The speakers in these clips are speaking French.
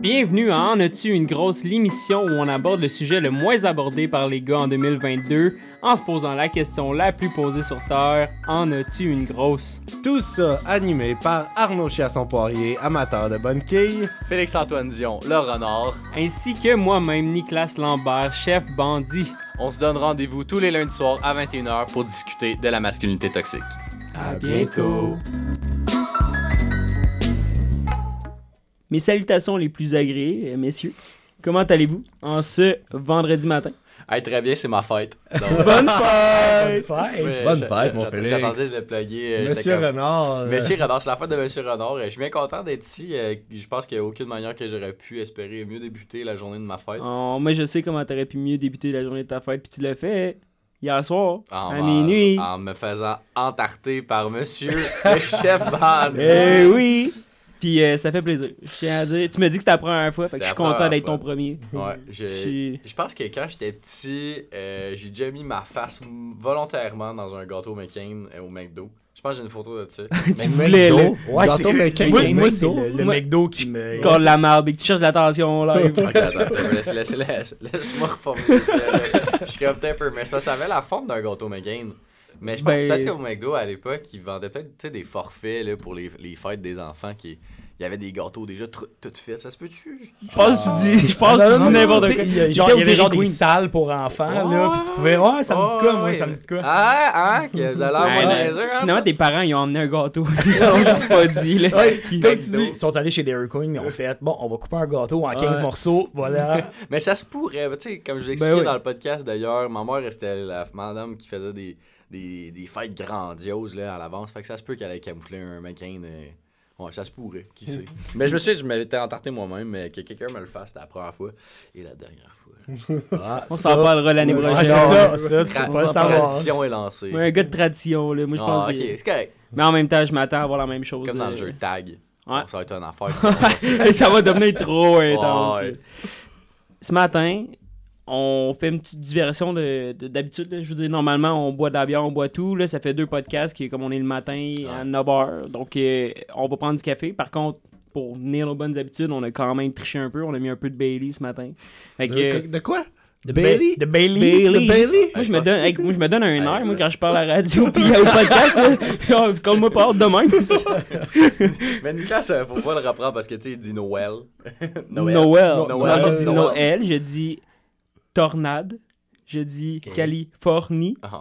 Bienvenue à En as-tu une grosse l'émission où on aborde le sujet le moins abordé par les gars en 2022 en se posant la question la plus posée sur Terre, en as-tu une grosse? Tout ça animé par Arnaud Chiasson-Poirier, amateur de bonne quille. Félix-Antoine Dion, le renard. Ainsi que moi-même, Nicolas Lambert, chef bandit. On se donne rendez-vous tous les lundis soirs à 21h pour discuter de la masculinité toxique. À bientôt! Mes salutations les plus agréées, euh, messieurs. Comment allez-vous en ce vendredi matin? Hey, très bien, c'est ma fête. Donc, Bonne fête! Fête. ouais, Bonne j'a- fête, mon Félix. J'attendais de le plugger. euh, Monsieur comme- Renard. euh, Monsieur Renard, c'est la fête de Monsieur Renard. Je suis bien content d'être ici. Je pense qu'il n'y a aucune manière que j'aurais pu espérer mieux débuter la journée de ma fête. Oh, moi, je sais comment t'aurais pu mieux débuter la journée de ta fête, puis tu l'as fait hier soir, En, à minuit. en me faisant entarter par Monsieur le chef bandit. Eh oui! Puis euh, ça fait plaisir. Je tiens à dire, tu me dis que c'était la première fois, fait que je suis content d'être ton premier. Ouais, Puis- Je pense que quand j'étais petit, euh, j'ai déjà mis ma face volontairement dans un gâteau McCain euh, au McDo. Je pense que j'ai une photo de ça. tu voulais, là. McDo, Ouais, gâteau c'est- McCain, moi, au moi, McDo. c'est le, le Moi- McDo qui me. De la merde, et que tu cherches l'attention live. Ok, attends, attends, laisse- laisse- laisse- laisse-moi reformuler ça. Je suis comme un peu, mais c'est parce que ça avait la forme d'un gâteau McCain. Mais je pense Ben- peut-être qu'au McDo, à l'époque, ils vendaient peut-être tu sais, des forfaits là, pour les, les fêtes des enfants. qui Il y avait des gâteaux déjà tout faits. Ça se peut-tu? Je pense que tu dis, je pense que tu dis n'importe quoi. Il y avait genre des salles pour enfants, là, puis tu pouvais. Ouais, ça me dit quoi, moi, ça me dit de quoi. Ah, hein? Que vous allez avoir hein, Finalement, tes parents, ils ont emmené un gâteau. Ils l'ont juste pas dit, là. Comme tu dis, ils sont allés chez Dairy Queen, ils ont fait bon, on va couper un gâteau en 15 Ouais. morceaux, voilà. Mais ça se pourrait. Tu sais, comme je l'ai expliqué Ben oui. dans le podcast d'ailleurs, ma mère, c'était la madame qui faisait des, des, des fêtes grandioses là, à l'avance. Fait que ça se peut qu'elle ait camouflé un McCain. euh, Ouais, ça se pourrait, qui sait. mais je me suis dit, je m'étais entarté moi-même, mais que quelqu'un me le fasse, c'était la première fois et la dernière fois. Ah, On ça- s'en parlera l'année prochaine. ça, ça, tu Tra- peux pas le la savoir. tradition est lancée. Ouais, un gars de tradition, là. Moi, je pense Ah, que... correct. Mais en même temps, je m'attends à voir la même chose. Comme dans euh, le jeu Tag. Ouais. Ça va être une affaire. Et ça va devenir trop intense. Ce matin, on fait une petite diversion de, de- d'habitude. là. Je veux dire, normalement, on boit de la bière, on boit tout. Là, ça fait deux podcasts qui est comme on est le matin à 9h. Donc, euh, on va prendre du café. Par contre, pour tenir nos bonnes habitudes, on a quand même triché un peu. On a mis un peu de Bailey ce matin. Fait que, De, de quoi? De Bailey? Ba- De Bailey? Bailey? de Bailey? Moi, je me donne, hey, moi, je me donne un air, Ouais, moi, quand je parle à la radio puis au podcast. là. Colle-moi pas hâte de même. mais Nicolas, euh, faut pas le reprendre parce que tu sais, il dit Noël. Noël. Noël. Non, Noël. je dis Noël. Noël, je dis tornade, je dis. Californie, Ah,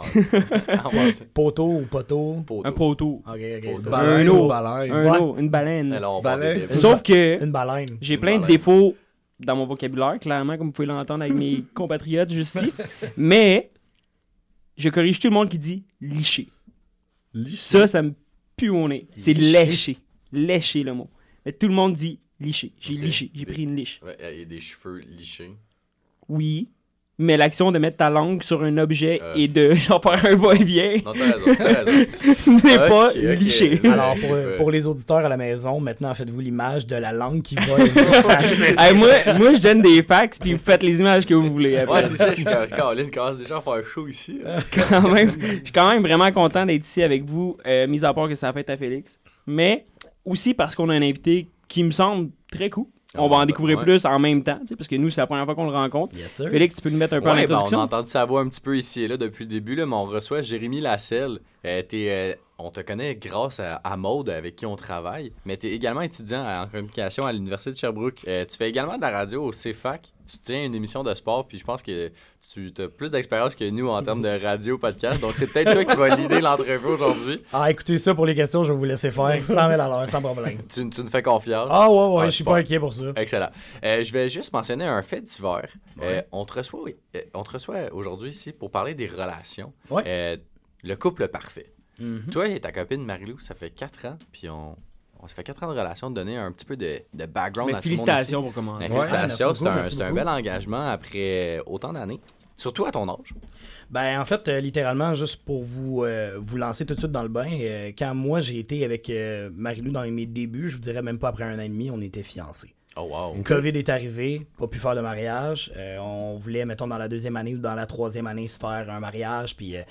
ah, ouais, sais, Poteau ou poteau? poteau. un poteau, Ok, ok. Poteau. ça, Baleine un eau. baleine? un eau, une baleine. Alors, des- Sauf que Une baleine. j'ai Une plein de baleine. défauts dans mon vocabulaire, clairement, comme vous pouvez l'entendre avec mes compatriotes juste ici. Mais je corrige tout le monde qui dit licher. Ça, ça me pue au nez. C'est Licher. lécher. Lécher le mot. Mais tout le monde dit licher. J'ai liché. J'ai pris une liche. Ouais, il y a des cheveux lichés. Oui. Mais l'action de mettre ta langue sur un objet Euh. et de genre faire un va-et-vient Non, t'as raison, t'as raison. n'est pas ok. liché. Alors, pour, ouais. pour les auditeurs à la maison, maintenant, faites-vous l'image de la langue qui va. Hey, moi, moi, je donne des fax puis vous faites les images que vous voulez. après. Ouais, c'est ça, je Caroline commence déjà à faire chaud ici. hein. quand même, je suis quand même vraiment content d'être ici avec vous, euh, mis à part que ça a fait à Félix. Mais aussi parce qu'on a un invité qui me semble très cool. On va en Ouais, découvrir ouais. plus en même temps, tu sais, parce que nous, c'est la première fois qu'on le rencontre. Yes, sir. Félix, tu peux nous mettre un peu en Ouais, ben, on a introduction? entendu sa voix un petit peu ici et là depuis le début, là, mais on reçoit Jérémy Lasselle. Euh, t'es, euh, on te connaît grâce à, à Maude avec qui on travaille, mais tu es également étudiant en communication à l'Université de Sherbrooke. Euh, tu fais également de la radio au CFAC. Tu tiens une émission de sport, puis je pense que tu as plus d'expérience que nous en termes de radio podcast. Donc c'est peut-être toi qui vas l'idée l'entrevue aujourd'hui. Ah, écoutez ça pour les questions, je vais vous laisser faire 100 000 à l'heure, sans problème. Tu, tu nous fais confiance. Ah, ouais, ouais, Ah, je suis pas inquiet pour ça. Excellent. Euh, je vais juste mentionner un fait divers. Euh, on te reçoit, on te reçoit aujourd'hui ici pour parler des relations. Ouais. Le couple parfait. Mhm. Toi et ta copine Marilou, ça fait 4 ans, puis on, on ça fait 4 ans de relation, de donner un petit peu de, de background Mais à tout le monde félicitations pour commencer. Mais Ouais, félicitations, c'est un, bel engagement après autant d'années. Surtout à ton âge. Ben, en fait, euh, littéralement, juste pour vous, euh, vous lancer tout de suite dans le bain, euh, quand moi j'ai été avec euh, Marilou dans mes débuts, je vous dirais même pas après un an et demi, on était fiancés. Oh wow. COVID est arrivé, pas pu faire de mariage. Euh, on voulait, mettons, dans la deuxième année ou dans la troisième année, se faire un mariage. Puis, euh,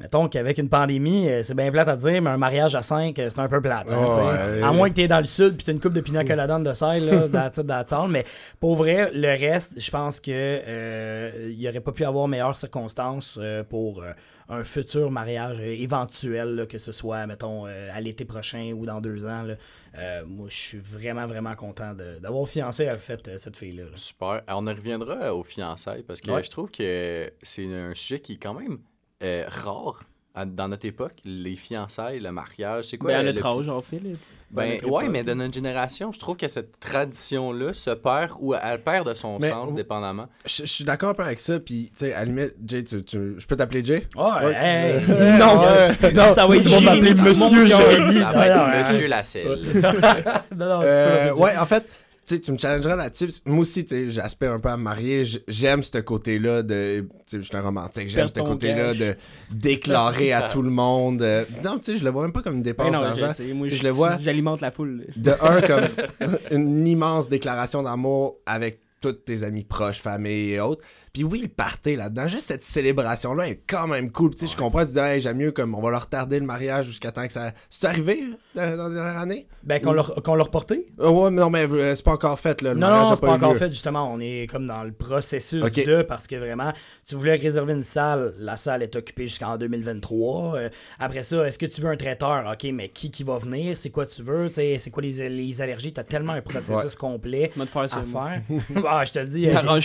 Mettons qu'avec une pandémie, euh, c'est bien plate à dire, mais un mariage à 5, c'est un peu plate. hein, Ouais, ouais. à moins que tu es dans le sud puis tu une coupe de pina colada de sel, là, that's it, that's all. Mais pour vrai, le reste, je pense que euh, il aurait pas pu avoir meilleures circonstances euh, pour euh, un futur mariage euh, éventuel, là, que ce soit, mettons, euh, à l'été prochain ou dans deux ans. là. Euh, moi, je suis vraiment, vraiment content de- d'avoir fiancé en fait euh, cette fille-là. là. Super. Alors, on en reviendra aux fiançailles parce que Ouais. je trouve que c'est un sujet qui est quand même euh, rare à- dans notre époque. Les fiançailles, le mariage, c'est quoi Ben, à le notre âge, en fait. là. Ben, notre ouais, époque. mais de notre génération, je trouve que cette tradition-là se perd ou elle perd de son Mais- sens, dépendamment. Je je suis d'accord un peu avec ça, puis, tu sais, à la limite, Jay, tu, tu- je peux t'appeler Jay? Ouais, Ouais. hey, Ouais. non, Ouais. non, Ça va être ça. Monsieur Mon Jérémy. Ça va être Monsieur Lasselle. non, non, tu peux Euh, l'appeler ouais, en fait, sais, tu me challengeras là-dessus. Moi aussi, tu sais, j'aspire un peu à me marier. J'aime ce côté-là de. Tu sais, je suis un romantique. J'aime ce côté-là de déclarer à tout le monde. euh, Non, tu sais, je le vois même pas comme une dépense d'argent. je je le vois. J'alimente la foule. De un, comme une immense déclaration d'amour avec toutes tes amis proches, famille et autres. Puis oui, le party là-dedans, juste cette célébration-là est quand même cool. Tu sais, je comprends, tu dis, hey, j'aime mieux comme on va leur retarder le mariage jusqu'à temps que ça. C'est arrivé euh, dans la dernière année? Ben, qu'on l'a qu'on reporté? Euh, ouais, mais non, mais euh, c'est pas encore fait, là. Le Non, mariage non, c'est pas encore lieu. fait, justement. On est comme dans le processus Ok. de, parce que vraiment, tu voulais réserver une salle, la salle est occupée jusqu'en 2023. Euh, après ça, est-ce que tu veux un traiteur? OK, mais qui qui va venir? C'est quoi tu veux? Tu sais, c'est quoi les, les allergies? T'as tellement un processus complet à faire. ah, je te dis, euh,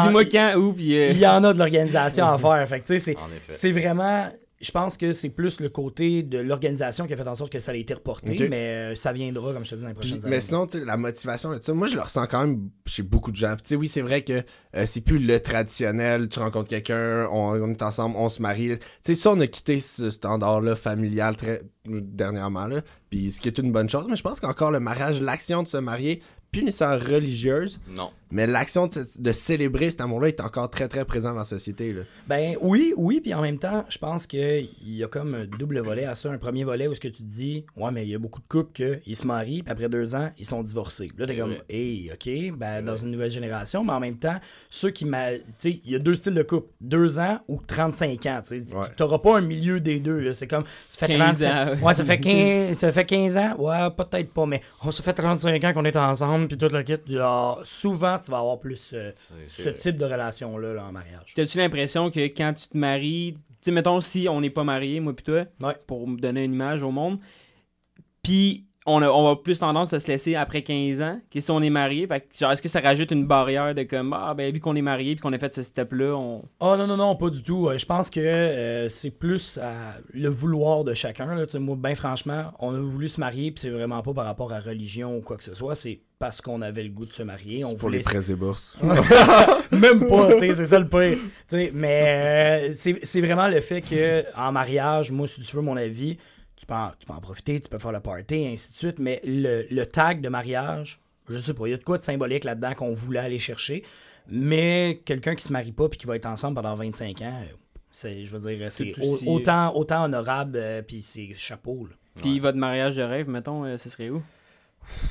Dis-moi quand, où, puis. euh, il y en a de l'organisation à faire. Fait que, tu sais, c'est- En effet. c'est vraiment. Je pense que c'est plus le côté de l'organisation qui a fait en sorte que ça a été reporté, mais euh, ça viendra, comme je te dis, dans les Puis- prochaines mais années. sinon, tu sais, la motivation, là, moi, je le ressens quand même chez beaucoup de gens. Puis, Tu sais, oui, c'est vrai que euh, c'est plus le traditionnel. Tu rencontres quelqu'un, on, on est ensemble, on se marie. Tu sais, ça, on a quitté ce standard-là familial très dernièrement, là. Puis, ce qui est une bonne chose. Mais je pense qu'encore le mariage, l'action de se marier, plus nécessairement religieuse, Non. Mais l'action de, de célébrer cet amour-là est encore très, très présent dans la société, là. Ben oui, oui, puis en même temps, je pense qu'il y a comme un double volet à ça. Un premier volet où ce que tu dis, ouais, mais il y a beaucoup de couples qui se marient, puis après deux ans, ils sont divorcés. Là, t'es comme, vrai. hey, ok, ben dans une nouvelle génération, mais en même temps, ceux qui m'a. Tu sais, il y a deux styles de couple, deux ans ou 35 ans. Tu. Ouais. T'auras pas un milieu des deux. C'est comme, ça fait 15 35 ans. Ouais, ça fait 15, ça fait 15 ans? Ouais, peut-être pas, mais on ça fait 35 ans qu'on est ensemble, puis tout le kit. Genre, souvent, tu vas avoir plus euh, ce type de relation-là là, en mariage. T'as-tu l'impression que quand tu te maries, tu sais, mettons si on n'est pas mariés, moi pis toi, Ouais. pour me donner une image au monde, puis on, a, on va plus tendance à se laisser après 15 ans que si on est marié. Fait que, genre, est-ce que ça rajoute une barrière de comme, ah ben vu qu'on est marié puis qu'on a fait ce step-là, on. Oh non, non, non, pas du tout. Euh, Je pense que euh, c'est plus à le vouloir de chacun. Là. Tu sais, Moi, ben franchement, on a voulu se marier, puis c'est vraiment pas par rapport à religion ou quoi que ce soit. C'est parce qu'on avait le goût de se marier. On pour les prêts et bourses. Même pas, tu sais, c'est ça le pire. Tu sais, mais euh, c'est c'est vraiment le fait que en mariage, moi, si tu veux mon avis, tu peux en, tu peux en profiter, tu peux faire le party, et ainsi de suite, mais le, le tag de mariage, je sais pas, il y a de quoi de symbolique là-dedans qu'on voulait aller chercher, mais quelqu'un qui se marie pas puis qui va être ensemble pendant 25 ans, euh, c'est, je veux dire, c'est C'est au- aussi- autant, autant honorable, euh, puis c'est chapeau. Puis votre mariage de rêve, mettons, euh, ce serait où?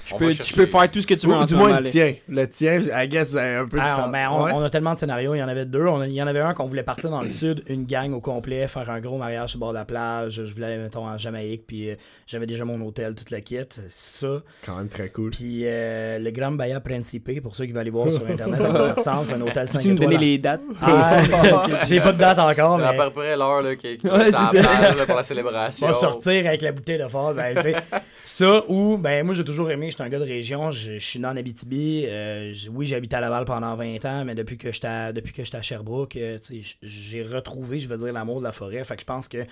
Je On peux, chercher- peux faire tout ce que tu veux Ou en du moins le tien. Le tien, I guess, c'est un peu Ah, différent. ben, on, Ouais. on a tellement de scénarios. Il y en avait deux. On a- il y en avait un qu'on voulait partir dans le sud, une gang au complet, faire un gros mariage sur le bord de la plage. Je voulais aller, mettons, en Jamaïque, puis euh, j'avais déjà mon hôtel, toute la kit. Ça. Quand même très cool. Puis euh, le Grand Bahia Principe, pour ceux qui veulent aller voir sur Internet, à quoi ça ressemble. C'est un hôtel 5 Peux-tu nous donner étoiles. les dates? Ah, J'ai pas de date encore, À mais peu près l'heure là, qui, est à pour la célébration. va sortir avec la bouteille de fort. Ben, tu ça, ou, ben, moi, j'ai toujours aimé, j'étais un gars de région, je, je suis né en Abitibi. euh, oui, j'ai habité à Laval pendant 20 ans, mais depuis que j'étais à, depuis que j'étais à Sherbrooke, euh, j'ai retrouvé, je veux dire, l'amour de la forêt. Fait que je pense qu'un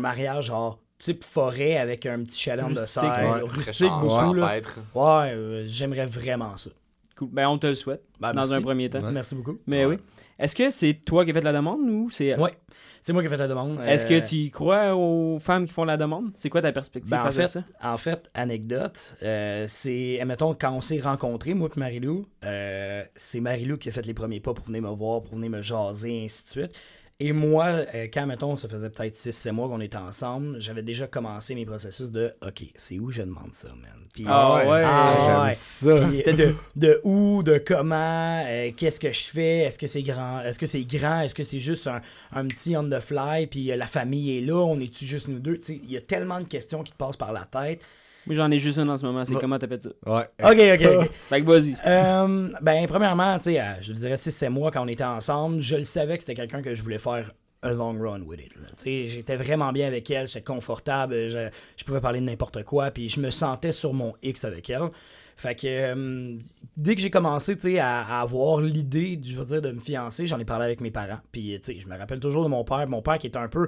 mariage, genre, type forêt avec un petit chalet en de serre, ouais. rustique, beaucoup, là. Ouais, euh, j'aimerais vraiment ça. Cool. Ben on te le souhaite, Ben, dans merci. un premier temps. Ouais. Merci beaucoup. Mais Ouais. oui. Est-ce que c'est toi qui as fait la demande ou c'est elle? Ouais, c'est moi qui ai fait la demande. Est-ce Euh, que tu y crois aux femmes qui font la demande? C'est quoi ta perspective Ben, en fait, ça? en fait, anecdote, euh, c'est, admettons, quand on s'est rencontrés, moi et Marilou, euh, c'est Marilou qui a fait les premiers pas pour venir me voir, pour venir me jaser, et ainsi de suite. Et moi, euh, quand, mettons, ça faisait peut-être 6-7 mois qu'on était ensemble, j'avais déjà commencé mes processus de OK, c'est où je demande ça, man? Puis, Ah ouais. Ah j'aime ouais. ça. puis de, de où, de comment, euh, qu'est-ce que je fais, est-ce que c'est grand, est-ce que c'est grand, est-ce que c'est juste un, un petit on the fly, puis euh, la famille est là, on est-tu juste nous deux? Tu sais, Il y a tellement de questions qui te passent par la tête. Moi, j'en ai juste une en ce moment. C'est Ouais. comment t'as fait ça? Ouais. OK, OK, OK. Fait que vas-y. Euh, ben, premièrement, tu sais, euh, je dirais 6-7 mois quand on était ensemble, je le savais que c'était quelqu'un que je voulais faire un long run with it. là. Tu sais, J'étais vraiment bien avec elle, j'étais confortable, je, je pouvais parler de n'importe quoi, puis je me sentais sur mon X avec elle. Fait que euh, dès que j'ai commencé tu sais, à, à avoir l'idée, je veux dire, de me fiancer, j'en ai parlé avec mes parents. Puis tu sais, je me rappelle toujours de mon père, mon père qui est un peu,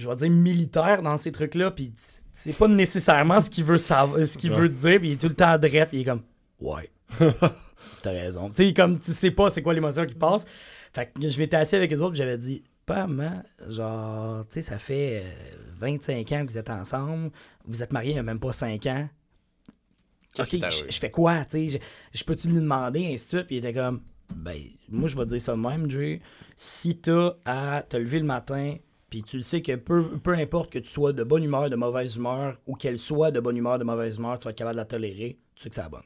je vais dire, militaire dans ces trucs-là, puis c'est pas nécessairement ce qu'il veut savoir, ce qu'il veut dire, puis il est tout le temps drette, puis il est comme, ouais. T'as raison. Tu sais, comme tu sais pas c'est quoi l'émotion qui passe. Fait que je m'étais assis avec les autres, j'avais dit, pas maman, genre, tu sais, ça fait euh, 25 ans que vous êtes ensemble, vous êtes mariés il y a même pas 5 ans. Ok, je, fais quoi, tu sais, je, peux-tu lui demander, ainsi de suite, puis il était comme, ben, moi je vais dire ça de même, Jay, si t'as à te lever le matin, puis tu le sais que peu, peu importe que tu sois de bonne humeur, de mauvaise humeur, ou qu'elle soit de bonne humeur, de mauvaise humeur, tu vas être capable de la tolérer, tu sais que c'est la bonne.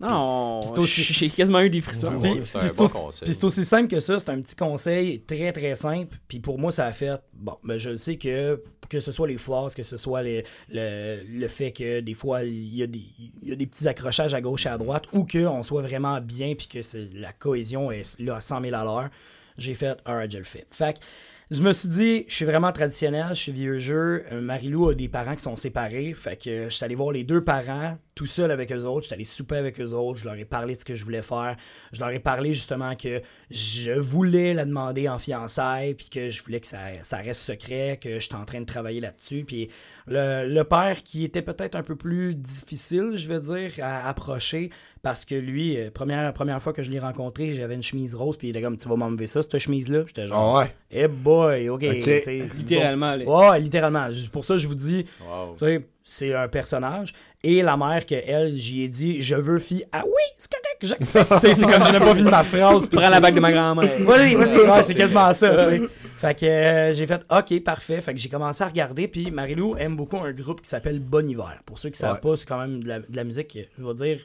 Non, Puis c'est aussi- j'ai quasiment eu des frissons. Ouais, Puis, c'est bon aussi, conseil. puis c'est aussi simple que ça, c'est un petit conseil très très simple. Puis pour moi, ça a fait, bon, ben je le sais que que ce soit les flaws, que ce soit les- le, le fait que des fois il y, a des, il y a des petits accrochages à gauche et à droite, ou qu'on soit vraiment bien puis que c'est- la cohésion est là à 100 000 à l'heure, j'ai fait, alright, je le fais. Fait que je me suis dit, je suis vraiment traditionnel, je suis vieux jeu. Euh, Marilou a des parents qui sont séparés. Fait que euh, je suis allé voir les deux parents, tout seul avec eux autres. Je suis allé souper avec eux autres. Je leur ai parlé de ce que je voulais faire. Je leur ai parlé justement que je voulais la demander en fiançailles, puis que je voulais que ça, reste secret, que j'étais en train de travailler là-dessus. Puis le père qui était peut-être un peu plus difficile, je veux dire, à approcher, parce que lui, euh, première, première fois que je l'ai rencontré, j'avais une chemise rose, puis il était comme, tu vas m'enlever ça, cette chemise-là? J'étais genre, Ah ouais. eh boy, ok. Littéralement, là. bon. Ouais, littéralement. Juste Pour ça, je vous dis, Wow. tu sais, c'est un personnage. Et la mère, que elle, j'y ai dit, je veux fille. Ah oui, c'est correct, j'accepte. C'est comme je n'ai pas vu ma phrase. Prends la bague de ma grand-mère. Vas-y, vas-y. Ouais, c'est quasiment ça, tu sais. Fait que euh, j'ai fait OK, parfait. Fait que j'ai commencé à regarder. Puis Marilou aime beaucoup un groupe qui s'appelle Bon Hiver. Pour ceux qui savent Ouais. pas, c'est quand même de la, de la musique, je vais dire,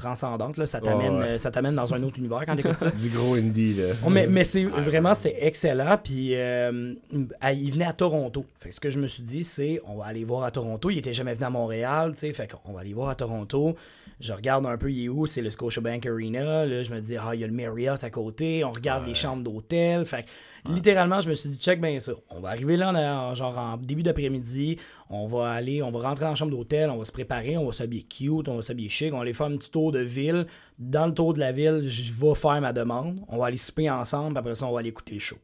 transcendante. Là. Ça t'amène Ouais, ouais. euh, ça t'amène dans un autre univers quand t'écoutes ça. Du gros indie, là. Oh, mais mais c'est vraiment c'était excellent puis euh, à- il venait à Toronto. Fait que ce que je me suis dit c'est on va aller voir à Toronto, il était jamais venu à Montréal, tu sais, fait qu'on va aller voir à Toronto. Je regarde un peu il est où, c'est le Scotiabank Arena, là je me dis ah il y a le Marriott à côté, on regarde les chambres d'hôtel, fait que littéralement je me suis dit check bien ça. On va arriver là en, en- genre en début d'après-midi, on va aller, on va rentrer dans la chambre d'hôtel, on va se préparer, on va s'habiller cute, on va s'habiller chic, on va aller faire un petit tour de ville. Dans le tour de la ville, je vais faire ma demande. On va aller souper ensemble, puis après ça, on va aller écouter le show.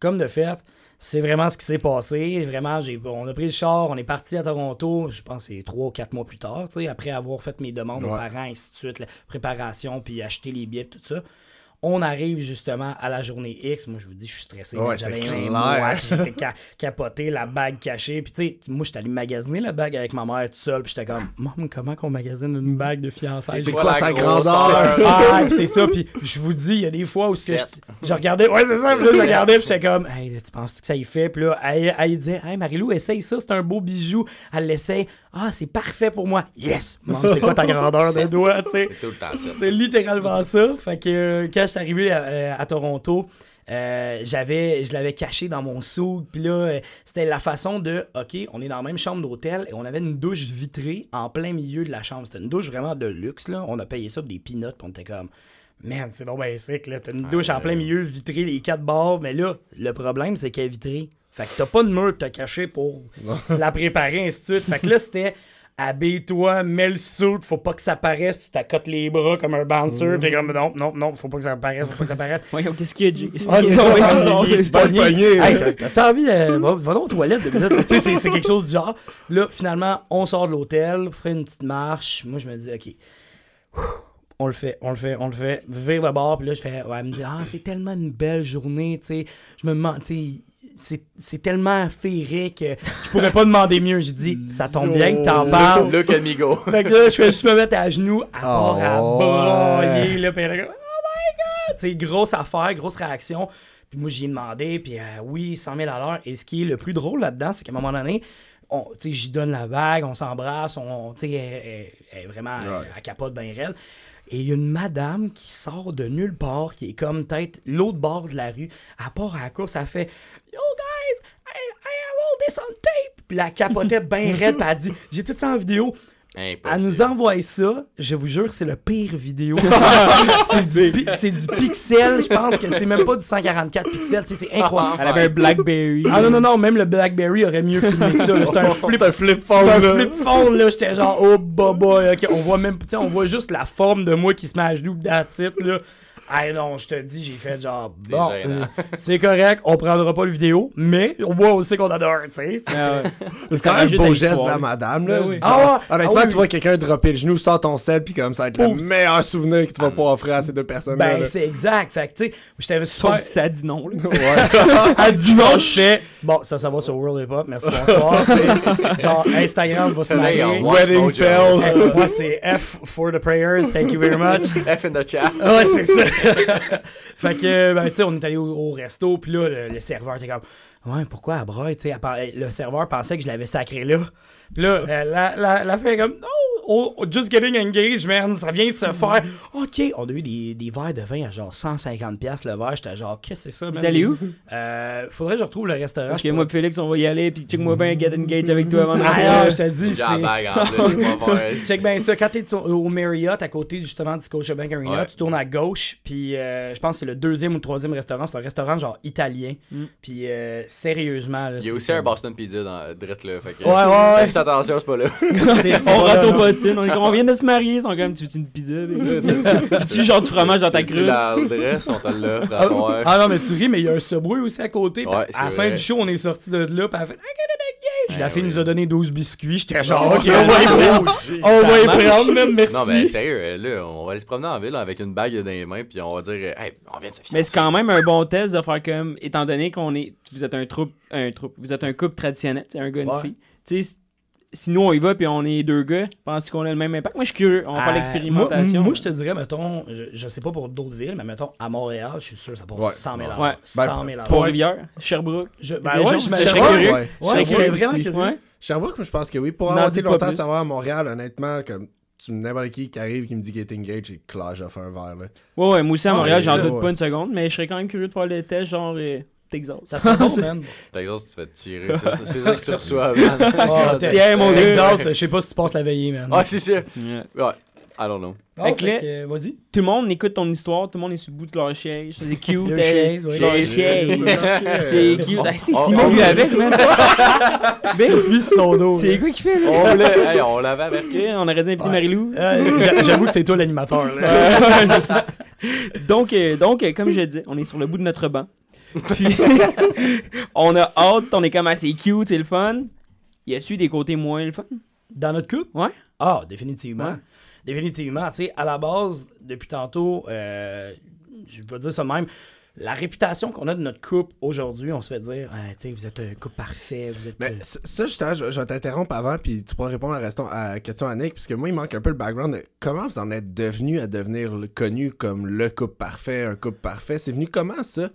Comme de fait, c'est vraiment ce qui s'est passé. Vraiment, on a pris le char, on est parti à Toronto, je pense que c'est trois ou quatre mois plus tard, après avoir fait mes demandes aux Ouais. parents, ainsi de suite, la préparation, puis acheter les billets, tout ça. On arrive justement à la journée X. Moi, je vous dis, je suis stressé. Ouais, J'avais un mois, j'étais ca- capoté, la bague cachée. Puis, tu sais, moi, j'étais allé magasiner la bague avec ma mère tout seul. Puis, j'étais comme, Maman, comment qu'on magasine une bague de fiançailles? C'est quoi la sa grandeur? Ah, puis c'est ça. Puis je vous dis, il y a des fois où je, regardais. Ouais, c'est ça. Puis là, je regardais. Puis j'étais comme, hey, tu penses que ça y fait? Puis là, elle, elle disait, hey, Marilou, essaye ça. C'est un beau bijou. Elle l'essaye. Ah, c'est parfait pour moi. Yes. Maman, c'est quoi ta grandeur de doigt, tu sais? C'est tout le temps ça. C'est littéralement ça. Fait que euh, quand suis arrivé à, euh, à Toronto, euh, j'avais, je l'avais caché dans mon sou. Puis là, euh, c'était la façon de, OK, on est dans la même chambre d'hôtel et on avait une douche vitrée en plein milieu de la chambre. C'était une douche vraiment de luxe, là. On a payé ça pour des peanuts, puis on était comme, man, c'est donc bien sick, là. T'as une douche en plein milieu, vitrée, les quatre bords. Mais là, le problème, c'est qu'elle est vitrée. Fait que t'as pas de mur que t'as caché pour la préparer, ainsi de suite. Fait que là, c'était habille-toi, mets le suit, faut pas que ça paraisse, tu t'accotes les bras comme un bouncer, pis t'es comme non, non, non, faut pas que ça paraisse, faut pas que ça paraisse. Voyons, qu'est-ce qu'il y a, Jay? Qu'est-ce Ah, c'est a? ça, Voyons, sors. il est pas pogné. pogné. Hey, t'as- t'as-tu envie de. Va, va aux toilettes deux minutes. tu sais, c'est, c'est quelque chose du genre. Là, finalement, on sort de l'hôtel, on fait une petite marche. Moi, je me dis, OK. On le fait, on le fait, on le fait. Vire le bord, puis là, je fais. Ouais, elle me dit, ah, c'est tellement une belle journée, tu sais. Je me demande, tu sais. C'est, c'est tellement féerique que je pourrais pas demander mieux. Je dis, ça tombe bien que t'en parles. Amigo. Fait que là, je fais juste me mettre à genoux, à part à Oh, là, elle est comme, oh my god! Sais, grosse affaire, grosse réaction. Puis moi, j'y ai demandé, puis euh, oui, 100 000 à l'heure. Et ce qui est le plus drôle là-dedans, c'est qu'à un moment donné, j'y donne la bague, on s'embrasse, on, tu sais, elle, elle- elle est vraiment, elle capote bien raide. Et il y a une madame qui sort de nulle part, qui est comme peut-être l'autre bord de la rue. À part à la course, elle fait Yo guys, I, I have all this on tape. Puis la capotait bien raide, puis elle dit J'ai tout ça en vidéo. Elle Impossible. nous envoie ça, je vous jure, c'est le pire vidéo. c'est du, pi- c'est du pixel, je pense que c'est même pas du 144 pixels, tu sais, c'est incroyable. Elle avait un Blackberry. Ah non, non, non, même le Blackberry aurait mieux filmé que ça. C'était un flip, C'est un flip phone, un là. flip phone, là. J'étais genre, oh, boy, ok. On voit même, tu sais, on voit juste la forme de moi qui se met à genoux, that's it, là. Ah non, je te dis, j'ai fait genre, C'est bon, euh, c'est correct, on prendra pas le vidéo, mais au moins on sait qu'on adore, tu sais. Ah. C'est Ça quand même beau geste de la madame, là. Ben oui. Genre, Ah ouais. Honnêtement, Ah oui, tu oui. vois quelqu'un dropper le genou, sors ton sel, puis comme ça va être le meilleur souvenir que tu vas pouvoir offrir à ces deux personnes-là. Ben, c'est exact. Fait que, tu sais, j'étais Sauf super. si ça dit non. là. Ouais. Elle dit non, je fais. Bon, ça, ça va sur World Hip Hop, merci, bonsoir. Genre, Instagram va se marier. Wedding fail. Hey, moi, c'est F for the prayers, thank you very much. F in the chat. Ah Ouais, c'est ça. fait que, ben, tu sais, on est allé au, au resto, puis là, le, le serveur était comme, ouais, pourquoi à broye, tu sais, le serveur pensait que je l'avais sacré là. Puis là, euh, la, la, la fille est comme, non, oh, oh, just getting engaged, man, ça vient de se faire. OK, on a eu des, des verres de vin à genre 150$ piastres le verre, j'étais genre, qu'est-ce que c'est ça, man? T'es allé où? Euh, faudrait que je retrouve le restaurant. Parce que moi, Félix, on va y aller, puis check-moi bien Get Engage avec toi avant de Ah, non, je te dis, c'est... Check bien ça. Quand t'es au Marriott, à côté justement du Scotiabank Arena, Ouais. tu tournes à gauche, puis euh, je pense que c'est le deuxième ou le troisième restaurant. C'est un restaurant genre italien. Puis euh, sérieusement, là, Il y a aussi un Boston Pizza dans drette là. Fait que, Ouais, ouais, ouais. Juste attention, c'est pas là. C'est- c'est On pas là, rentre on, est comme, on vient de se marier, ils sont comme, tu veux une pizza? Tu tu genre du fromage dans ta cruche? l'adresse, on te l'offre à soir. Ah non, mais tu ris, mais il y a un Subway aussi à côté. Ouais, à la fin du show, on est sorti de là, puis elle a fait I get it engaged. La Ah, fille oui. nous a donné 12 biscuits. J'étais genre, ok, on va y prendre. On va y prendre, même, merci. Non, mais sérieux, euh, là, on va aller se promener en ville avec une bague dans les mains, puis on va dire, hey, on vient de se fiancer. Mais c'est quand même un bon test de faire comme, étant donné qu'on est, vous êtes un troupe, un troupe, vous êtes un couple traditionnel, c'est un gars, une Ouais. fille. Tu sais, si nous on y va puis on est deux gars, penses qu'on a le même impact? Moi je suis curieux, on va faire Euh, l'expérimentation. Moi, moi, je te dirais, mettons, je, je sais pas pour d'autres villes, mais mettons, à Montréal, je suis sûr que ça passe Ouais. 100 000 Ouais. 100 000 Pour Rivière, Sherbrooke. Je, ben ouais, je serais curieux. Ouais. Ouais, je serais Sherbrooke vraiment curieux. Ouais. Sherbrooke, je pense que oui. Pour avoir été longtemps savoir à Montréal, honnêtement, comme tu n'importe qui qui arrive qui me dit Getting Engaged, j'ai clash off un verre. Là. Ouais, ouais, moi aussi à Ah, Montréal, j'en doute ouais. pas une seconde, mais je serais quand même curieux de faire le test genre Texas. Ça serait bon, man. Texas, tu te fais tirer. C'est c'est ça que tu reçois, man. Ah, t'es- Tiens, mon. Texas, je sais pas si tu passes la veillée, man. Ah, c'est ça. Ouais. Ouais. I don't know. Ah, Fait fait là- que, euh, Vas-y. Tout le monde écoute ton histoire, tout le monde est sur le bout de leur chaise. C'est cute. Leur chaise. Leur. C'est cute. Ah, c'est Oh, Simon oh, lui oh. avec, man. Ben, suis sur son dos. c'est quoi qu'il fait, là? On l'avait averti. On aurait dû inviter Ouais. Marilou. Euh, j'a- J'avoue que c'est toi l'animateur. là. C'est donc, euh, donc euh, comme je disais, on est sur le bout de notre banc. Puis, on a hâte, on est comme assez cute, c'est le fun. Y a-tu des côtés moins le fun? Dans notre couple? Ouais. Ah, définitivement. Ouais. Définitivement. Tu sais, à la base, depuis tantôt, euh, je vais dire ça de même. La réputation qu'on a de notre couple aujourd'hui, on se fait dire, Ah, tu sais, vous êtes un couple parfait, vous êtes. Mais euh, ça, justement, je, je vais t'interrompre avant, puis tu pourras répondre à la question à, Nick, parce que moi, il manque un peu le background de comment vous en êtes devenu à devenir connu comme le couple parfait, un couple parfait. C'est venu comment, ça?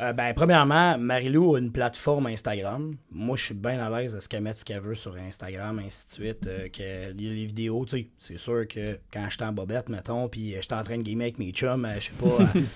Euh, ben, premièrement, Marilou a une plateforme Instagram. Moi, je suis bien à l'aise à ce qu'elle mette ce qu'elle veut sur Instagram, ainsi de suite. euh, que les les vidéos, tu sais, c'est sûr que quand j'étais en bobette, mettons, puis euh, j'étais en train de gamer avec mes chums, euh, je sais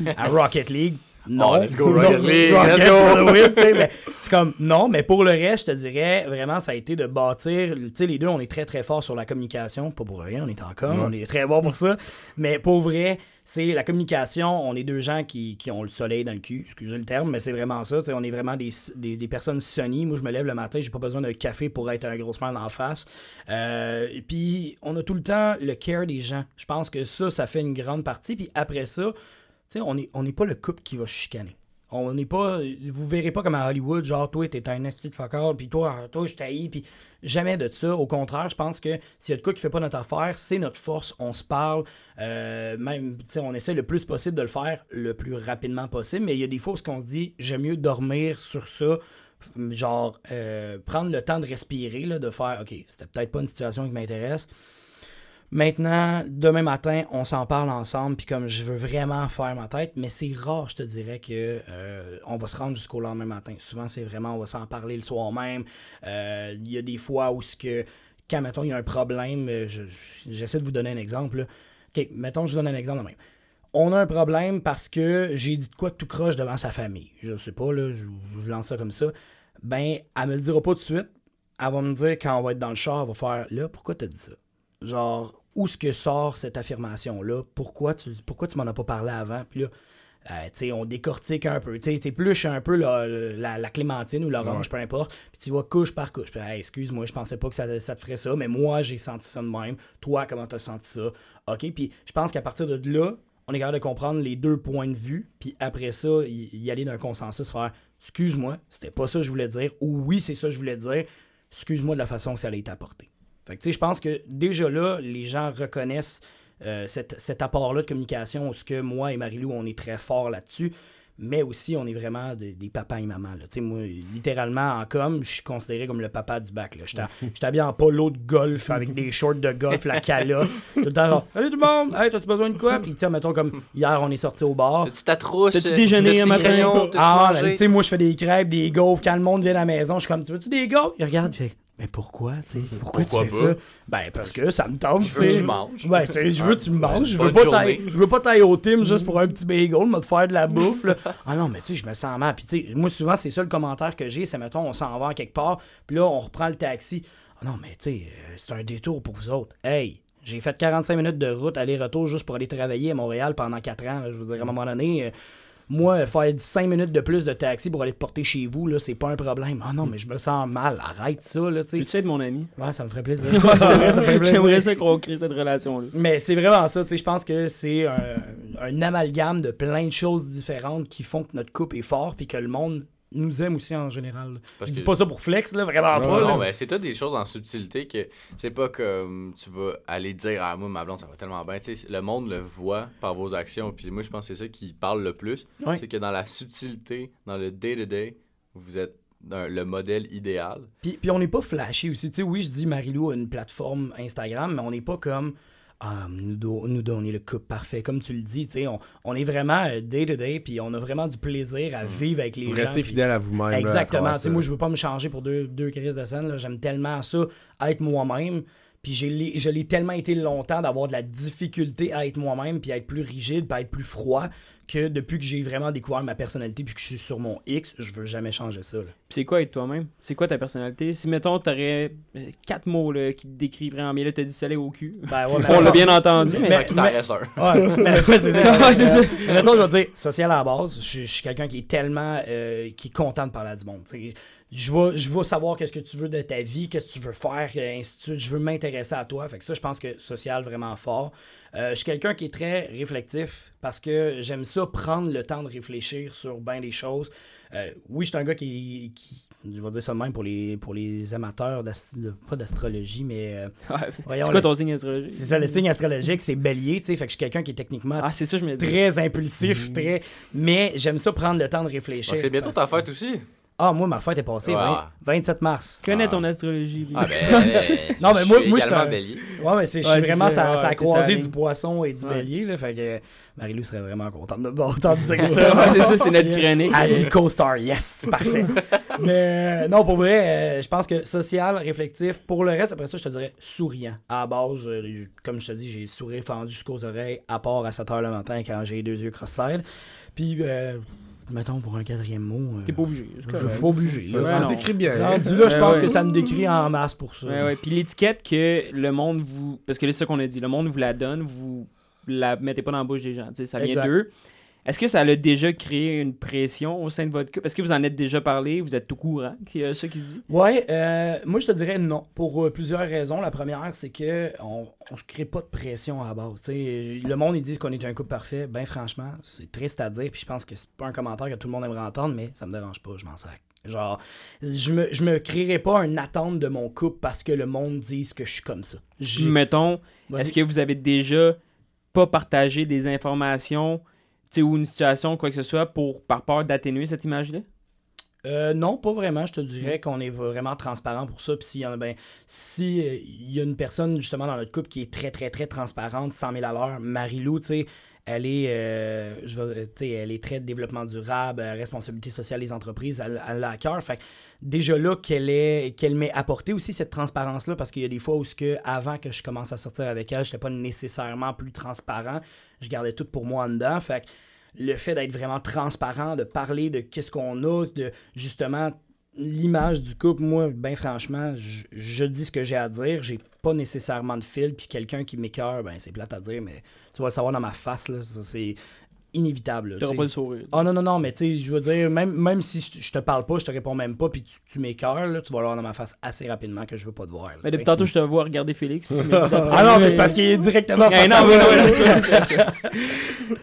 pas, à, à Rocket League. Non, Oh, let's go, Rocket League, Rocket let's go. win, c'est comme non, mais pour le reste, je te dirais vraiment, ça a été de bâtir. Tu sais, les deux, on est très très forts sur la communication. Pas pour rien, on est en com, on est très bon pour ça. Mais pour vrai, c'est la communication. On est deux gens qui, qui ont le soleil dans le cul, excusez le terme, mais c'est vraiment ça. on est vraiment des, des, personnes sunny. Moi, je me lève le matin, j'ai pas besoin d'un café pour être un gros smile en face. Euh, puis, on a tout le temps le care des gens. Je pense que ça, ça fait une grande partie. Puis après ça, on n'est on est pas le couple qui va chicaner. On n'est pas. Vous verrez pas comme à Hollywood, genre, toi, t'es un esti de fucker, puis toi, toi, je t'haïs, puis jamais de ça. Au contraire, je pense que s'il y a de quoi qui fait pas notre affaire, c'est notre force, on se parle. euh, même, on essaie le plus possible de le faire le plus rapidement possible, mais il y a des fois où qu'on se dit, j'aime mieux dormir sur ça. Genre, euh, prendre le temps de respirer, là, de faire, OK, c'était peut-être pas une situation qui m'intéresse Maintenant, demain matin, on s'en parle ensemble, puis comme je veux vraiment faire ma tête, mais c'est rare, je te dirais, que euh, on va se rendre jusqu'au lendemain matin. Souvent, c'est vraiment, on va s'en parler le soir même. Euh, Il y a des fois où que, quand, mettons, il y a un problème, euh, je- je- j'essaie de vous donner un exemple. OK, mettons, je vous donne un exemple même. On a un problème parce que j'ai dit de quoi tout croche devant sa famille. Je sais pas, là, je, je lance ça comme ça. Ben, elle me le dira pas tout de suite. Elle va me dire, quand on va être dans le char, elle va faire, là, pourquoi t'as dit ça? Genre, où est-ce que sort cette affirmation-là? Pourquoi tu, pourquoi tu m'en as pas parlé avant? Puis là, euh, tu sais, on décortique un peu. Tu sais, t'épluches un peu la, la, la clémentine ou l'orange, peu importe. Puis tu vois couche par couche. Puis, hey, excuse-moi, je pensais pas que ça, ça te ferait ça, mais moi, j'ai senti ça de même. Toi, comment t'as senti ça? OK, puis je pense qu'à partir de là, on est capable de comprendre les deux points de vue, puis après ça, y, y aller d'un consensus, faire excuse-moi, c'était pas ça que je voulais dire, ou oui, c'est ça que je voulais dire, excuse-moi de la façon que ça a été apporté. Fait que tu sais, je pense que déjà là, les gens reconnaissent euh, cet, cet apport-là de communication, où ce que moi et Marie-Lou, on est très fort là-dessus, mais aussi on est vraiment des, des papas et mamans. là. Tu sais, moi, littéralement, en com, je suis considéré comme le papa du bac. j'étais habillé en polo de golf avec des shorts de golf, la cala. Tout le temps, genre, Salut tout le monde, hey, t'as-tu besoin de quoi? Puis, tu sais, mettons, comme hier, on est sorti au bar. T'as-tu ta trousse? T'as-tu déjeuné T'as-tu un matin? Ah, ben, tu sais, moi, je fais des crêpes, des gaufres. Quand le monde vient à la maison, je suis comme, tu veux-tu des gaufres? Il regarde, il fait, mais pourquoi, tu sais? Pourquoi, Pourquoi tu fais pas? ça? Ben, parce que ça me tente, Je veux tu sais. que tu manges. Ouais, je veux que tu me manges. Je veux pas je veux pas tailler au team juste pour un petit bagel, me faire de la bouffe, là. Ah non, mais tu sais, je me sens mal. Puis, tu sais, moi, souvent, c'est ça le commentaire que j'ai, c'est, mettons, on s'en va quelque part, puis là, on reprend le taxi. Ah non, mais tu sais, euh, c'est un détour pour vous autres. Hey! J'ai fait 45 minutes de route aller-retour juste pour aller travailler à Montréal pendant 4 ans. là. Je veux dire, à un moment donné, euh, moi, faire 5 minutes de plus de taxi pour aller te porter chez vous, là, c'est pas un problème. Ah non, mais je me sens mal. Arrête ça, là, tu sais. Peux-tu être mon ami? Ouais, ça me ferait plaisir. Ouais, c'est vrai, ça me ferait plaisir. J'aimerais ça qu'on crée cette relation-là. Mais c'est vraiment ça, tu sais, je pense que c'est un, un amalgame de plein de choses différentes qui font que notre couple est fort puis que le monde nous aime aussi en général. Parce je dis que- pas ça pour flex, là, vraiment Non, pas. Non, là. mais c'est tout des choses en subtilité que c'est pas comme tu vas aller dire à moi, ma blonde, ça va tellement bien. Tu sais, le monde le voit par vos actions. Puis moi, je pense que c'est ça qui parle le plus. C'est que dans la subtilité, dans le day-to-day, vous êtes le modèle idéal. Puis, puis on n'est pas flashy aussi. Tu sais, oui, je dis Marilou a une plateforme Instagram, mais on n'est pas comme ah, nous, do- nous donner le couple parfait. Comme tu le dis, tu sais, on, on est vraiment euh, day-to-day, puis on a vraiment du plaisir à vivre avec les Vous gens. restez fidèle à vous-même. Exactement. moi, je veux pas me changer pour deux, deux crises de scène. J'aime tellement ça, être moi-même. Puis je l'ai tellement été longtemps d'avoir de la difficulté à être moi-même, puis à être plus rigide, puis à être plus froid, que depuis que j'ai vraiment découvert ma personnalité, puis que je suis sur mon X, je veux jamais changer ça. c'est quoi être toi-même? C'est quoi ta personnalité? Si, mettons, t'aurais euh, quatre mots là, qui te décriveraient en bien, là, t'as dit soleil au cul. Ben, ouais, mais On l'a bien entendu. Mais- mais-. Ouais, mais- ouais, c'est ça. Ouais, c'est ça. Mais mettons, je vais dire, social à la base, je, je suis quelqu'un qui est tellement. euh, qui est content de parler à du monde. Je vais, je vais savoir qu'est-ce que tu veux de ta vie, qu'est-ce que tu veux faire, ainsi de suite. Je veux m'intéresser à toi. Fait que ça, je pense que social, vraiment fort. Euh, je suis quelqu'un qui est très réflectif parce que j'aime ça prendre le temps de réfléchir sur bien des choses. Euh, oui, je suis un gars qui, qui- Je vais dire ça de même pour les, pour les amateurs, de- pas d'astrologie, mais. euh, Ouais. voyons, C'est quoi ton signe astrologique? c'est ça, le signe astrologique, c'est bélier, tu sais. Fait que je suis quelqu'un qui est techniquement Ah, c'est ça, je me dis. très impulsif, très. Mais j'aime ça prendre le temps de réfléchir. Donc c'est bientôt ta fête aussi. Ah, moi, ma fête est passée, Ouais. 20 27 mars. Connais Ah. ton astrologie. Ah ben. Non, mais moi- je suis moi, également un- bélier. Ouais, mais c'est, je suis vraiment ça, ça, ouais, ça a croisé du poisson et du Ouais. bélier, là. Fait que Marie-Lou serait vraiment contente de d'entendre dire ça. Ouais, c'est ça, c'est notre chronique. Elle dit co-star, yes, c'est parfait. Mais euh, non, pour vrai, euh, je pense que social, réflectif. Pour le reste, après ça, je te dirais souriant. À la base, euh, comme je te dis, j'ai sourire fendu jusqu'aux oreilles, à part à 7 h le matin quand j'ai les deux yeux cross-side. Puis, euh, mettons pour un quatrième mot. euh, T'es pas obligé. Je suis pas obligé. Ça, là. ça décrit bien. Rendu là, je pense ouais. que ça me décrit en masse pour ça. Ouais, ouais. Puis l'étiquette que le monde vous. Parce que c'est ça qu'on a dit. Le monde vous la donne, vous la mettez pas dans la bouche des gens. tu sais, ça vient d'eux. Est-ce que ça a déjà créé une pression au sein de votre couple? Est-ce que vous en êtes déjà parlé? Vous êtes au courant qu'il y a ça qui se dit? Ouais, euh, moi je te dirais non, pour euh, plusieurs raisons. La première, c'est que on, on se crée pas de pression à la base. Le monde, ils disent qu'on est un couple parfait. Ben franchement, c'est triste à dire, puis je pense que c'est pas un commentaire que tout le monde aimerait entendre, mais ça me dérange pas, je m'en sac. Genre, je me, je me créerai pas une attente de mon couple parce que le monde dise que je suis comme ça. Mettons, est-ce que vous avez déjà pas partagé des informations ou une situation, quoi que ce soit, pour par peur d'atténuer cette image-là? Euh, non, pas vraiment. Je te dirais qu'on est vraiment transparent pour ça. Puis s'il y en a, ben, si euh, il y a une personne justement dans notre couple qui est très, très, très transparente, 100 000 à l'heure, Marie-Lou, tu sais, elle est, euh, je elle est très développement durable, responsabilité sociale des entreprises, elle, elle l'a à cœur. Fait que déjà là qu'elle est qu'elle m'ait apporté aussi cette transparence là parce qu'il y a des fois où avant que je commence à sortir avec elle, j'étais pas nécessairement plus transparent, je gardais tout pour moi en dedans. Fait que le fait d'être vraiment transparent, de parler de qu'est-ce qu'on a, de justement l'image du couple, moi, ben franchement, je, je dis ce que j'ai à dire. J'ai pas nécessairement de fil, puis quelqu'un qui m'écœure, ben c'est plate à dire, mais tu vas le savoir dans ma face, là. Ça, c'est inévitable. tu pas le sourire. Ah non, non, non, mais tu sais, je veux dire, même, même si je, je te parle pas, je te réponds même pas, puis tu, tu m'écœures, là, tu vas l'avoir dans ma face assez rapidement que je veux pas te voir. là, Mais depuis tantôt, je te vois regarder Félix. puis Ah non, mais c'est parce qu'il est directement Eh face non, à mais moi, non.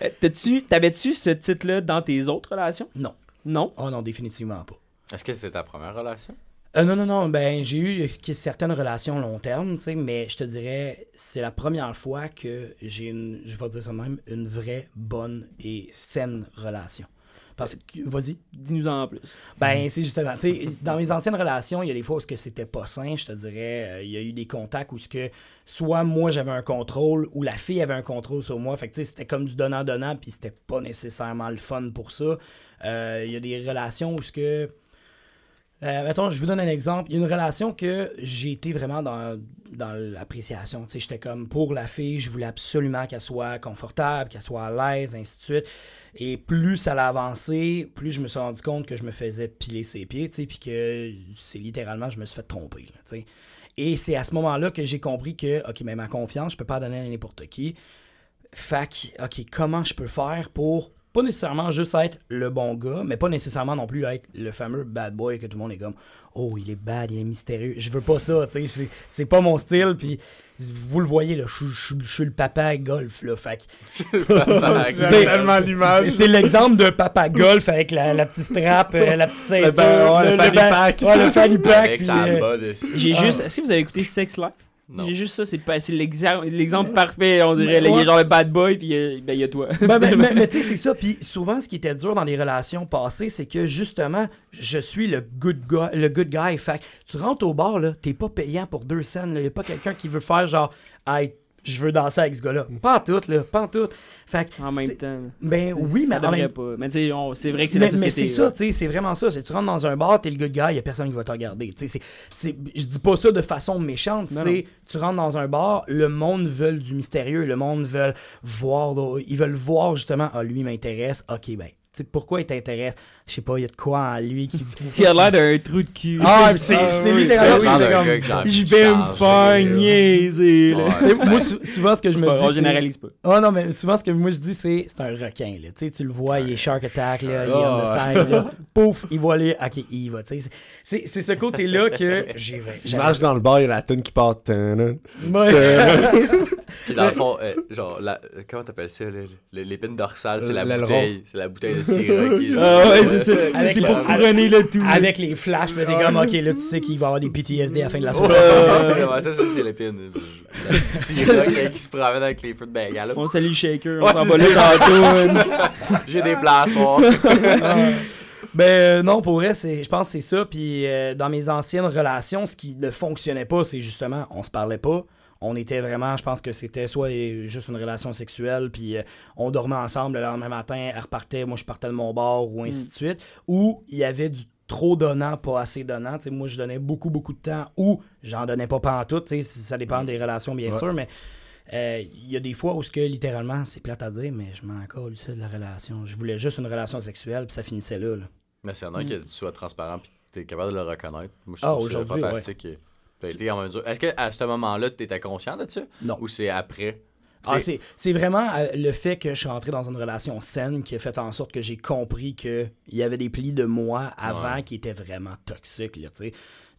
Euh, T'avais-tu ce titre-là dans tes autres relations? Non. Non? Oh non, définitivement pas. Est-ce que c'est ta première relation? Euh, non, non, non, ben j'ai eu euh, certaines relations long terme, tu sais, mais je te dirais, c'est la première fois que j'ai une, je vais dire ça même, une vraie bonne et saine relation. Parce que, vas-y. Dis-nous en plus. Ben, c'est justement, tu sais, dans mes anciennes relations, il y a des fois où ce que c'était pas sain, je te dirais, euh, il y a eu des contacts où ce que soit moi j'avais un contrôle ou la fille avait un contrôle sur moi, fait que tu sais, c'était comme du donnant-donnant, puis c'était pas nécessairement le fun pour ça. Euh, Il y a des relations où ce que euh, mettons, je vous donne un exemple. Il y a une relation que j'ai été vraiment dans, l'appréciation. Tu sais, j'étais comme pour la fille, je voulais absolument qu'elle soit confortable, qu'elle soit à l'aise, ainsi de suite. Et plus ça l'a avancé, plus je me suis rendu compte que je me faisais piler ses pieds, tu sais, puis que c'est littéralement, je me suis fait tromper, tu sais. Et c'est à ce moment-là que j'ai compris que, OK, mais ma confiance, je peux pas donner à n'importe qui. Fait OK, comment je peux faire pour pas nécessairement juste être le bon gars, mais pas nécessairement non plus être le fameux bad boy que tout le monde est comme Oh, il est bad, il est mystérieux. Je veux pas ça, tu sais, c'est- c'est pas mon style, puis vous le voyez, là, je suis- je suis- je suis le papa golf, là, tellement l'image. c'est- C'est l'exemple de papa golf avec la, la petite strap, euh, la petite ceinture, ben, ouais, le fanny pack. ouais, le fanny pack. Avec puis, sa euh. J'ai Ah. juste. Est-ce que vous avez écouté Sex Life? J'ai juste ça, c'est l'exemple parfait, on dirait. Il y a genre le bad boy, puis euh, ben, il y a toi. Ben, ben, mais mais tu sais, c'est ça. Puis souvent, ce qui était dur dans les relations passées, c'est que justement, je suis le good guy. Le good guy. Fait tu rentres au bar, là, t'es pas payant pour deux scènes. Il y a pas quelqu'un qui veut faire genre, hey, je veux danser avec ce gars-là. Pas en tout, là. Pas en tout. Fait que, en même temps. ben oui, mais en même pas. Mais tu c'est vrai que c'est mais, la mais société. c'est là. ça, tu sais, c'est vraiment ça. C'est tu rentres dans un bar, t'es le good guy, y a personne qui va te regarder. Tu sais, c'est- c'est- je dis pas ça de façon méchante, c'est tu rentres dans un bar, le monde veut du mystérieux, le monde veut voir, ils veulent voir justement, ah lui il m'intéresse, ok ben, tu sais pourquoi il t'intéresse, je sais pas, il y a de quoi en lui qui. Il a l'air d'un trou de cul. Ah, c'est c'est oui. littéralement. Ben oui, comme- envie Je vais me faire là. niaiser, ben, moi, sou- souvent, ce que je me pas- dis. on généralise pas. Ah non, mais souvent, ce que moi je dis, c'est c'est un requin. Là. Tu sais, tu le vois, il est Shark Attack, là, il est on the Ah, side, là. Pouf, il voit aller, ok, il y va. tu sais. C'est- ce côté-là que j'ai Je marche dans le bar, il y a la tune qui part. Puis dans le fond, euh, genre, la, comment t'appelles ça, l'épine dorsale, c'est la bouteille, c'est la bouteille de sirop qui est genre... Ouais, c'est pour couronner le tout. Avec les flashs, là, t'es comme, ok, là, tu sais qu'il va y avoir des PTSD à la fin de la Ouais, soirée. ça, c'est vraiment ça, ça, c'est. La sirop qui, qui se promène avec les feux de bengale. On salue le shaker, on Ouais, s'en va là tantôt. J'ai des plans soir. Ben euh, non, pour vrai, c'est, je pense que c'est ça. Puis euh, dans mes anciennes relations, ce qui ne fonctionnait pas, c'est justement, on se parlait pas. On était vraiment, je pense que c'était soit juste une relation sexuelle, puis euh, on dormait ensemble le lendemain matin, elle repartait, moi je partais de mon bord, ou ainsi de suite. Ou il y avait du trop donnant, pas assez donnant. Moi, je donnais beaucoup, beaucoup de temps, ou j'en donnais pas pantoute. Tu sais, ça dépend des relations, bien Ouais. sûr, mais euh, il y a des fois où ce que littéralement, c'est plate à dire, mais je m'en colle ça de la relation. Je voulais juste une relation sexuelle, puis ça finissait là. là. Mais c'est un que tu sois transparent puis tu es capable de le reconnaître. Moi, je Ah, trouve ça aujourd'hui, fantastique. que t'as été en mesure. Est-ce qu'à ce moment-là, tu étais conscient de ça? Non. Ou c'est après? Ah, C'est- vraiment euh, le fait que je suis rentré dans une relation saine qui a fait en sorte que j'ai compris qu'il y avait des plis de moi avant Ouais. qui étaient vraiment toxiques. Là,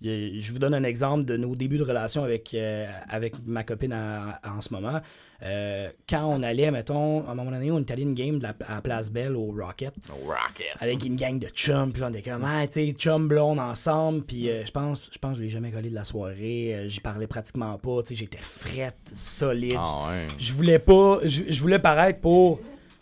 je vous donne un exemple de nos débuts de relation avec, euh, avec ma copine à- à- en ce moment. Euh, quand on allait, mettons, à un moment donné, on est allé une game de la, à Place Belle au Rocket Rocket. avec une gang de chums, puis on était comme, ah, tu sais, chums blondes ensemble, puis euh, je pense, je pense que je l'ai jamais collé de la soirée, j'y parlais pratiquement pas, tu sais, j'étais frette, solide, Ah ouais. je voulais pas je, voulais paraître pour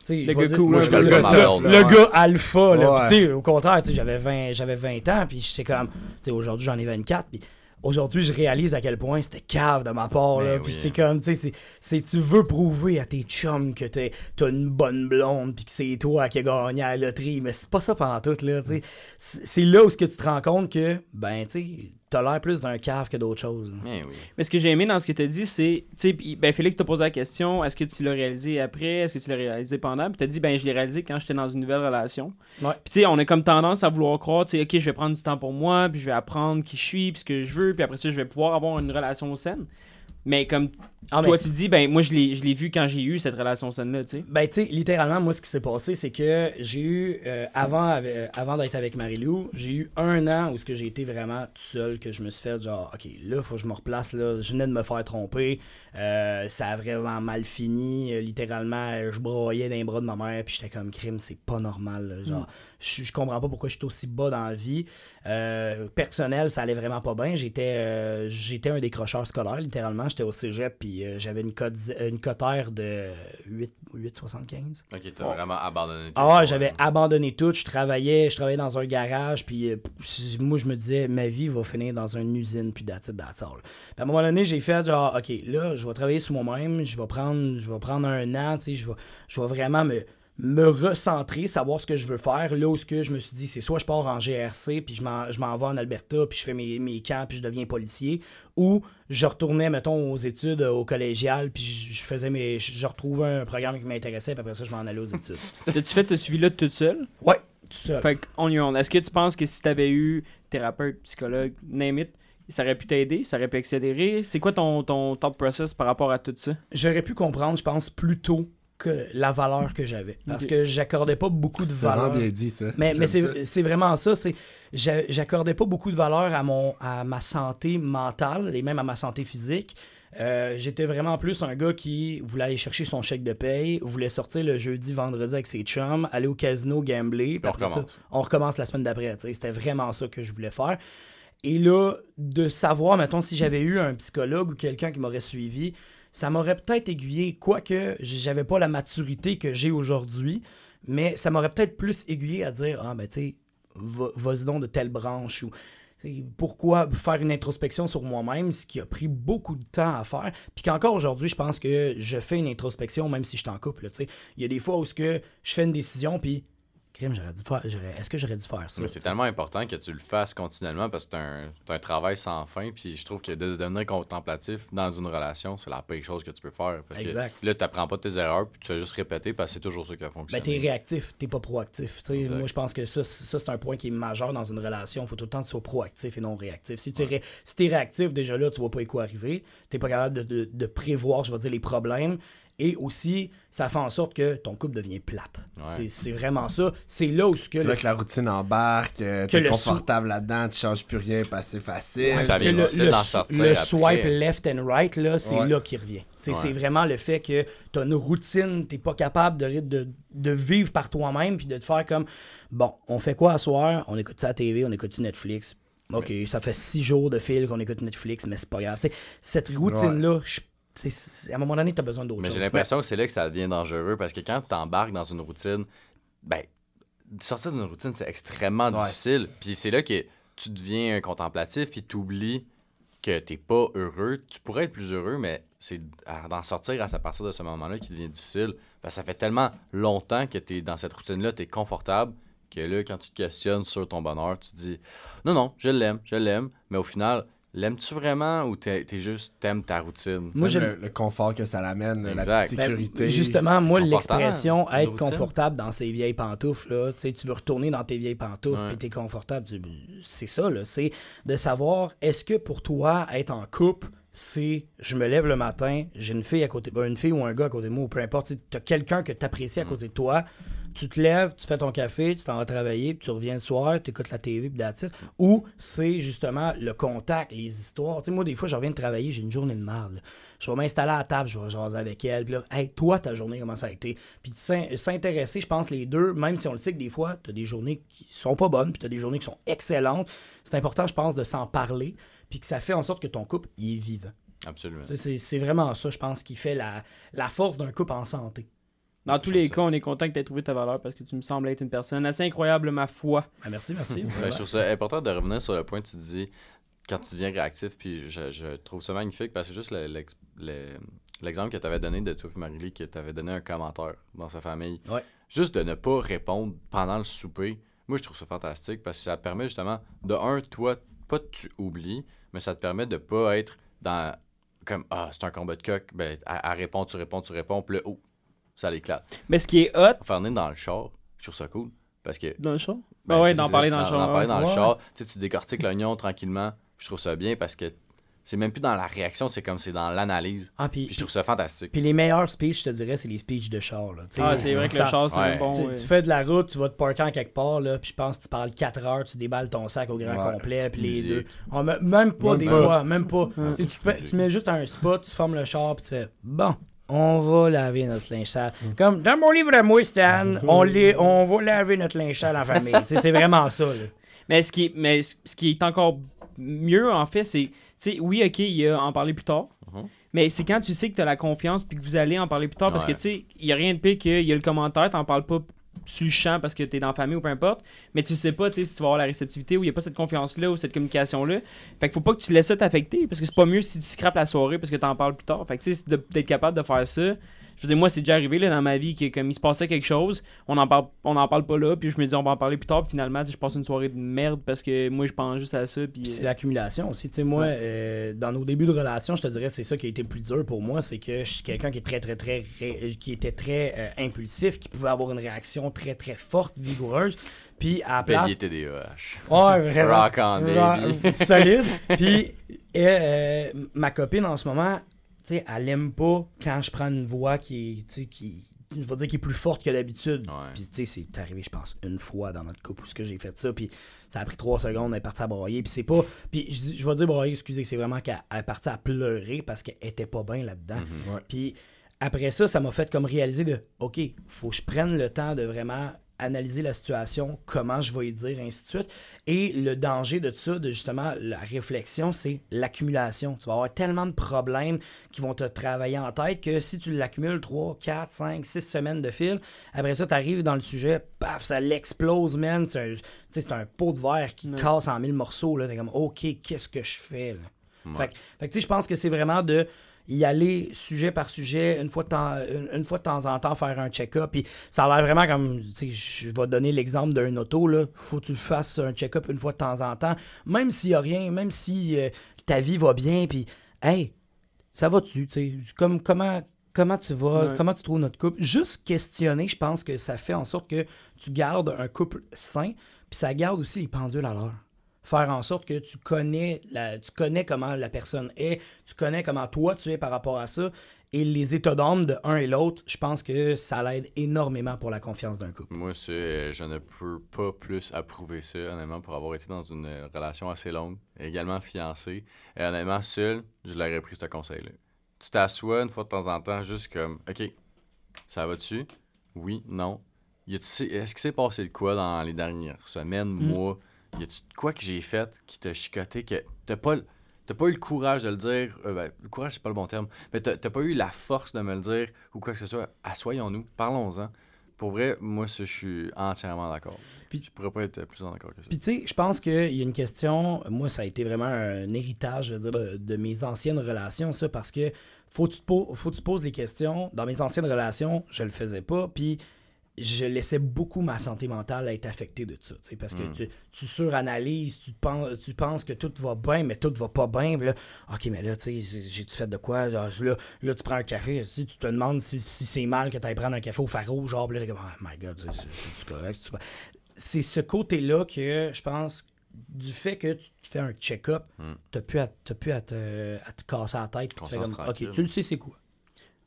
Le gars dire, cool, moi, le gars le, gars alpha. Ouais. Au contraire, j'avais 20, j'avais 20 ans, puis j'étais comme, aujourd'hui, j'en ai 24, puis aujourd'hui, je réalise à quel point c'était cave de ma part, là. Ben Puis oui. c'est comme, tu sais, c'est- tu veux prouver à tes chums que t'as une bonne blonde, puis que c'est toi qui as gagné à la loterie, mais c'est pas ça pendant tout, là, tu sais. C'est, c'est là où ce que tu te rends compte que, ben, tu sais, t'as l'air plus d'un cave que d'autres choses. Oui. Mais ce que j'ai aimé dans ce que tu as dit, c'est, tu sais, puis, ben Félix t'a posé la question, est-ce que tu l'as réalisé après, est-ce que tu l'as réalisé pendant, puis t'as dit, ben je l'ai réalisé quand j'étais dans une nouvelle relation. Ouais. Puis tu sais, on a comme tendance à vouloir croire, tu sais, ok, je vais prendre du temps pour moi, puis je vais apprendre qui je suis, puis ce que je veux, puis après ça, je vais pouvoir avoir une relation saine. Mais comme Ah, mais- toi, tu dis, ben moi, je l'ai vu quand j'ai eu cette relation saine-là, tu sais. Ben, tu sais, littéralement, moi, ce qui s'est passé, c'est que j'ai eu, euh, avant, euh, avant d'être avec Marie-Lou, j'ai eu un an où ce que j'ai été vraiment tout seul, que je me suis fait genre, OK, là, faut que je me replace, là. Je venais de me faire tromper. Euh, ça a vraiment mal fini. Littéralement, je broyais dans les bras de ma mère, puis j'étais comme crime, c'est pas normal. là. Genre, je, je comprends pas pourquoi je suis aussi bas dans la vie. Personnel, ça allait vraiment pas bien. J'étais j'étais un décrocheur scolaire, littéralement. J'étais au cégep, puis euh, j'avais une cote une cotère de 8 8,75. Ok, t'as vraiment abandonné. tes Ah j'avais abandonné tout. Je travaillais, je travaillais dans un garage, puis euh, moi, je me disais, ma vie va finir dans une usine, puis that's it, that's all. Puis à un moment donné, j'ai fait genre, OK, là, je vais travailler sur moi-même, je vais prendre, je vais prendre un an, tu sais, je vais, je vais vraiment me me recentrer, savoir ce que je veux faire. Là où ce que je me suis dit, c'est soit je pars en GRC, puis je m'en, je m'en vais en Alberta, puis je fais mes, mes camps, puis je deviens policier, ou je retournais, mettons, aux études euh, au collégial, puis je faisais mes... Je retrouvais un programme qui m'intéressait, puis après ça, je m'en allais aux études. T'as-tu fait ce suivi-là toute seule? Ouais, tout seul. Fait on y on. Est-ce que tu penses que si t'avais eu thérapeute, psychologue, name it, ça aurait pu t'aider, ça aurait pu accélérer? C'est quoi ton, ton top process par rapport à tout ça? J'aurais pu comprendre, je pense, plus tôt que la valeur que j'avais. Parce que j'accordais pas beaucoup de C'est vraiment valeur. bien dit, ça. Mais, c'est vraiment ça. c'est j'a- J'accordais pas beaucoup de valeur à, mon, à ma santé mentale et même à ma santé physique. Euh, J'étais vraiment plus un gars qui voulait aller chercher son chèque de paye, voulait sortir le jeudi, vendredi avec ses chums, aller au casino, gambler. puis on ça, on recommence la semaine d'après. C'était vraiment ça que je voulais faire. Et là, de savoir, mettons, si j'avais eu un psychologue ou quelqu'un qui m'aurait suivi, ça m'aurait peut-être aiguillé, quoique j'avais pas la maturité que j'ai aujourd'hui, mais ça m'aurait peut-être plus aiguillé à dire Ah, ben, tu sais, va- vas-y donc de telle branche ou. Pourquoi faire une introspection sur moi-même, ce qui a pris beaucoup de temps à faire, puis qu'encore aujourd'hui, je pense que je fais une introspection même si je suis en couple. Il y a des fois où je fais une décision, puis crime, j'aurais dû faire. j'aurais- Est-ce que j'aurais dû faire ça? C'est tu tellement important que tu le fasses continuellement parce que c'est un, un travail sans fin. Puis je trouve que de devenir contemplatif dans une relation, c'est la pire chose que tu peux faire. Parce Exact. Que là, tu n'apprends pas tes erreurs, puis tu fais juste répéter parce que c'est toujours ça qui a Ben, fonctionné. t'es réactif, t'es pas proactif. tu moi, je pense que ça, ça c'est un point qui est majeur dans une relation. Il faut tout le temps que tu sois proactif et non réactif. Si tu es, ré- si t'es réactif, déjà là, tu vois pas quoi arriver. T'es pas capable de, de- de prévoir, je vais dire, les problèmes. Et aussi, ça fait en sorte que ton couple devient plate. C'est- C'est vraiment ça. C'est là où ce que C'est le- là que la routine embarque, euh, Que t'es le confortable là-dedans, tu changes plus rien parce que c'est facile. Ouais, ça vient le, le- sortir le après. swipe left and right, là, c'est Ouais. là qu'il revient. C'est Ouais. vraiment le fait que tu as une routine, tu pas capable de, de, de vivre par toi-même puis de te faire comme bon, on fait quoi à soir? On écoute ça à la TV, on écoute Netflix? Ok, ça fait six jours de fil qu'on écoute Netflix, mais c'est pas grave. Cette routine-là, je- à un moment donné, tu as besoin d'autre Mais j'ai l'impression que c'est là que ça devient dangereux parce que quand tu embarques dans une routine, ben, sortir d'une routine, c'est extrêmement Ouais. difficile. Puis c'est là que tu deviens contemplatif puis tu oublies que t'es pas heureux. Tu pourrais être plus heureux, mais c'est d'en sortir à partir de ce moment-là qui devient difficile. Parce que ça fait tellement longtemps que tu es dans cette routine-là, tu es confortable, que là, quand tu te questionnes sur ton bonheur, tu te dis non, non, je l'aime, je l'aime, mais au final, l'aimes-tu vraiment ou t'es t'es juste t'aimes ta routine? Moi, j'aime- le, le confort que ça l'amène, la petite Ben, sécurité. justement, moi, l'expression être routine. confortable dans ses vieilles pantoufles, là, tu sais, tu veux retourner dans tes vieilles pantoufles Ouais. puis t'es confortable, c'est ça, là, c'est de savoir, est-ce que pour toi, être en couple, c'est je me lève le matin, j'ai une fille à côté, ben, une fille ou un gars à côté de moi, ou peu importe, tu as quelqu'un que tu apprécies à Mm. côté de toi, tu te lèves, tu fais ton café, tu t'en vas travailler, puis tu reviens le soir, tu écoutes la TV, puis that's it. Ou c'est justement le contact, les histoires. Tu sais, moi, des fois, je reviens de travailler, j'ai une journée de marde. Je vais m'installer à la table, je vais jaser avec elle, puis là, hey, toi, ta journée, comment ça a été? Puis s'intéresser, je pense, les deux, même si on le sait que des fois, tu as des journées qui sont pas bonnes, puis tu as des journées qui sont excellentes, c'est important, je pense, de s'en parler, puis que ça fait en sorte que ton couple, il est vivant. Absolument. C'est vraiment ça, je pense, qui fait la, la force d'un couple en santé. Dans tous les cas, on est content que tu aies trouvé ta valeur parce que tu me sembles être une personne assez incroyable, ma foi. Ah, merci, merci. Ben, je trouve ça important de revenir sur le point que tu dis quand tu deviens réactif, puis je, je trouve ça magnifique parce que juste le- l'ex- le- l'exemple que tu avais donné de toi et Marie-Lie, que tu avais donné un commentaire dans sa famille, Ouais. juste de ne pas répondre pendant le souper, moi je trouve ça fantastique parce que ça te permet justement, de un, toi, pas que tu oublies, mais ça te permet de pas être dans comme Ah, c'est un combat de coq, ben, elle, elle répond, tu réponds, tu réponds, puis là, oh, ça l'éclate. Mais ce qui est hot Faire venir dans le char, je trouve ça cool parce que dans le show, ben, ah ouais, d'en parler dans le show. d'en parler dans le char. Tu sais, tu décortiques l'oignon tranquillement. Je trouve ça bien parce que c'est même plus dans la réaction, c'est comme c'est dans l'analyse. Ah, puis, Puis je trouve ça fantastique. puis les meilleurs speeches, je te dirais, c'est les speeches de char. Là. Ah, c'est vrai que le char, c'est Ouais. un bon. Tu, tu fais de la route, tu vas te parker en quelque part, là, puis je pense que tu parles 4 heures, tu déballes ton sac au grand Ouais, complet, puis les musique. deux. On me- même pas Même des pas. fois, même pas. Tu, sais, tu fais- tu mets juste un spot, tu formes le char, puis tu fais bon. On va laver notre linge sale. Comme dans mon livre à moi, Stan, on, li- on va laver notre linge sale en famille. Tu sais, c'est vraiment ça. là. Mais ce qui est, mais ce qui est encore mieux, en fait, c'est. Tu sais, oui, ok, il y a en parler plus tard. Mhm. Mais c'est quand tu sais que tu as la confiance puis que vous allez en parler plus tard. Parce que tu sais, il n'y a rien de pire qu'il y a le commentaire, t'en parles pas sur le champ parce que t'es dans la famille ou peu importe. Mais tu sais pas tu si tu vas avoir la réceptivité ou il n'y a pas cette confiance-là ou cette communication-là. Fait qu'il faut pas que tu laisses ça t'affecter parce que c'est pas mieux si tu scrapes la soirée parce que t'en parles plus tard. Fait que tu sais, d'être capable de faire ça. Je veux dire, moi, c'est déjà arrivé là, dans ma vie que comme il se passait quelque chose, on en parle, on en parle pas là, puis je me dis on va en parler plus tard, puis finalement, je passe une soirée de merde parce que moi, je pense juste à ça. Puis, Puis c'est euh, l'accumulation aussi. Tu sais, moi, euh, dans nos débuts de relation, je te dirais, c'est ça qui a été le plus dur pour moi, c'est que je suis quelqu'un qui est très, très, très, ré- qui était très euh, impulsif, qui pouvait avoir une réaction très, très forte, vigoureuse. Puis à la place. Payé TDAH. Ouais, vraiment. Rock on, baby. Solide. Puis, euh, euh, ma copine en ce moment, sais, elle aime pas quand je prends une voix qui est, tu sais, qui, je vais dire, qui est plus forte que d'habitude. Ouais. Puis, tu sais, c'est arrivé, je pense, une fois dans notre couple où ce que j'ai fait ça. Puis, ça a pris trois secondes, elle est partie à. Puis, c'est pas. Puis, je, je vais dire brailler, excusez, c'est vraiment qu'elle elle est partie à pleurer parce qu'elle était pas bien là-dedans. Mhm. Ouais. Puis après ça, ça m'a fait comme réaliser de OK, faut que je prenne le temps de vraiment analyser la situation, comment je vais y dire, ainsi de suite. Et le danger de ça, de justement la réflexion, c'est l'accumulation. Tu vas avoir tellement de problèmes qui vont te travailler en tête que si tu l'accumules 3, 4, 5, 6 semaines de fil, après ça, tu arrives dans le sujet, paf, ça l'explose, man. C'est un, c'est un pot de verre qui Ouais. casse en mille morceaux. Là. T'es comme OK, qu'est-ce que je fais là? Ouais. Fait, que- fait que, tu sais, je pense que c'est vraiment de y aller sujet par sujet, une fois de temps, une, une fois de temps en temps, faire un check-up. Puis ça a l'air vraiment comme, je vais donner l'exemple d'un auto, là. Faut que tu fasses un check-up une fois de temps en temps. Même s'il y a rien, même si euh, ta vie va bien, puis, hey, ça va-tu, comme, comment... Comment tu vas, Ouais. comment tu trouves notre couple? Juste questionner, je pense que ça fait en sorte que tu gardes un couple sain, puis ça garde aussi les pendules à l'heure faire en sorte que tu connais, la, tu connais comment la personne est, tu connais comment toi tu es par rapport à ça. Et les états d'âme de un et l'autre, je pense que ça l'aide énormément pour la confiance d'un couple. Moi, c'est, je ne peux pas plus approuver ça, honnêtement, pour avoir été dans une relation assez longue, également fiancé. Et honnêtement, seul, je l'aurais pris ce conseil-là. Tu t'assois une fois de temps en temps, juste comme, OK, ça va-tu? Oui, non. Est-ce qu'il s'est passé de quoi dans les dernières semaines, mois? Y a-tu quoi que j'ai fait qui t'a chicoté que t'as pas, pas eu le courage de le dire? euh, ben, le courage, c'est pas le bon terme. Mais t'as pas eu la force de me le dire ou quoi que ce soit. Assoyons-nous, parlons-en. Pour vrai, moi, ça, je suis entièrement d'accord. Puis- je pourrais pas être plus en accord que ça. Puis tu sais, je pense qu'il y a une question, moi ça a été vraiment un héritage, je veux dire, de, de mes anciennes relations, ça, parce que faut que tu te po- faut que tu te poses des questions. Dans mes anciennes relations, je le faisais pas, puis je laissais beaucoup ma santé mentale être affectée de ça, tu sais, parce que Mm. tu, tu suranalyses, tu, te penses, tu penses que tout va bien, mais tout va pas bien, là, ok, mais là, tu sais, j'ai-tu fait de quoi? Genre, là, là, tu prends un café, tu tu te demandes si, si c'est mal que tu ailles prendre un café au faro, genre, là, comme, oh my god, c'est- correct. tu- c'est ce côté-là que je pense du fait que tu te fais un check-up, Hmm. t'as plus, à, t'as plus à, te, à te casser la tête. Tu fais comme, ok, tu le sais, c'est quoi.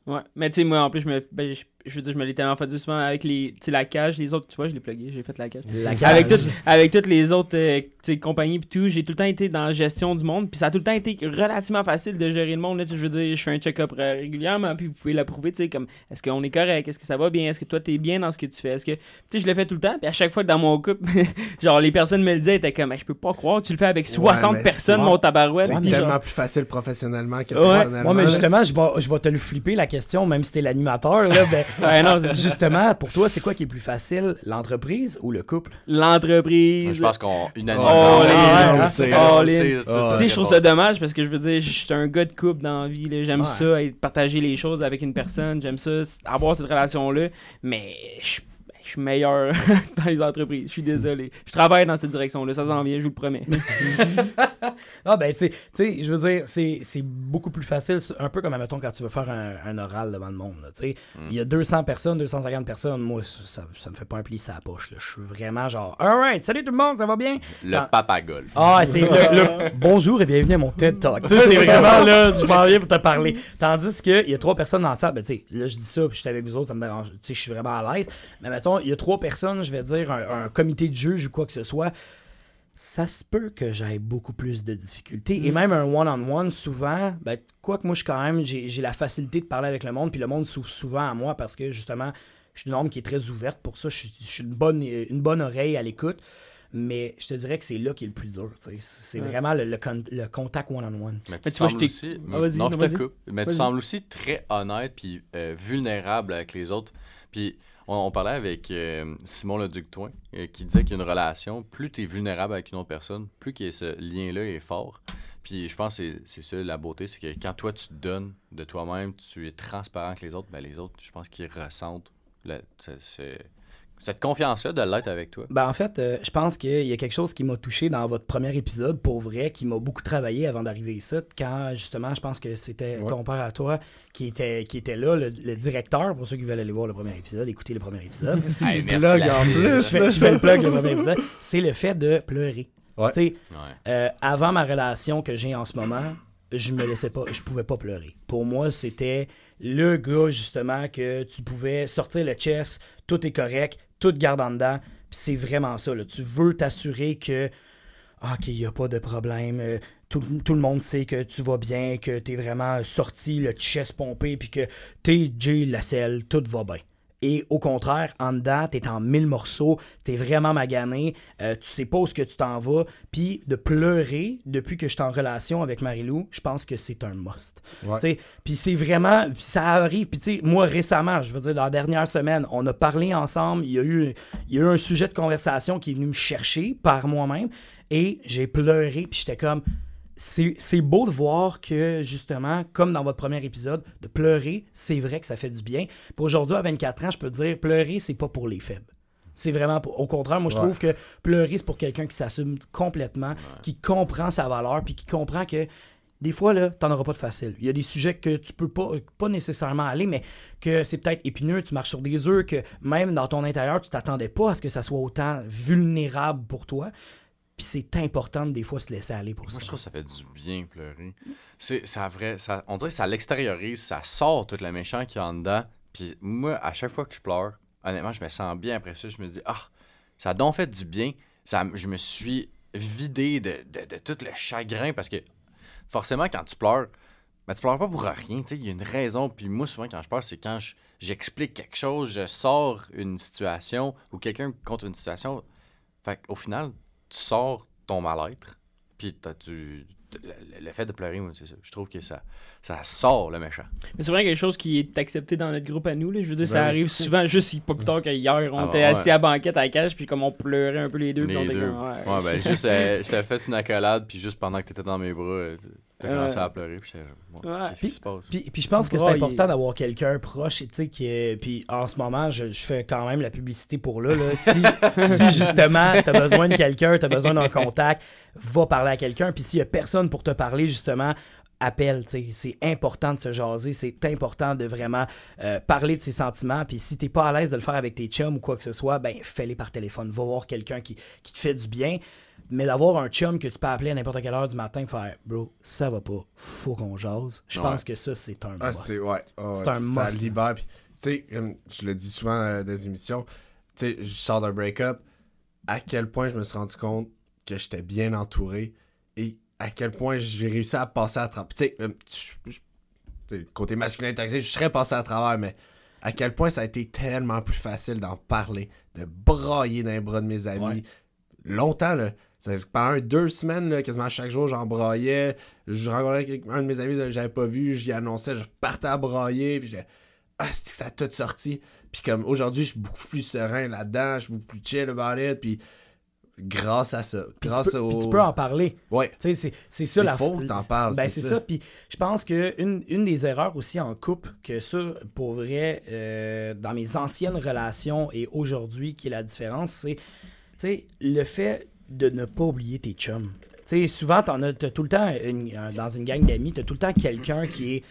Ouais. Mais tu sais, moi, en plus, je me, ben, je, veux dire, je me l'ai tellement fait dire souvent avec les, la cage, les autres, tu vois, je l'ai plugué, j'ai fait la cage. La Avec, tout- avec toutes les autres euh, compagnies pis tout, j'ai tout le temps été dans la gestion du monde, puis ça a tout le temps été relativement facile de gérer le monde. Là, je veux dire, je fais un check-up ré- régulièrement, puis vous pouvez l'approuver, tu sais, comme est-ce qu'on est correct, est-ce que ça va bien, est-ce que toi t'es bien dans ce que tu fais, est-ce que, tu sais, je le fais tout le temps, puis à chaque fois que dans mon couple, genre les personnes me le disaient, étaient comme, Hey, je peux pas croire, que tu le fais avec 60 mais personnes, mon tabarouette. C'est genre- tellement plus facile professionnellement que Ouais. personnellement. Moi, mais justement, je vais, je vais te le flipper la question, même si t'es l'animateur. Là, ben, Ouais, non. Justement, pour toi, c'est quoi qui est plus facile, l'entreprise ou le couple? L'entreprise. Je pense qu'on une année. Oh, Tu sais, je trouve ça dommage parce que je veux dire, je suis un gars de couple dans la vie. là. J'aime Ouais. ça, être- partager les choses avec une personne. J'aime ça, avoir cette relation-là. Mais je suis- je suis meilleur dans les entreprises. Je suis désolé. Je travaille dans cette direction-là. Ça s'en vient, je vous le promets. Ah ben, tu sais- tu sais, je veux dire, c'est c'est beaucoup plus facile, c'est un peu comme, mettons, quand tu veux faire un, un oral devant le monde, là, tu sais. Il y a 200 personnes, 250 personnes, moi, ça, ça me fait pas un pli sur la poche, là. Je suis vraiment genre, alright, salut tout le monde, ça va bien? Le Dans- papa golf. Ah, c'est le, le- bonjour et bienvenue à mon TED Talk. Tu sais, c'est vraiment là, je m'en viens pour te parler. Tandis qu'il y a trois personnes dans la salle, ben, tu sais, là, je dis ça, puis je suis avec vous autres, ça me dérange. Tu sais, je suis vraiment à l'aise. Mais mettons, il y a trois personnes, je vais dire, un, un comité de juge ou quoi que ce soit. Ça se peut que j'aie beaucoup plus de difficultés. Et même un one-on-one, souvent, ben, quoi que moi, je suis quand même, j'ai j'ai la facilité de parler avec le monde, puis le monde s'ouvre souvent à moi parce que justement, je suis une homme qui est très ouverte. Pour ça, je suis, je suis une, bonne, une bonne oreille à l'écoute. Mais je te dirais que c'est là qui est le plus dur. C'est Ouais. vraiment le, le con- le contact one-on-one. Mais tu, Mais tu vois, je aussi. Ah, non, je te coupe. Mais tu sembles aussi très honnête puis euh, vulnérable avec les autres. Puis on, parlait avec euh, Simon Leduc-Toin euh, qui disait qu'une relation, plus tu es vulnérable avec une autre personne, plus que ce lien-là est fort. Puis je pense que c'est- ça la beauté, c'est que quand toi tu te donnes de toi-même, tu es transparent avec les autres, ben les autres, je pense qu'ils ressentent cette confiance-là de l'être avec toi? Ben, en fait, euh, je pense qu'il y a quelque chose qui m'a touché dans votre premier épisode, pour vrai, qui m'a beaucoup travaillé avant d'arriver ici. Quand, justement, je pense que c'était Ouais. ton père à toi qui était, qui était là, le, le directeur, pour ceux qui veulent aller voir le premier épisode, écoutez le premier épisode. Hey, merci, Plug la en fille. plus. je, fais, je fais le plug le premier épisode. C'est le fait de pleurer. Ouais. Tu sais, Ouais. euh, avant ma relation que j'ai en ce moment, je me laissais pas, je pouvais pas pleurer. Pour moi, c'était le gars justement que tu pouvais sortir le chest, tout est correct, tout garde en dedans. Puis c'est vraiment ça. Tu veux t'assurer que ah, OK, il n'y a pas de problème. euh, tout, le monde sait que tu vas bien, que tu es vraiment sorti, le chest pompé, puis que t'es Jay la selle, tout va bien. Et au contraire, en dedans, t'es en mille morceaux, t'es vraiment magané, euh, tu sais pas où ce que tu t'en vas, puis de pleurer depuis que je suis en relation avec Marilou, je pense que c'est un must. Puis c'est vraiment, ça arrive, puis tu sais, moi récemment, je veux dire, dans la dernière semaine, on a parlé ensemble, il y a eu, il y a eu un sujet de conversation qui est venu me chercher par moi-même, et j'ai pleuré, puis j'étais comme, c'est beau de voir que, justement, comme dans votre premier épisode, de pleurer, c'est vrai que ça fait du bien. Puis aujourd'hui, à 24 ans, je peux te dire, pleurer, c'est pas pour les faibles. C'est vraiment pour- Au contraire, moi, je Ouais. trouve que pleurer, c'est pour quelqu'un qui s'assume complètement, qui comprend sa valeur, puis qui comprend que des fois, là, t'en auras pas de facile. Il y a des sujets que tu peux pas, pas nécessairement aller, mais que c'est peut-être épineux, tu marches sur des œufs, que même dans ton intérieur, tu t'attendais pas à ce que ça soit autant vulnérable pour toi. Puis c'est important de des fois se laisser aller pour Moi, ça. je trouve que ça fait du bien pleurer. C'est ça vrai, ça, on dirait que ça l'extériorise, ça sort toute la méchant qu'il y a en dedans. Puis moi, à chaque fois que je pleure, honnêtement, je me sens bien après ça. Je me dis, ah, ça a donc fait du bien. Ça, je me suis vidé de, de, de tout le chagrin parce que forcément, quand tu pleures, ben, tu pleures pas pour rien. Il y a une raison. Puis moi, souvent, quand je pleure, c'est quand je- j'explique quelque chose, je sors une situation ou quelqu'un contre une situation. Fait qu'au final, tu sors ton mal-être. Puis t'as- tu, le, le fait de pleurer, moi, c'est ça. Je trouve que ça, ça sort le méchant. Mais c'est vraiment quelque chose qui est accepté dans notre groupe à nous. Là. Je veux dire, Ben ça oui. arrive souvent, juste pas plus tard qu'hier, on Ah, était ouais. assis à banquette à la cage, puis comme on pleurait un peu les deux. puis on Les deux. comme, Ouais, ouais. ben juste, euh, je t'avais fait une accolade, puis juste pendant que t'étais dans mes bras, euh, t'as commencé à pleurer, puis j'étais bon, Ouais. qu'est-ce qui se passe? Puis, puis je pense que c'est Brailler. important d'avoir quelqu'un proche, et tu sais, qui est- Puis en ce moment, je, je fais quand même la publicité pour là. là. Si, si justement, t'as besoin de quelqu'un, t'as besoin d'un contact, va parler à quelqu'un. Puis s'il y a personne pour te parler, justement, appelle, tu sais. C'est important de se jaser, c'est important de vraiment euh, parler de ses sentiments. Puis si t'es pas à l'aise de le faire avec tes chums ou quoi que ce soit, ben fais-les par téléphone. Va voir quelqu'un qui, qui te fait du bien. Mais d'avoir un chum que tu peux appeler à n'importe quelle heure du matin, faire bro, ça va pas, faut qu'on jase. Je Ouais. pense que ça, c'est un Ah, must. c'est ouais. Ah, un puis Ça must. libère. Tu sais, comme je le dis souvent euh, dans les émissions, tu sais, je sors d'un break-up. À quel point je me suis rendu compte que j'étais bien entouré et à quel point j'ai réussi à passer à travers. Tu sais, côté masculin toxique, je serais passé à travers, mais à quel point ça a été tellement plus facile d'en parler, de brailler dans les bras de mes amis. Ouais. Longtemps, là. Ça, pendant deux semaines, là, quasiment chaque jour, j'en braillais. Je rencontrais un de mes amis que j'avais pas vu, j'y annonçais, je partais à brailler. Puis j'étais, ah, c'est que ça a tout sorti? Puis comme aujourd'hui, je suis beaucoup plus serein là-dedans, je suis beaucoup plus chill about it, puis grâce à ça. Puis grâce tu, peux, au... puis tu peux en parler. Ouais. Tu sais, c'est- c'est ça Il la faut que t'en parles, Ben, c'est ça. ça. Puis je pense que une, une des erreurs aussi en couple, que ça, pour vrai, euh, dans mes anciennes relations et aujourd'hui, qui est la différence, c'est tu sais, le fait de ne pas oublier tes chums. Tu sais, souvent, t'en as, t'as tout le temps, une- dans une gang d'amis, t'as tout le temps quelqu'un qui est.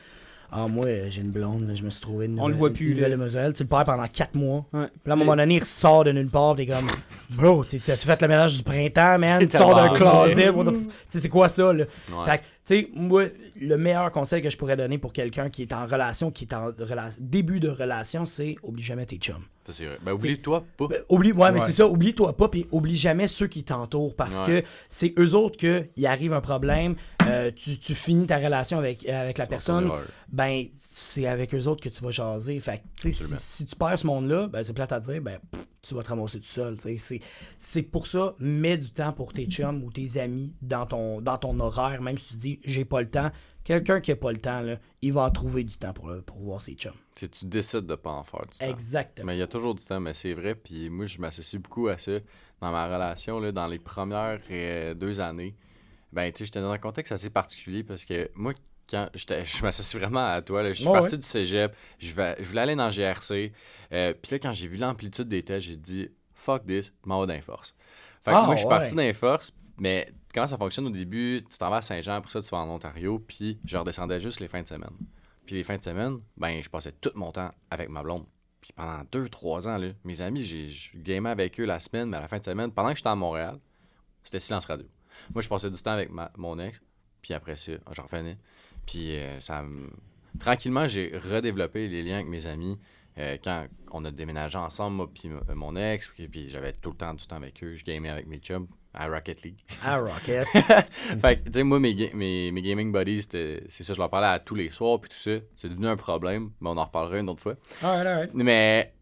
Ah, moi, j'ai une blonde, je me suis trouvé une On le nouvelle- voit plus, une nouvelle demoiselle. Tu le perds pendant 4 mois. Ouais. Puis là, à un moment donné, il ressort de nulle part, pis t'es comme, bro, tu tu fait le ménage du printemps, man, tu sors d'un closet, what the f- tu sais, c'est quoi ça, là? Ouais. Fait que, tu sais, moi, le meilleur conseil que je pourrais donner pour quelqu'un qui est en relation, qui est en rela- début de relation, c'est oublie jamais tes chums. Ça, c'est vrai. Ben, oublie-toi pas. Ben, oublie, ouais, mais c'est ça, oublie-toi pas, puis oublie jamais ceux qui t'entourent, parce Ouais. que c'est eux autres que il arrive un problème, euh, tu, tu finis ta relation avec, avec la personne, ben c'est avec eux autres que tu vas jaser. Fait que, si, tu perds ce monde-là, ben c'est plate à dire, ben pff, tu vas te ramasser tout seul. c'est pour ça, mets du temps pour tes chums ou tes amis dans ton, dans ton horaire, même si tu dis j'ai pas le temps. Quelqu'un qui a pas le temps, là, il va en trouver du temps pour, pour voir ses chums. Tu sais, tu décides de pas en faire du temps. Exactement. Mais il y a toujours du temps, mais c'est vrai. Puis moi, je m'associe beaucoup à ça dans ma relation, là, dans les premières euh, deux années. Ben, tu sais, j'étais dans un contexte assez particulier parce que moi, quand je m'associe vraiment à toi, là, je suis parti ouais. du cégep, je, vais, je voulais aller dans le GRC. euh, puis là, quand j'ai vu l'amplitude des tests, j'ai dit fuck this, m'en vais dans les forces. Fait que Ah, moi, je suis parti dans les forces, mais comment ça fonctionne au début, tu t'en vas à Saint-Jean, après ça, tu vas en Ontario, puis je redescendais juste les fins de semaine. Puis les fins de semaine, ben, je passais tout mon temps avec ma blonde. Puis pendant deux, trois ans, là, mes amis, j'ai gamais avec eux la semaine, mais à la fin de semaine, pendant que j'étais à Montréal, c'était silence radio. Moi, je passais du temps avec ma- mon ex, puis après ça, j'en revenais. Puis euh, ça me- Tranquillement, j'ai redéveloppé les liens avec mes amis. euh, quand on a déménagé ensemble, moi puis m- mon ex, puis, puis j'avais tout le temps du temps avec eux. Je gamais avec mes chums à Rocket League. Ah, Rocket. fait que, tu sais, moi, mes, ga- mes, mes gaming buddies, c'est ça, je leur parlais à tous les soirs, puis tout ça. C'est devenu un problème, mais on en reparlera une autre fois. alright, alright. Mais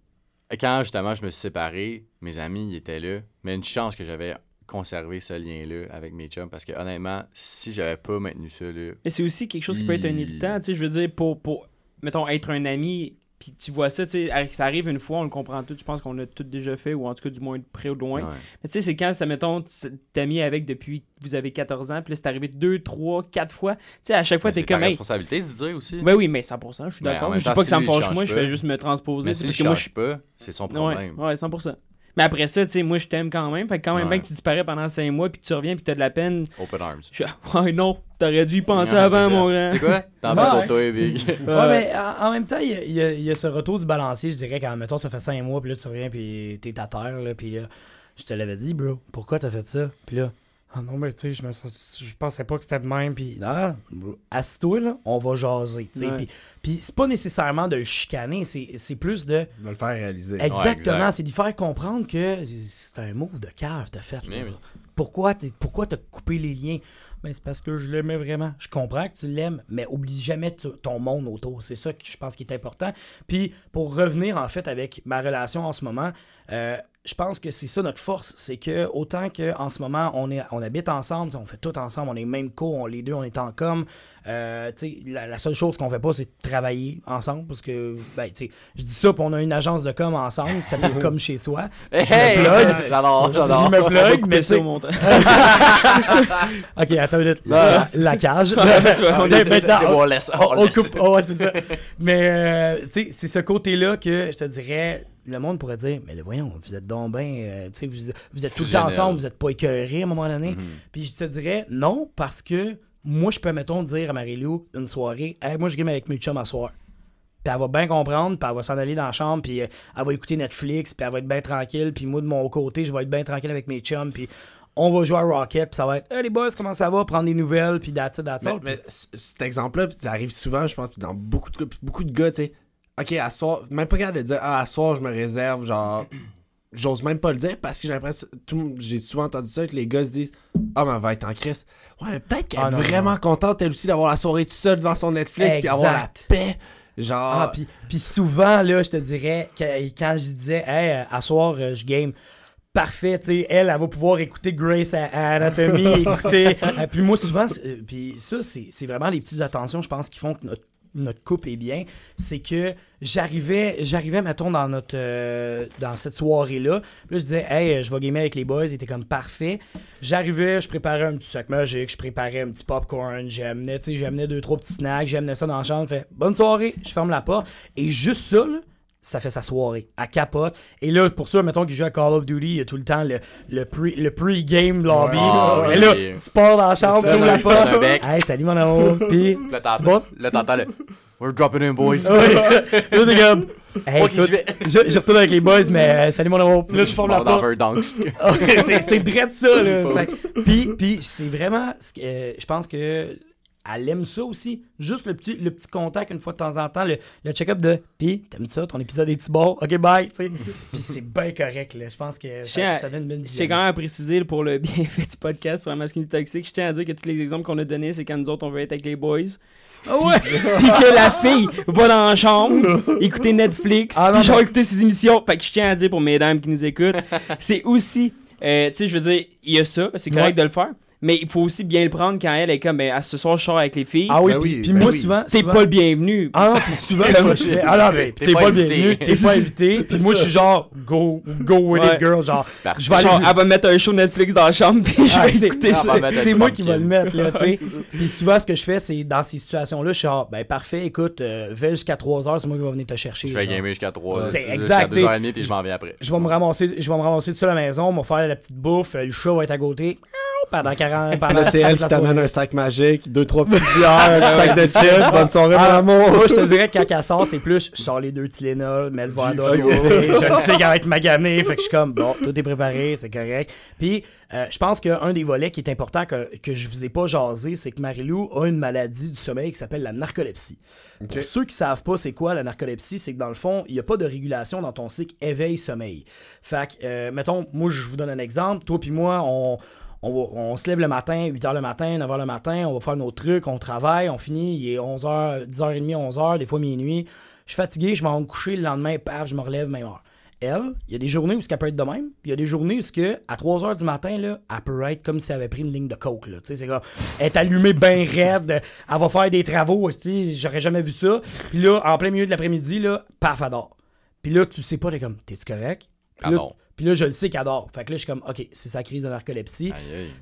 quand justement je me suis séparé, mes amis ils étaient là. Mais une chance que j'avais conservé ce lien-là avec mes chums parce que honnêtement, si j'avais pas maintenu ça là. Et c'est aussi quelque chose qui peut être irritant, tu sais, je veux dire, pour, pour, mettons, être un ami, puis tu vois ça, tu sais, ça arrive une fois, on le comprend tout, je pense qu'on l'a tout déjà fait, ou en tout cas, du moins, de près ou de loin. ouais. Mais tu sais, c'est quand, ça, mettons, t'es mis avec depuis que vous avez 14 ans, puis là, c'est arrivé 2, 3, 4 fois. Tu sais, à chaque fois, t'es c'est ta comme, hey, responsabilité de dire aussi. ben oui, mais 100%, je suis Mais en d'accord. Je dis pas que si ça me fâche, moi, je fais juste me transposer, mais s'il parce que moi, je change pas, c'est son Ouais, problème. ouais, 100%. Mais après ça, tu sais, moi, je t'aime quand même. Fait que quand même Ouais. bien que tu disparais pendant 5 mois, puis que tu reviens, puis que t'as de la peine. Open arms. Je suis, ouais, non, t'aurais dû y penser Ouais, avant, mon grand. C'est quoi? T'en parles pour toi, Big. Ouais, mais en, même temps, il y, a- il y a- il y a ce retour du balancier. Je dirais quand, mettons, ça fait 5 mois, puis là, tu reviens, puis t'es à terre, là, puis là, je te l'avais dit, bro, pourquoi t'as fait ça? Puis là, ah non, mais tu sais, je, me sens- je pensais pas que c'était de même, puis non, assis-toi, là, on va jaser, tu sais. Ouais. Puis, puis c'est pas nécessairement de le chicaner, c'est c'est plus de. De le faire réaliser. Exactement, exact. c'est d'y faire comprendre que c'est un move de cave t'as fait. là. Mais oui. Pourquoi t'es- pourquoi t'as coupé les liens? Ben, c'est parce que je l'aimais vraiment. Je comprends que tu l'aimes, mais oublie jamais t- ton monde autour. C'est ça que je pense qui est important. Puis pour revenir en fait avec ma relation en ce moment, euh, je pense que c'est ça notre force, c'est que autant que en ce moment on est on habite ensemble, on fait tout ensemble, on est même co, on, les deux on est en com. Euh, tu sais, la, la seule chose qu'on fait pas, c'est travailler ensemble parce que ben tu sais, je dis ça, puis on a une agence de com ensemble qui s'appelle Comme chez soi. Hey! plug. J'adore, j'adore. Je me plug, mais c'est au. Ok, attends une minute. La, la cage. on coupe. Oh, ouais, c'est ça. Mais, euh, tu sais, c'est ce côté-là que je te dirais, le monde pourrait dire, mais voyons, vous êtes donc bien, euh, tu sais, vous, vous êtes tous ensemble, vous êtes pas écœurés à un moment donné. Mhm. Puis je te dirais, non, parce que moi, je peux, mettons, dire à Marie-Lou, une soirée, hey, moi, je game avec mes chums à soir. Puis elle va bien comprendre, puis elle va s'en aller dans la chambre, puis euh, elle va écouter Netflix, puis elle va être bien tranquille, puis moi, de mon côté, je vais être bien tranquille avec mes chums, puis on va jouer à Rocket, puis ça va être, hey les boys, comment ça va? Prendre des nouvelles, puis that's it, that's Mais, all. mais cet exemple-là, ça arrive souvent, je pense, dans beaucoup de beaucoup de gars, tu sais. Ok, à soir, même pas capable de dire, ah, à soir, je me réserve, genre. J'ose même pas le dire parce que j'ai l'impression. J'ai souvent entendu ça que les gars se disent, ah, mais elle va être en crise. Ouais, mais peut-être qu'elle Ah, est non, vraiment non. contente, elle aussi, d'avoir la soirée toute seule devant son Netflix, puis avoir la Exact. paix. Genre. Ah, puis, puis souvent, là, je te dirais, quand je disais, hey, à soir, euh, je game. Parfait, tu sais, elle, elle va pouvoir écouter Grace à- à Anatomy, écouter. euh, puis moi, souvent, euh, puis ça, c'est vraiment les petites attentions, je pense, qui font que notre, notre couple est bien, c'est que j'arrivais, j'arrivais, mettons, dans notre euh, dans cette soirée-là. Là, je disais, hey, je vais gamer avec les boys, ils étaient comme parfait. J'arrivais, je préparais un petit sac magique, je préparais un petit popcorn, j'amenais, tu sais, j'amenais deux, trois petits snacks, j'amenais ça dans la chambre, fait bonne soirée, je ferme la porte. Et juste ça, là, ça fait sa soirée. À capote. Et là, pour ça, mettons qu'il joue à Call of Duty, il y a tout le temps le, le, pre, le pre-game lobby. Ah, et là, oui. tu pars dans la chambre, ça, tu ouvres la porte. Hey, salut mon amour. Puis, Là, c'est bon? là, t'entends le. We're dropping in, boys. Oui. Là, t'es comme, hey, écoute, je je, retourne avec les boys, mais euh, salut mon amour. Là, je forme la porte. c'est c'est drôle ça là. Puis puis c'est vraiment euh, je pense que elle aime ça aussi. Juste le petit, le petit contact une fois de temps en temps, le, le check-up de Puis, t'aimes ça, ton épisode est-tu bon? Ok, bye, tu sais. Puis c'est bien correct, là. Je pense que ça, à- ça une bonne Je tiens quand même à préciser pour le bienfait du podcast sur la masculinité toxique. Je tiens à dire que tous les exemples qu'on a donnés, c'est quand nous autres on veut être avec les boys. Ah ouais! Puis que la fille va dans la chambre, écouter Netflix, Ah, puis genre écouter ses émissions. Fait que je tiens à dire pour mesdames qui nous écoutent, c'est aussi, euh, tu sais, je veux dire, il y a ça, c'est correct Ouais. de le faire. Mais il faut aussi bien le prendre quand elle est comme, ben, à ce soir, je sors avec les filles. Ah oui, Ben puis, oui, puis ben moi, oui. souvent. T'es souvent- pas le bienvenu. Ah non, puis souvent, je fais. Ah non, mais t'es pas, le bienvenu, t'es pas invité. Puis moi, je suis genre, go, go with Ouais. it, girl. Genre, Parfait. je vais aller. Genre, elle va mettre un show Netflix dans la chambre, puis je Ah, vais écouter ça. C'est moi qui vais le mettre, là, tu sais. Puis souvent, ce que je fais, c'est dans ces situations-là, je suis genre, ben parfait, écoute, euh, vais jusqu'à 3 heures, c'est moi qui vais venir te chercher. Je vais gamer jusqu'à 3 C'est jusqu'à exact, 2h30 puis je m'en vais après. Je vais me ramasser, je vais me ramasser tout seul à la maison, on va faire la petite bouffe, euh, le chat va être à côté. Pendant 40 pendant Là, c'est elle qui t'amène un sac magique, deux, trois petites bières, un sac de chips. Bonne soirée, mon Ah, amour. Moi, je te dirais que quand elle sort, c'est plus, je sors les deux Tylenol, mets le verre d'eau je le sais qu'elle va être maganée, fait que je suis comme, bon, tout est préparé, c'est correct. Puis, euh, je pense qu'un des volets qui est important que, que je vous ai pas jasé, c'est que Marilou a une maladie du sommeil qui s'appelle la narcolepsie. Pour ceux qui savent pas c'est quoi la narcolepsie, c'est que dans le fond, il n'y a pas de régulation dans ton cycle éveil-sommeil. Fait que, euh, mettons, moi, je vous donne un exemple. Toi puis moi, on, on, se lève le matin, 8h le matin, 9h le matin, on va faire nos trucs, on travaille, on finit, il est 11h, 10h30, 11h, des fois minuit. Je suis fatigué, je vais me coucher, le lendemain, paf, je me relève, même heure. Elle, il y a des journées où elle peut être de même, puis il y a des journées où que, à 3h du matin, là, elle peut être comme si elle avait pris une ligne de coke. Là. C'est comme, elle est allumée bien raide, elle va faire des travaux, j'aurais jamais vu ça. Puis là, en plein milieu de l'après-midi, là, paf, elle dort. Puis là, tu sais pas, t'es comme, t'es-tu correct? Puis dort. Puis là, je le sais qu'elle dort. Fait que là, je suis comme, OK, c'est sa crise de narcolepsie.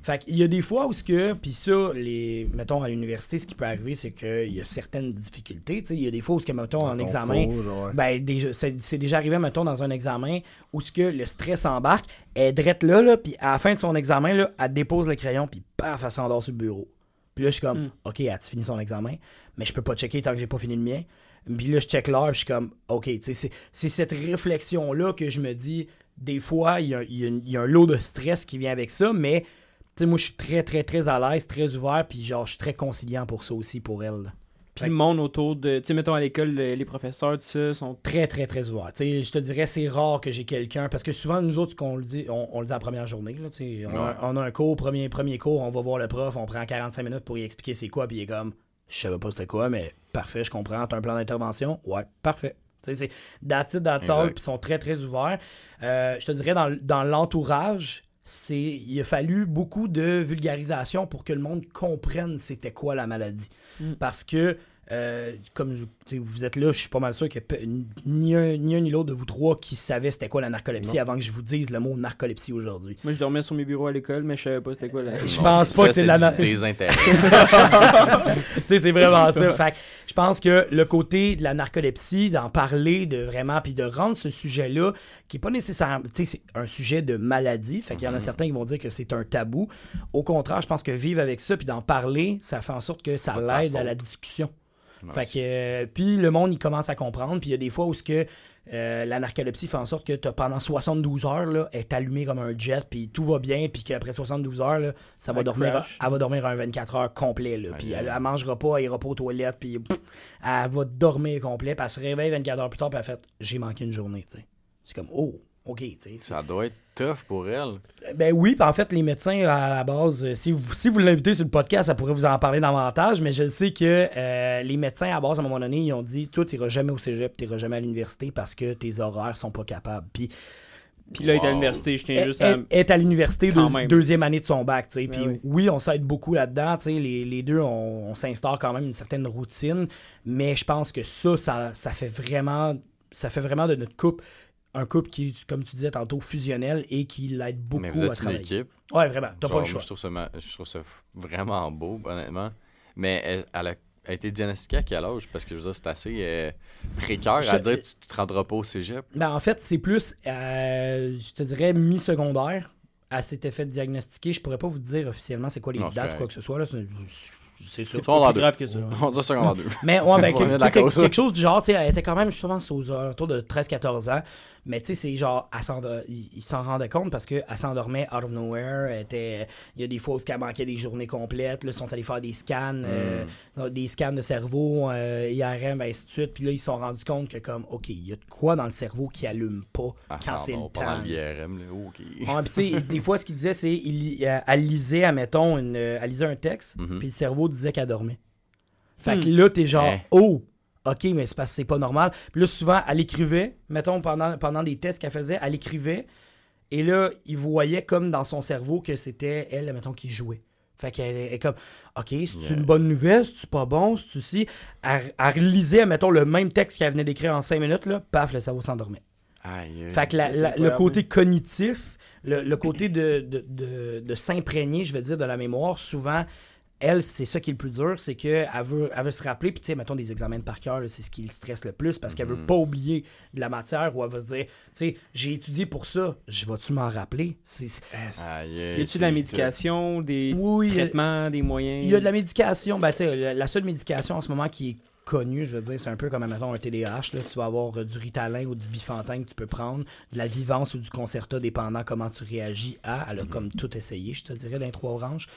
Fait qu'il y a des fois où ce que, puis ça, les, mettons à l'université, ce qui peut arriver, c'est qu'il y a certaines difficultés. Tu sais, il y a des fois où ce que, mettons, en ton examen, cours, genre, ouais. ben, déjà, c'est, c'est déjà arrivé, mettons, dans un examen où ce que le stress embarque, elle est drette là, là, puis à la fin de son examen, là, elle dépose le crayon, puis paf, elle s'endort sur le bureau. Puis là, je suis comme, Hmm. OK, as-tu fini son examen? Mais je peux pas checker tant que j'ai pas fini le mien. Puis là, je check l'heure, puis je suis comme, OK, tu sais, c'est, c'est cette réflexion-là que je me dis, des fois, il y a, il y a une- il y a un lot de stress qui vient avec ça, mais, tu sais, moi, je suis très, très, très à l'aise, très ouvert, puis genre, je suis très conciliant pour ça aussi, pour elle. là. Puis le monde autour de. Tu sais, mettons à l'école, le- les professeurs, tout ça, sont. Très, très, très ouvert. Tu sais, je te dirais, c'est rare que j'ai quelqu'un, parce que souvent, nous autres, ce qu'on le dit, on, on le dit à la première journée, là, tu sais, on, a, on a un cours, premier, premier cours, on va voir le prof, on prend 45 minutes pour lui expliquer c'est quoi, puis il est comme, je savais pas c'était quoi, mais parfait, je comprends, t'as un plan d'intervention, ouais, parfait. C'est that's it, that's all, puis ils sont très, très ouverts. Euh, je te dirais, dans, dans l'entourage, c'est il a fallu beaucoup de vulgarisation pour que le monde comprenne c'était quoi la maladie. Mm. Parce que, euh, comme je- vous êtes là, je suis pas mal sûr que ni un ni, un ni l'autre de vous trois qui savait c'était quoi la narcolepsie avant que je vous dise le mot narcolepsie aujourd'hui. Moi, je dormais sur mes bureaux à l'école, mais je savais pas c'était quoi la. Je Non, pense ça, pas que c'est de la na- du désintérêt. tu sais, c'est vraiment ça. Fait que je pense que le côté de la narcolepsie, d'en parler, de vraiment, puis de rendre ce sujet-là, qui est pas nécessairement, tu sais, c'est un sujet de maladie. Fait qu'il y en a certains qui vont dire que c'est un tabou. Au contraire, je pense que vivre avec ça, puis d'en parler, ça fait en sorte que ça l'aide à la discussion. Fait que, euh, puis le monde, il commence à comprendre. Puis il y a des fois où ce que euh, la narcolepsie fait en sorte que t'as- pendant 72 heures, là, elle est allumée comme un jet, puis tout va bien, puis qu'après 72 heures, là, ça va Elle dormir, crash. elle va dormir un 24 heures complet. Là, puis elle, elle mangera pas, elle ira pas aux toilettes, puis pff, elle va dormir complet, puis elle se réveille 24 heures plus tard, puis elle fait J'ai manqué une journée. tu sais. C'est comme Oh, ok. tu sais. Ça doit être tough pour elle. Ben oui, puis en fait, les médecins, à la base, euh, si vous, si vous l'invitez sur le podcast, ça pourrait vous en parler davantage, mais je sais que euh, les médecins, à la base, à un moment donné, ils ont dit Toi, tu jamais au cégep, tu jamais à l'université parce que tes horaires sont pas capables. Puis, Puis là, il est à l'université, je tiens juste à. est à l'université deux- deuxième année de son bac, tu sais. Ben Puis oui. oui. on s'aide beaucoup là-dedans, tu sais. Les, les deux, on, on s'instaure quand même une certaine routine. Mais je pense que ça, ça, ça fait vraiment, ça fait vraiment de notre couple un couple qui est, comme tu disais tantôt, fusionnel et qui l'aide beaucoup Mais vous à êtes une équipe. Ouais, vraiment. T'as pas le choix. moi, je trouve ça, ma- je trouve ça vraiment beau, honnêtement. Mais elle, elle a, a été diagnostiquée à quel âge? Parce que je veux dire, c'est assez euh, précaire Je- à dire tu tu te rendras pas au cégep. Ben, en fait, c'est plus, euh, je te dirais, mi-secondaire. Elle s'était fait diagnostiquer. Je pourrais pas vous dire officiellement c'est quoi les Non, dates quoi que ce soit. là. C'est ça. Pas plus deux. grave que ça. On dit secondaire 2. Mais ouais, ben, quelque, ça. quelque chose du genre, tu sais, elle était quand même, pense, aux alentours de 13-14 ans. Mais tu sais, c'est genre, elle s'en- rendait compte parce qu'elle s'endormait out of nowhere. Elle était, il y a des fois où elle manquait des journées complètes. Là, ils sont allés faire des scans, euh, Hmm. des scans de cerveau, euh, IRM, ainsi de suite. Puis là, ils se sont rendus compte que, comme, OK, il y a de quoi dans le cerveau qui allume pas Ah, quand c'est le temps. l'IRM, là. OK. Ouais, puis tu sais, des fois, ce qu'il disait, c'est euh, elle lisait, admettons, une, elle lisait un texte, Mhm. puis le cerveau disait qu'elle dormait. Fait Hmm. que là, t'es genre, Hein. oh, ok, mais c'est parce que c'est pas normal. Puis là, souvent, elle écrivait, mettons, pendant, pendant des tests qu'elle faisait, elle écrivait, et là, il voyait comme dans son cerveau que c'était elle, mettons, qui jouait. Fait qu'elle elle est comme, OK, c'est une bonne nouvelle, c'est pas bon, c'est aussi. Elle, elle relisait, mettons, le même texte qu'elle venait d'écrire en cinq minutes, là, paf, le cerveau s'endormait. Aïe. Fait que la- c'est la- le côté cognitif, le, le côté de, de, de, de s'imprégner, je veux dire, de la mémoire, souvent, elle, c'est ça qui est le plus dur, c'est qu'elle veut, elle veut se rappeler, puis tu sais, mettons des examens de par cœur, là, c'est ce qui le stresse le plus, parce qu'elle veut Mhm. pas oublier de la matière, ou elle va se dire, tu sais, j'ai étudié pour ça, je vais-tu m'en rappeler? C'est- c'est- Aïe, Y aïe, a-tu de la médication, des Oui, il y a- traitements, des moyens? il y a de la médication, ben tu sais, la, la seule médication en ce moment qui est connue, je veux dire, c'est un peu comme, mettons, un TDAH, là, tu vas avoir euh, du Ritalin ou du Bifantin que tu peux prendre, de la Vivance ou du Concerta, dépendant comment tu réagis à, elle a comme tout essayé, je te dirais, dans les trois branches.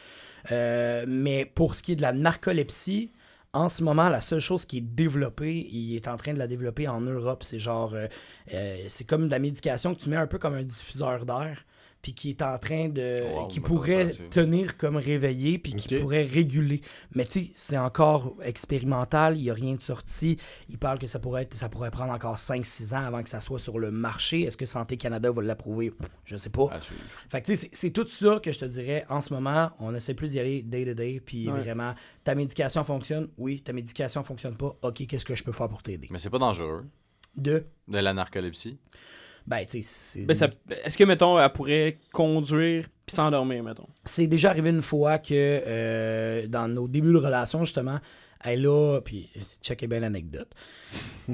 Euh, mais pour ce qui est de la narcolepsie, en ce moment, la seule chose qui est développée, il est en train de la développer en Europe. C'est genre, euh, euh, c'est comme de la médication que tu mets un peu comme un diffuseur d'air, puis qui est en train de, Wow, qui pourrait tenir comme réveillé, puis qui pourrait réguler. Mais tu sais, c'est encore expérimental, il n'y a rien de sorti. Il parle que ça pourrait, être, ça pourrait prendre encore 5-6 ans avant que ça soit sur le marché. Est-ce que Santé Canada va l'approuver? Je sais pas. Fait que tu sais, c'est- tout ça que je te dirais en ce moment. On essaie plus d'y aller day to day. Puis Ouais. vraiment, ta médication fonctionne? Oui, ta médication fonctionne pas? Ok, qu'est-ce que je peux faire pour t'aider? Mais c'est pas dangereux, Deux, de la narcolepsie. Ben tu sais, Ben, Est-ce que, mettons, elle pourrait conduire puis s'endormir, mettons? c'est déjà arrivé une fois que euh, dans nos débuts de relation, justement, elle a. Puis, checkez bien l'anecdote.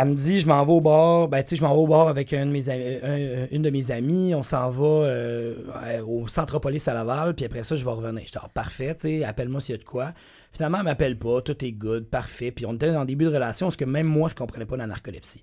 Elle me dit, je m'en vais au bar. Ben, tu sais, je m'en vais au bar avec un de mes un- une de mes amies. On s'en va euh, au Centropolis à Laval. Puis après ça, je vais revenir. J'étais, ah, parfait, tu sais, appelle-moi s'il y a de quoi. Finalement, elle m'appelle pas. Tout est good, parfait. Puis on était dans le début de relation parce que même moi, je comprenais pas la narcolepsie.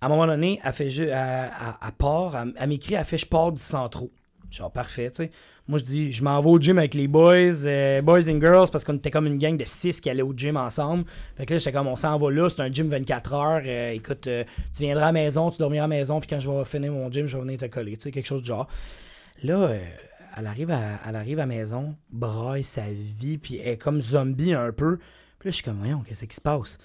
À un moment donné, elle elle, elle- elle part, elle, elle m'écrit, elle fait je pars du centro. Genre parfait, tu sais. Moi je dis je m'en vais au gym avec les boys, euh, boys and girls, parce qu'on était comme une gang de six qui allaient au gym ensemble. Fait que là, j'étais comme on s'en va là, c'est un gym 24 heures. euh, écoute, euh, tu viendras à la maison, tu dormiras à la maison, puis quand je vais finir mon gym, je vais venir te coller, tu sais, quelque chose de genre. Là, elle, arrive à, elle arrive à la maison, braille sa vie, puis elle est comme zombie un peu. Puis là, je suis comme, voyons, qu'est-ce qui se passe?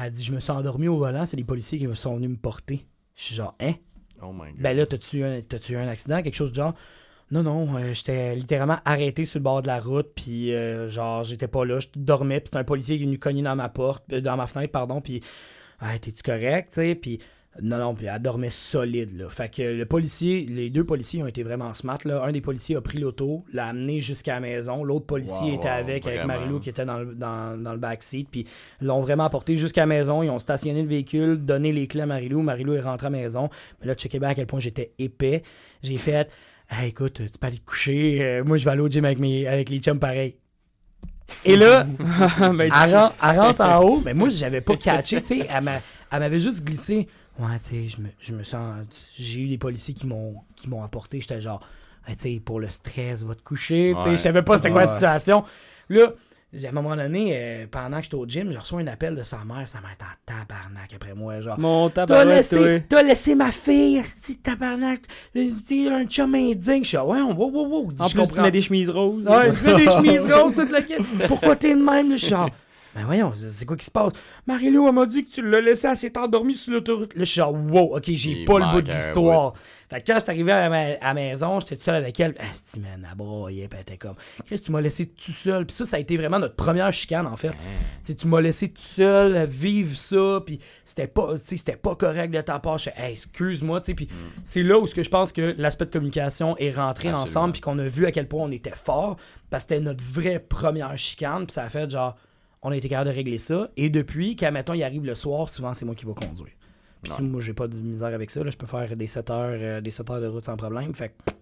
Elle dit, je me suis endormi au volant, c'est les policiers qui sont venus me porter. Je suis genre, hein? Oh my god. Ben là, t'as-tu eu, un- eu un accident, quelque chose de genre? Non, non, euh, j'étais littéralement arrêté sur le bord de la route, puis euh, genre, j'étais pas là, je dormais, puis c'était un policier qui est venu cogner dans ma porte, euh, dans ma fenêtre, pardon, puis, ah, t'es-tu correct, tu sais, puis, non, non, puis elle dormait solide, là. Fait que le policier, les deux policiers ont été vraiment smart, là. Un des policiers a pris l'auto, l'a amené jusqu'à la maison, l'autre policier Wow, était wow, avec, avec vraiment. Marilou qui était dans le, dans, dans le backseat, puis l'ont vraiment apporté jusqu'à la maison, ils ont stationné le véhicule, donné les clés à Marilou, Marilou est rentrée à la maison, mais là, checkez bien à quel point j'étais épais. J'ai fait, Hey, écoute, tu peux aller te coucher. euh, moi, je vais aller au gym avec, mes, avec les chums pareil. Et là, Ben, elle, ren- elle rentre en haut, mais moi, j'avais pas catché, tu sais. Elle m'avait juste glissé. Ouais, tu sais, je me, je me sens. J'ai eu les policiers qui m'ont qui m'ont apporté. J'étais genre, Hey, tu sais, pour le stress, va te coucher. Tu sais, je savais pas c'était quoi la situation. Là, à un moment donné, euh, pendant que j'étais au gym, je reçois un appel de sa mère. Sa mère est en tabarnak après moi. Genre, Mon T'as tabarouette, laissé, t'as laissé ma fille, de tabarnak. T'es un chum indigne. Je suis, ouais, wow, wow, wow. En plus, tu comprends. mets des chemises roses. Ouais, tu mets des chemises roses, toute la. Pourquoi t'es de même, là? Je genre, Ben voyons, c'est quoi qui se passe? Marie-Lou, elle m'a dit que tu l'as laissé, elle s'est endormie sur l'autoroute. Là, je suis genre, wow, ok, j'ai pas le bout de l'histoire. Fait que quand je suis arrivé à, ma- la maison, j'étais tout seul avec elle. Ah, c'est man, elle broyait, elle était comme, Chris, tu m'as laissé tout seul. Puis ça, ça a été vraiment notre première chicane, en fait. C'est tu m'as laissé tout seul vivre ça, puis c'était pas, c'était pas correct de ta part. Je hey, excuse-moi, tu sais. Puis c'est là où ce que je pense que l'aspect de communication est rentré Absolument. ensemble, puis qu'on a vu à quel point on était fort, parce que c'était notre vraie première chicane, puis ça a fait genre, on a été capable de régler ça. Et depuis, quand, mettons, il arrive le soir, souvent, c'est moi qui vais conduire. Puis Ouais. moi, j'ai pas de misère avec ça. Là. Je peux faire des 7 heures, euh, des 7 heures de route sans problème. Fait que,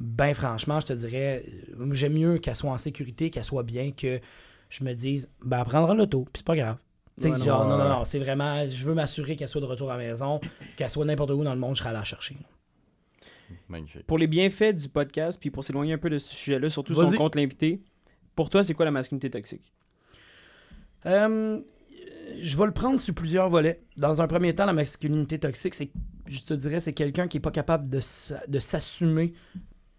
ben franchement, je te dirais, euh, j'aime mieux qu'elle soit en sécurité, qu'elle soit bien, que je me dise, ben, elle prendra l'auto, puis c'est pas grave. Ouais, non, genre, non, non, non, c'est vraiment, je veux m'assurer qu'elle soit de retour à la maison, qu'elle soit n'importe où dans le monde, je serai allé la chercher. Magnifique. Pour les bienfaits du podcast, puis pour s'éloigner un peu de ce sujet-là, surtout si on compte l'invité, pour toi, c'est quoi la masculinité toxique? Euh, je vais le prendre sur plusieurs volets. Dans un premier temps, la masculinité toxique, c'est, je te dirais, c'est quelqu'un qui est pas capable de s'assumer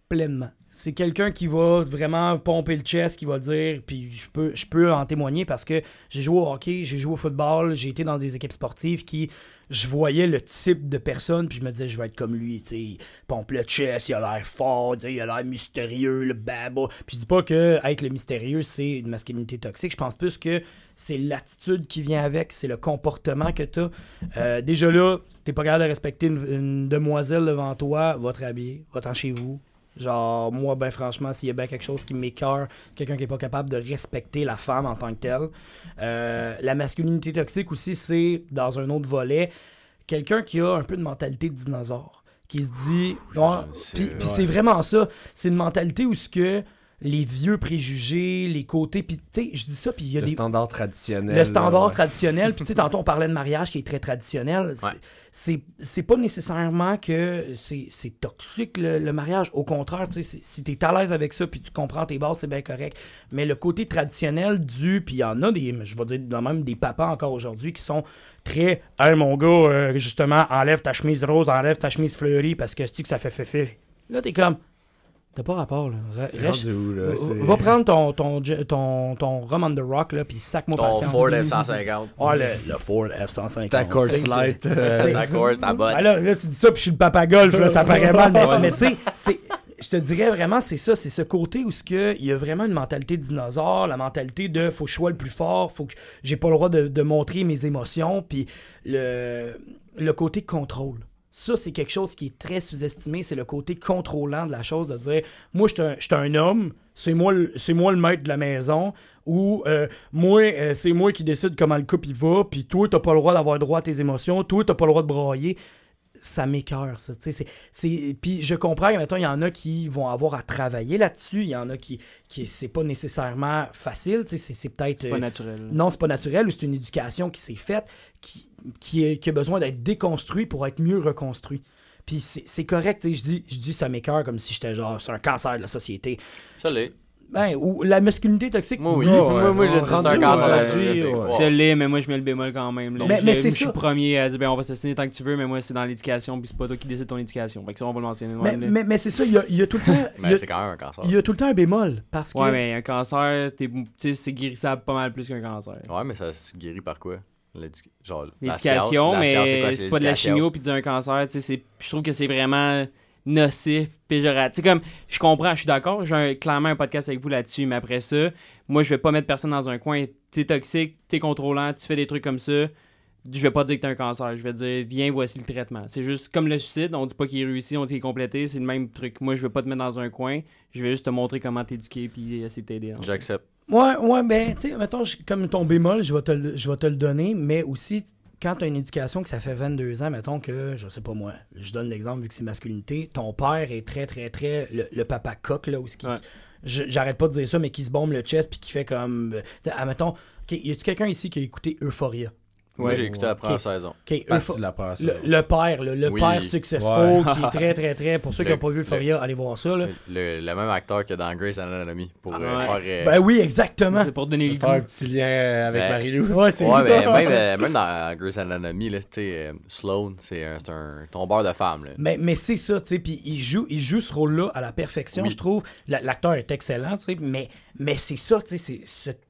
pleinement. C'est quelqu'un qui va vraiment pomper le chest, qui va dire, puis je peux, je peux en témoigner parce que j'ai joué au hockey, j'ai joué au football, j'ai été dans des équipes sportives qui, je voyais le type de personne, puis je me disais, je vais être comme lui, tu sais, pompe le chest, il a l'air fort, il a l'air mystérieux, le baba. Puis je dis pas que être le mystérieux, c'est une masculinité toxique, je pense plus que c'est l'attitude qui vient avec, c'est le comportement que tu as. déjà là, t'es pas capable de respecter une, une demoiselle devant toi, va te rhabiller, va-t'en chez vous. Genre, moi, ben franchement, s'il y a bien quelque chose qui m'écœure, quelqu'un qui est pas capable de respecter la femme en tant que telle. Euh, la masculinité toxique aussi, c'est, dans un autre volet, quelqu'un qui a un peu de mentalité de dinosaure. Qui se dit. Ouais, sais, puis ouais. puis c'est vraiment ça. C'est une mentalité où ce que les vieux préjugés, les côtés. Puis tu sais, je dis ça, puis il y a Le des. standard traditionnel. Le standard là, ouais. traditionnel. Puis tu sais, tantôt on parlait de mariage qui est très traditionnel. C'est- Ouais. C'est pas nécessairement que c'est toxique le, le mariage. Au contraire, tu sais, si t'es à l'aise avec ça puis tu comprends tes bases, c'est bien correct. Mais le côté traditionnel du. Puis il y en a des. Je vais dire même des papas encore aujourd'hui qui sont très. Hey mon gars, euh, justement, enlève ta chemise rose, enlève ta chemise fleurie parce que tu que ça fait fait Là, t'es comme. T'as pas rapport, là. Re- reste- où, là? Va prendre ton, ton, ton, ton, ton Rum on the Rock, là, puis sac-moi Ton patience. Ford F-150. Ah, le, le Ford F-150. Ta course light. euh, Ta course, ta botte. ah, là, là, tu dis ça, puis je suis le papa golf, là, ça paraît mal, mais, mais tu sais, c'est- je te dirais vraiment, c'est ça, c'est ce côté où ce que il y a vraiment une mentalité de dinosaure, la mentalité de faut que je sois le plus fort, faut que j'ai pas le droit de, de montrer mes émotions, puis le, le côté contrôle. Ça, c'est quelque chose qui est très sous-estimé, c'est le côté contrôlant de la chose, de dire, moi, je suis un- un homme, c'est moi, moi le maître de la maison, ou euh, moi, euh, c'est moi qui décide comment le couple il va, puis toi, t'as pas le droit d'avoir droit à tes émotions, toi, t'as pas le droit de brailler ça m'écœure, ça. tu sais, c'est- c'est- Puis je comprends que, il y en a qui vont avoir à travailler là-dessus. Il y en a qui, qui c'est pas nécessairement facile. tu sais, C'est c'est peut-être. Pas euh, naturel. non, c'est pas naturel ou c'est une éducation qui s'est faite, qui, qui, est- qui a besoin d'être déconstruit pour être mieux reconstruit. Puis c'est c'est correct, tu sais, je dis, je dis ça m'écœure comme si j'étais genre, c'est un cancer de la société. Ça l'est. Ben, ou la masculinité toxique. Moi, oui. Ouais, moi, je le dis, c'est un cancer de la aujourd'hui, société. ouais. Wow. Je l'ai, mais moi je mets le bémol quand même. là. Mais- Je- mais c'est je suis premier à dire ben on va s'assassiner tant que tu veux, mais moi c'est dans l'éducation, puis c'est pas toi qui décide ton éducation. Fait que ça on va le mentionner. Mais, même, là. mais, mais c'est ça, il y a, il y a tout le temps. Mais c'est quand même un cancer. il y a tout le temps un bémol. Parce que. Ouais, mais un cancer, c'est guérissable pas mal plus qu'un cancer. Ouais, mais ça se guérit par quoi? L'éducation, mais c'est c'est pas de la chimio puis d'un cancer, c'est- je trouve que c'est vraiment nocif, péjoratif. Tu sais, comme, je comprends, je suis d'accord, j'ai un- clairement un podcast avec vous là-dessus, mais après ça, moi, je vais pas mettre personne dans un coin, t'es toxique, t'es contrôlant, tu fais des trucs comme ça, je vais pas dire que t'as un cancer, je vais dire, viens, voici le traitement. C'est juste comme le suicide, on dit pas qu'il est réussi, on dit qu'il est complété, c'est le même truc. Moi, je vais pas te mettre dans un coin, je vais juste te montrer comment t'éduquer puis essayer de t'aider. J'accepte. Ouais, ouais, ben, tu sais, mettons, comme ton bémol, je vais, te, le- je vais te le donner, mais aussi, quand tu as une éducation que ça fait 22 ans, mettons que, je sais pas moi, je donne l'exemple vu que c'est masculinité, ton père est très, très, très, le, le papa coq, là, où ce qui. Ouais. J'arrête pas de dire ça, mais qui se bombe le chest puis qui fait comme. euh, tu sais, admettons, ok, y a-tu quelqu'un ici qui a écouté Euphoria? Moi, Ouais. j'ai écouté la première saison. Le, saison. le père, le Oui. père successful Ouais. qui est très, très, très. Pour ceux qui n'ont pas vu le- Euphoria, allez voir ça. Là. Le, le même acteur que dans Grey's Anatomy pour euh, ouais. faire. euh, Ben oui, exactement. C'est pour donner le Faire un petit lien avec Ben, Marie-Lou. Ouais, c'est Ouais, mais ça. même, euh, même dans Grey's Anatomy, là, tu sais, euh, Sloane, c'est un, tombeur de femmes. Là. Mais, mais c'est ça, tu sais, puis il joue, il joue ce rôle-là à la perfection, Oui. je trouve. La- L'acteur est excellent, tu sais, mais, mais c'est ça, tu sais, cette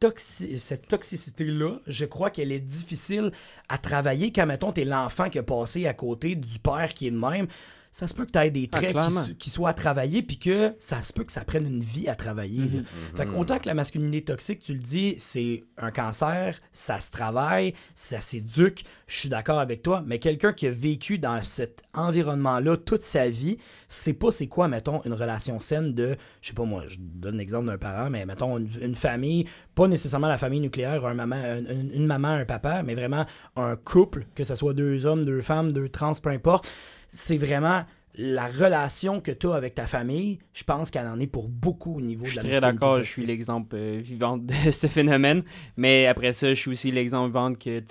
toxicité-là, je crois qu'elle est difficile à travailler quand, mettons, t'es l'enfant qui a passé à côté du père qui est de même. Ça se peut que tu aies des Ah, traits qui, soient à travailler, puis que ça se peut que ça prenne une vie à travailler. là. Fait que autant que la masculinité toxique, tu le dis, c'est un cancer, ça se travaille, ça s'éduque, je suis d'accord avec toi, mais quelqu'un qui a vécu dans cet environnement-là toute sa vie, c'est pas c'est quoi, mettons, une relation saine de, je sais pas moi, je donne l'exemple d'un parent, mais mettons une, une famille, pas nécessairement la famille nucléaire, un maman, un- une, une maman, un papa, mais vraiment un couple, que ce soit deux hommes, deux femmes, deux trans, peu importe, c'est vraiment la relation que tu as avec ta famille, je pense qu'elle en est pour beaucoup au niveau Je de suis la très masculinité d'accord, je suis l'exemple euh, vivant de ce phénomène. Mais après ça, je suis aussi l'exemple vivant que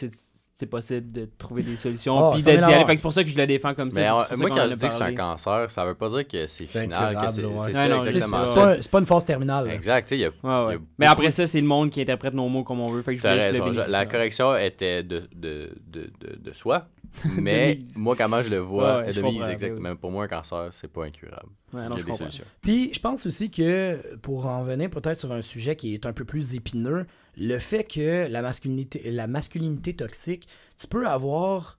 c'est possible de trouver des solutions Ah, puis d'y aller. C'est pour ça que je le défends comme ça. Mais moi, quand je dis que c'est un cancer, ça veut pas dire que c'est final, que c'est ouais. c'est Ouais, ça non, exactement c'est C'est ça. pas, une phase terminale. là. Exact, tu sais, il y a, Ouais, il y ouais. a Mais après ça, c'est le monde qui interprète nos mots comme on veut. Fait que je le raison. je-. La correction était de, de, de, de, de soi. Mais moi, comment je le vois, Ouais, ouais, de je mise, comprends, exact. oui, pour moi, un cancer, c'est pas incurable. Ouais, non, je des solutions. Puis je pense aussi que pour en venir peut-être sur un sujet qui est un peu plus épineux, le fait que la masculinité, la masculinité toxique, tu peux avoir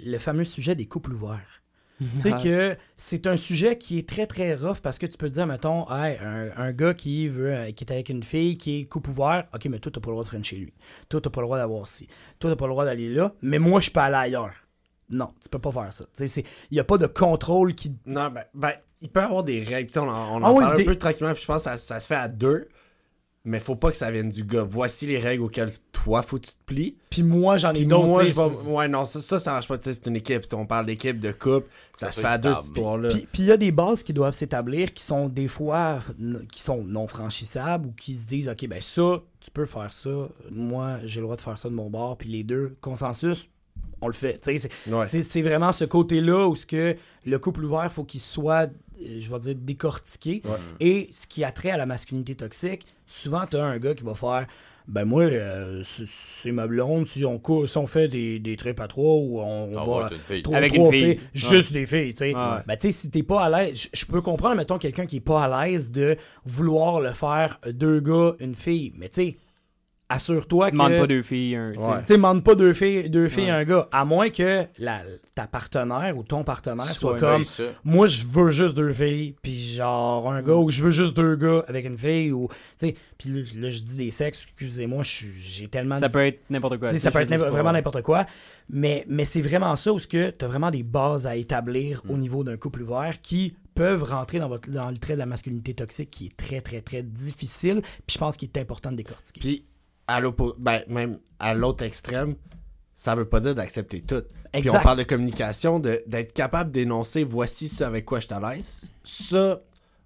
le fameux sujet des couples ouverts. Tu sais que c'est un sujet qui est très très rough parce que tu peux te dire, mettons, hey, un, un gars qui veut euh, qui est avec une fille qui est couple ouvert, ok, mais toi t'as pas le droit de chez lui. Toi t'as pas le droit d'avoir ci. Toi t'as pas le droit d'aller là, mais moi je peux aller ailleurs. Non, tu peux pas faire ça. Tu sais, Il n'y a pas de contrôle qui. Non, ben, ben, il peut y avoir des règles. On en, on en Ah parle un peu tranquillement, puis je pense que ça, ça se fait à deux. Mais faut pas que ça vienne du gars. Voici les règles auxquelles toi, faut que tu te plies. Puis moi j'en ai Puis d'autres. moi, je vais... Ouais, non, ça, ça, ça marche pas. Tu sais, c'est une équipe. Tu sais, On parle d'équipe, de couple. Ça, Ça se fait à deux, cette histoire-là. Puis puis il y a des bases qui doivent s'établir qui sont des fois qui sont non franchissables ou qui se disent OK ben ça tu peux faire ça moi j'ai le droit de faire ça de mon bord puis les deux consensus on le fait Tu sais, c'est Ouais. c'est- c'est vraiment ce côté-là où ce que le couple ouvert faut qu'il soit euh, je vais dire décortiqué Ouais. et ce qui a trait à la masculinité toxique souvent tu as un gars qui va faire ben moi euh, c'est- ma blonde si on, cou- si on fait des, des trips à trois ou on, on Ah, va ouais, t'es une fille. Trois, Avec trois une fille. filles, juste des filles, tu sais. Ouais. Ben, tu sais, si t'es pas à l'aise, je- je peux comprendre, mettons, quelqu'un qui est pas à l'aise de vouloir le faire deux gars, une fille. Mais tu sais, assure-toi que. Demande pas deux filles. un. Ouais. Tu sais, demande pas deux filles, deux filles Ouais. un gars. À moins que la, ta partenaire ou ton partenaire soit, Soit comme. Moi, je veux juste deux filles, puis genre un gars, ou je veux juste deux gars avec une fille, ou. Tu sais, puis là, là, je dis des sexes, excusez-moi, j'ai tellement. Ça peut être n'importe quoi. ça peut être vraiment n'importe quoi. Mais, mais c'est vraiment ça où tu as vraiment des bases à établir Mm. au niveau d'un couple ouvert qui peuvent rentrer dans, votre, dans le trait de la masculinité toxique qui est très, très, très difficile. Puis je pense qu'il est important de décortiquer. Puis, à ben, même à l'autre extrême, ça veut pas dire d'accepter tout. Puis Exact. on parle de communication, de- d'être capable d'énoncer voici ce avec quoi je suis à l'aise. Ça,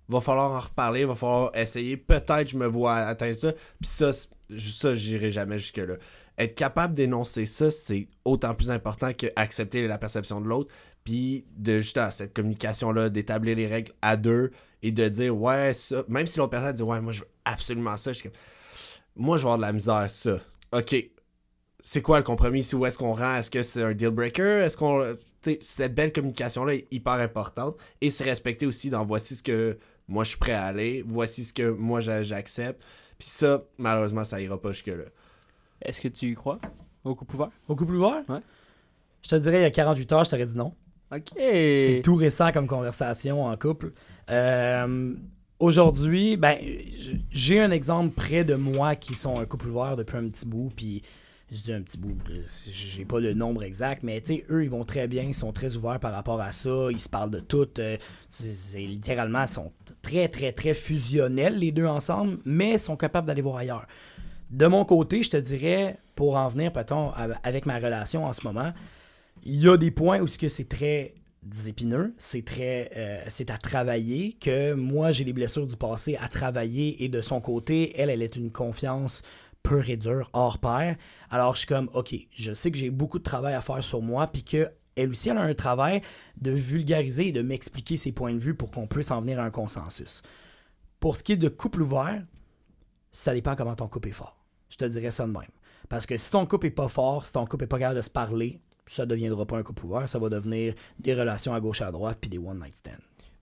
va falloir en reparler, va falloir essayer. Peut-être je me vois atteindre ça. Puis ça, ça j'irai jamais jusque-là. Être capable d'énoncer ça, c'est autant plus important que accepter la perception de l'autre. Puis de justement cette communication-là, d'établir les règles à deux et de dire ouais, ça. Même si l'autre personne dit ouais, moi je veux absolument ça, je suis comme moi je vais avoir de la misère, ça. Ok, c'est quoi le compromis? Où est-ce qu'on rend? Est-ce que c'est un deal breaker? Est-ce qu'on. tu sais, cette belle communication-là est hyper importante. Et c'est respecté aussi dans voici ce que moi je suis prêt à aller, voici ce que moi j'a- j'accepte. Puis ça, malheureusement, ça ira pas jusque-là. Est-ce que tu y crois? Au couple ouvert? Au couple ouvert? Ouais. Je te dirais, il y a 48 heures, je t'aurais dit non. Ok. C'est tout récent comme conversation en couple. Euh, Aujourd'hui, ben, j'ai un exemple près de moi qui sont un couple ouvert depuis un petit bout, puis je dis un petit bout, j'ai pas le nombre exact, mais tu sais, eux, ils vont très bien, ils sont très ouverts par rapport à ça, ils se parlent de tout. euh, littéralement, ils sont très, très, très fusionnels, les deux ensemble, mais sont capables d'aller voir ailleurs. De mon côté, je te dirais, pour en venir, peut-on, avec ma relation en ce moment, il y a des points où c'est très épineux, c'est très euh, c'est à travailler que moi j'ai des blessures du passé à travailler et de son côté elle elle est une confiance pur et dur, hors pair. Alors, je suis comme, OK, je sais que j'ai beaucoup de travail à faire sur moi, puis que elle aussi, elle a un travail de vulgariser et de m'expliquer ses points de vue pour qu'on puisse en venir à un consensus. Pour ce qui est de couple ouvert, ça dépend comment ton couple est fort. Je te dirais ça de même. Parce que si ton couple est pas fort, si ton couple est pas capable de se parler, ça deviendra pas un couple ouvert, ça va devenir des relations à gauche à droite puis des one night stands.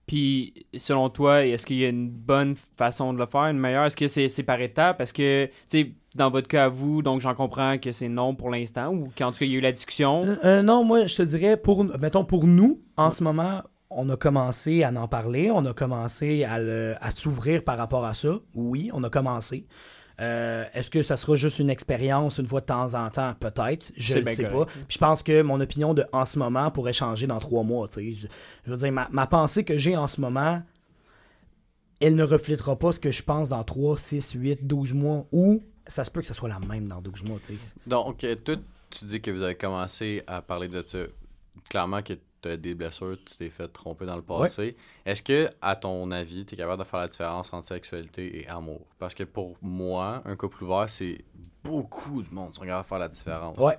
Puis, selon toi, est-ce qu'il y a une bonne façon de le faire, une meilleure? Est-ce que c'est c'est par étapes? Parce que, tu sais, dans votre cas à vous, donc j'en comprends que c'est non pour l'instant, ou qu'en tout cas, il y a eu la discussion? Euh, euh, non, moi, je te dirais, pour, mettons, pour nous, en ce moment, on a commencé à en parler, on a commencé à, à s'ouvrir par rapport à ça. Oui, on a commencé. Euh, Est-ce que ça sera juste une expérience une fois de temps en temps? Peut-être. Je ne sais correct. pas. Puis je pense que mon opinion de en ce moment pourrait changer dans trois mois. tu sais. Je, veux dire, ma, ma pensée que j'ai en ce moment, elle ne reflètera pas ce que je pense dans 3, 6, 8, 12 mois. Ou ça se peut que ce soit la même dans 12 mois. tu sais. Donc, euh, toi, tu dis que vous avez commencé à parler de ça. Clairement que tu as des blessures, tu t'es fait tromper dans le passé. Est-ce que, à ton avis, tu es capable de faire la différence entre sexualité et amour? Parce que pour moi, un couple ouvert, c'est beaucoup de monde qui sont capables de faire la différence. Ouais.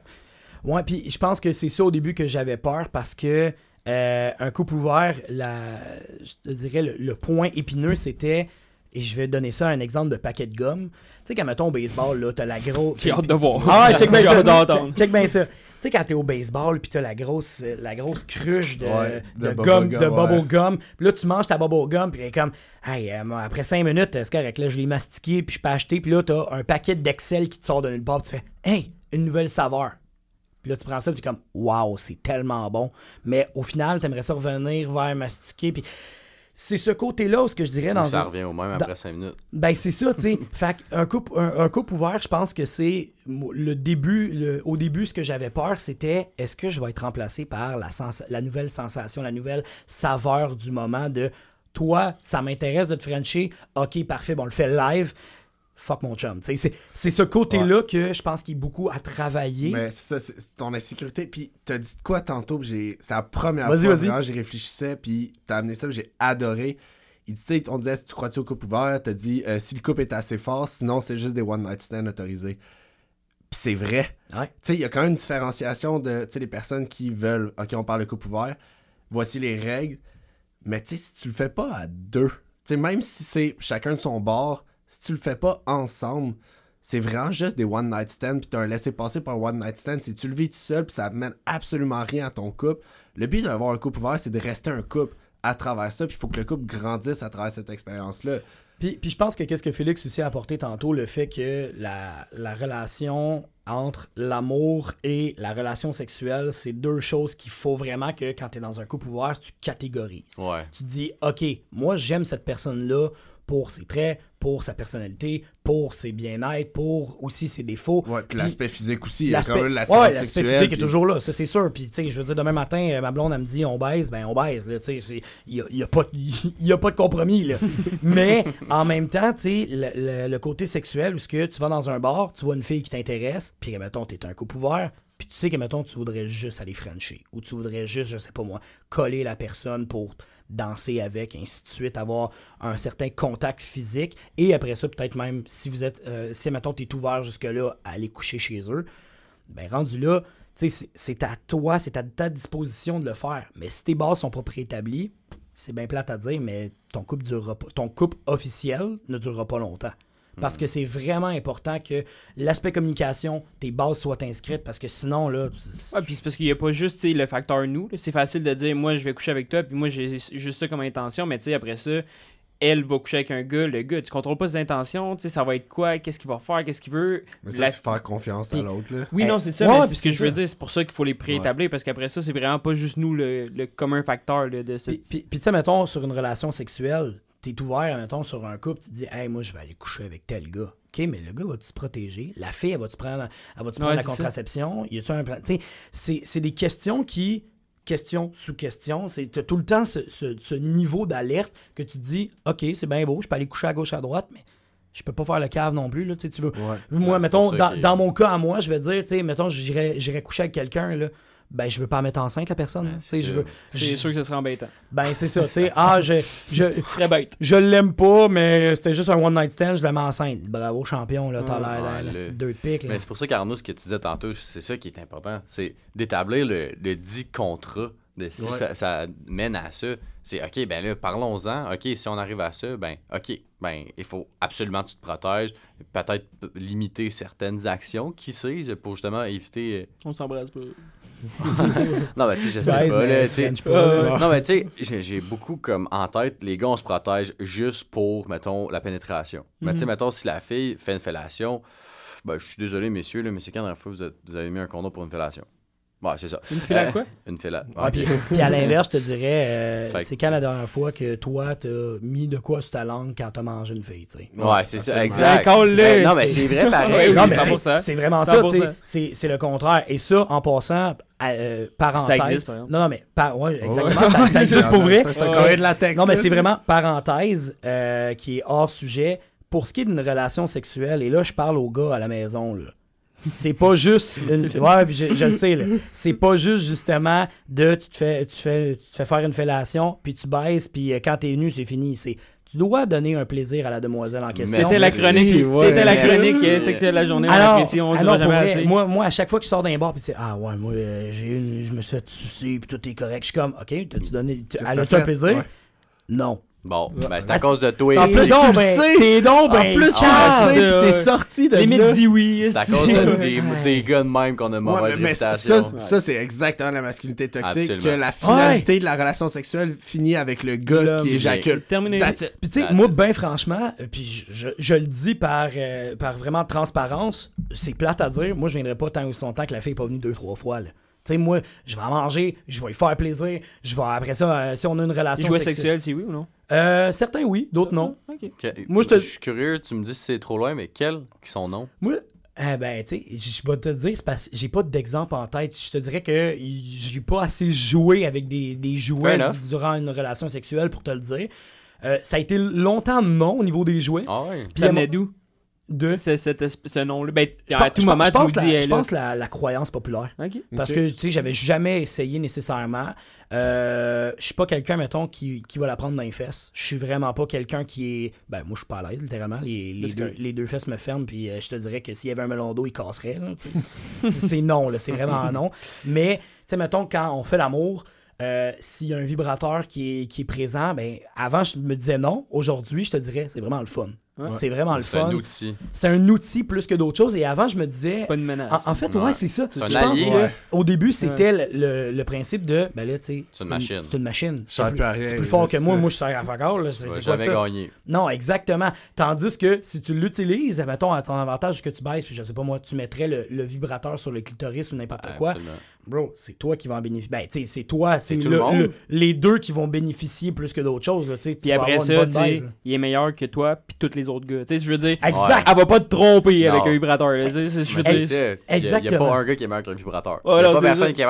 Ouais, puis je pense que c'est ça au début que j'avais peur parce que euh, un couple ouvert, la, je te dirais, le, le point épineux, c'était, et je vais donner ça un exemple de paquet de gomme. Tu sais, quand mettons au baseball, là, t'as la grosse. J'ai hâte de voir. Ah ouais, check bien ça. Check bien ça. Tu sais, quand t'es au baseball, puis t'as la grosse, la grosse cruche de, Ouais, de, de gomme, bubble de gum, ouais. bubble gum. Puis là, tu manges ta bubble gum, puis comme, hey, euh, après 5 minutes, c'est correct, là, je l'ai mastiqué, puis je peux acheter, puis là, t'as un paquet d'Excel qui te sort de nulle part, puis tu fais, hey, une nouvelle saveur. Puis là, tu prends ça, puis tu es comme, waouh, c'est tellement bon. Mais au final, t'aimerais ça revenir vers mastiquer, puis c'est ce côté-là où ce que je dirais dans ça un- revient au même dans- après 5 minutes. ben, c'est ça, tu sais. fait un couple, un, un couple ouvert, je pense que c'est le début. le- au début, ce que j'avais peur, c'était est-ce que je vais être remplacé par la, sens- la nouvelle sensation, la nouvelle saveur du moment de toi, ça m'intéresse de te frencher. Ok, parfait, bon, on le fait live. Fuck mon chum. C'est ce côté-là que je pense qu'il y a beaucoup à travailler. Mais c'est ça, c'est ton insécurité. Puis t'as dit quoi tantôt, c'est la première fois vraiment j'y réfléchissais, puis t'as amené ça, j'ai adoré. Il dit, on disait, si tu crois-tu au couple ouvert, t'as dit, euh, si le couple est assez fort, sinon c'est juste des one-night stands autorisés. Puis c'est vrai. Ouais. Tu sais, il y a quand même une différenciation de, tu sais, les personnes qui veulent, ok, on parle de couple ouvert, voici les règles. Mais tu sais, si tu le fais pas à deux, tu sais, même si c'est chacun de son bord, si tu le fais pas ensemble, c'est vraiment juste des one night stands, puis t'as un laissé passer par one night stand. Si tu le vis tout seul, puis ça mène absolument rien à ton couple, le but d'avoir un couple ouvert, c'est de rester un couple à travers ça, puis il faut que le couple grandisse à travers cette expérience-là. Puis, puis je pense que qu'est-ce que Félix aussi a apporté tantôt, le fait que la, la relation entre l'amour et la relation sexuelle, c'est deux choses qu'il faut vraiment que quand tu es dans un couple ouvert, tu catégorises. Ouais. Tu dis, OK, moi j'aime cette personne-là pour ses traits, pour sa personnalité, pour ses bien-être, pour aussi ses défauts. Ouais, puis l'aspect physique aussi, il y a L'aspect quand même ouais, l'aspect physique puis- est toujours là, ça c'est sûr. Puis tu sais, je veux dire, demain matin, euh, ma blonde elle me dit on baise, ben on baise. là, tu sais, Il n'y a, y a, pas- y a pas de compromis. Là. Mais en même temps, tu sais, le, le- le côté sexuel, où ce que tu vas dans un bar, tu vois une fille qui t'intéresse, puis mettons, tu es un couple ouvert, puis tu sais que mettons, tu voudrais juste aller frencher, ou tu voudrais juste, je sais pas moi, coller la personne pour danser avec, ainsi de suite, avoir un certain contact physique, et après ça, peut-être même, si vous êtes, euh, si mettons, tu es ouvert jusque-là à aller coucher chez eux, ben rendu là, c'est- à toi, c'est à ta disposition de le faire. Mais si tes bases sont pas préétablies, c'est bien plate à dire, mais ton couple durera. Ton couple officiel ne durera pas longtemps. Parce que c'est vraiment important que l'aspect communication, tes bases soient inscrites, parce que sinon, là, Ouais, puis c'est parce qu'il n'y a pas juste tu sais, le facteur nous. C'est facile de dire, moi, je vais coucher avec toi, puis moi, j'ai juste ça comme intention, mais tu sais, après ça, elle va coucher avec un gars, le gars, tu contrôles pas ses intentions, tu sais, ça va être quoi, qu'est-ce qu'il va faire, qu'est-ce qu'il veut. Mais ça, La- c'est faire confiance à l'autre, là. Oui, non, c'est ça, ouais, c'est ce que je veux ça. dire, c'est pour ça qu'il faut les préétablir, parce qu'après ça, c'est vraiment pas juste nous le, le commun facteur là, de cette... Puis, puis, puis tu sais, mettons, sur une relation sexuelle, t'es ouvert, mettons, sur un couple, tu te dis, hey, moi, je vais aller coucher avec tel gars. OK, mais le gars va-tu se protéger? La fille, elle va-tu prendre, elle va-tu prendre Ouais, la contraception? Y a-tu un plan? Tu sais, c'est, c'est des questions qui, question sous question, c'est t'as tout le temps ce, ce- ce niveau d'alerte que tu te dis, OK, c'est bien beau, je peux aller coucher à gauche, à droite, mais je peux pas faire le cave non plus, là, tu sais, tu veux. Ouais. Moi, mettons, dans, dans mon cas à moi, je vais dire, tu sais, mettons, j'irais j'irais coucher avec quelqu'un, là. Ben je veux pas mettre enceinte la personne. C'est je sûr. veux. Je- sûr que ce serait embêtant. Ben c'est ça, tu sais. Ah, je, je, serait bête. je l'aime pas, mais c'était juste un one night stand, je la mets enceinte. Bravo champion, là, t'as Ouais. l'air la le- deux de pique. là. Mais c'est pour ça qu'Arnaud, ce que tu disais tantôt, c'est ça qui est important. C'est d'établir le, le dit contrat. De si Ouais. ça, ça mène à ça, c'est OK, ben là, parlons-en. OK, si on arrive à ça, ben OK, ben il faut absolument que tu te protèges. Peut-être limiter certaines actions, qui sait, pour justement éviter. On s'embrasse pas. Euh, Non, ben tu sais, je sais pas. mais Là, pas, là. Non, mais tu sais, j'ai- j'ai beaucoup comme en tête, les gars, on se protège juste pour, mettons, la pénétration. Mais tu sais, mettons, si la fille fait une fellation, ben, je suis désolé, messieurs, là, mais c'est quand la dernière fois que vous, êtes- vous avez mis un condom pour une fellation? Ouais, c'est ça. Une file à Euh, quoi? Une fellation. Ouais, puis, puis à l'inverse, je te dirais, euh, c'est quand la dernière fois que toi, t'as mis de quoi sur ta langue quand t'as mangé une fille, tu sais. Ouais, c'est ça, exact. Non, mais c'est- vrai pareil. Ouais, oui, non, mais 100%. c'est- c'est vraiment ça, tu sais. 100%. C'est c'est le contraire. Et ça, en passant, euh, parenthèse. Ça existe, par exemple. Non, non, mais par, ouais, exactement. Ouais. Ça, ça existe pour vrai. C'est un de latex. Non, mais c'est vraiment parenthèse euh, qui est hors sujet. Pour ce qui est d'une relation sexuelle, et là, je parle aux gars à la maison, là. C'est pas juste une. Ouais, puis je, je le sais, là. C'est pas juste justement de tu te fais, tu fais, tu te fais faire une fellation, puis tu baisses, puis euh, quand t'es nu, c'est fini. C'est tu dois donner un plaisir à la demoiselle en question. C'était la chronique, Ouais. c'était la chronique euh, sexuelle de la journée. Alors, on jamais vrai, assez. moi, moi, à chaque fois que je sors d'un bar, puis c'est Ah ouais, moi, euh, j'ai une, je me suis fait sucer, puis tout est correct. Je suis comme OK, t'as-tu donné. tu- t'as a-tu un plaisir? Ouais. Non. Bon, ben, c'est Ah, à cause de toi. En T'es plus, tu le ben- sais. T'es donc En ben plus, tu Ah, le sais, ça, pis t'es ouais. sorti de Limite là. dis oui. C'est à cause de des, des gars de même qu'on a Ouais, mauvaise mais, mais ça, réputation. ça, c'est exactement la masculinité toxique. Absolument. Que la finalité de la relation sexuelle finit avec le gars qui éjacule. Terminé. Puis tu sais, moi, ben franchement, euh, puis je, le dis par, euh, par vraiment transparence, c'est plate à dire. Moi, je viendrai pas tant aussi longtemps que la fille est pas venue deux, trois fois. là. Tu sais, moi, je vais en manger, je vais lui faire plaisir, je vais après ça, euh, si on a une relation sexuelle. sexuel, c'est oui ou non? Euh, certains oui, d'autres non. Moi, je te- suis curieux, tu me dis si c'est trop loin, mais quels qui sont non? Moi, eh ben, tu sais, je vais te dire, c'est parce que j'ai pas d'exemple en tête. Je te dirais que j'ai pas assez joué avec des, des jouets durant une relation sexuelle pour te le dire. Euh, ça a été longtemps non au niveau des jouets. Ah ouais. Puis Ça venait d'où? De Ce, cet esp- ce nom-là. Ben, Je à pense- tout je moment, pense- tu je pense la- dis, hey, Je là. pense la, la croyance populaire. Parce que, tu sais, j'avais jamais essayé nécessairement. Euh, je suis pas quelqu'un, mettons, qui, qui va la prendre dans les fesses. Je suis vraiment pas quelqu'un qui est. Ben, moi, je suis pas à l'aise, littéralement. Les, les, deux, correct. les deux fesses me ferment, puis euh, je te dirais que s'il y avait un melon d'eau, il casserait. c'est non, là. C'est vraiment non. Mais, tu sais, mettons, quand on fait l'amour. euh, S'il y a un vibrateur qui est, qui est présent, ben avant je me disais non. Aujourd'hui, je te dirais c'est vraiment le fun. Ouais. C'est vraiment le C'est un fun. outil. C'est un outil plus que d'autres choses. Et avant, je me disais, C'est pas une menace. en, en fait, Ouais. ouais, c'est ça. Je pense allié. que Ouais. au début, c'était le, le- le principe de, ben là, tu sais, C'est une machine. C'est une machine. Ça C'est plus, plus fort que moi. Moi, je sers à là. C'est quoi jamais ça? gagner. Non, exactement. Tandis que si tu l'utilises, mettons, à ton avantage que tu baisses, puis je sais pas moi, tu mettrais le, le vibrateur sur le clitoris ou n'importe quoi, Absolument. Bro, c'est toi qui vas en bénéficier. Ben, tu sais, c'est toi, c'est le- le monde. le- les deux qui vont bénéficier plus que d'autres choses, là, tu sais. Tu Puis après ça, tu sais, il est meilleur que toi puis tous les autres gars. Tu sais, je veux dire, Exact. elle va pas te tromper Non. avec un vibrateur. là, tu sais, c'est- je veux dire, c'est ça. Il y a- Il n'y a Exactement. pas un gars qui est meilleur qu'un vibrateur. Il Ouais, n'y a non, pas personne ça. qui est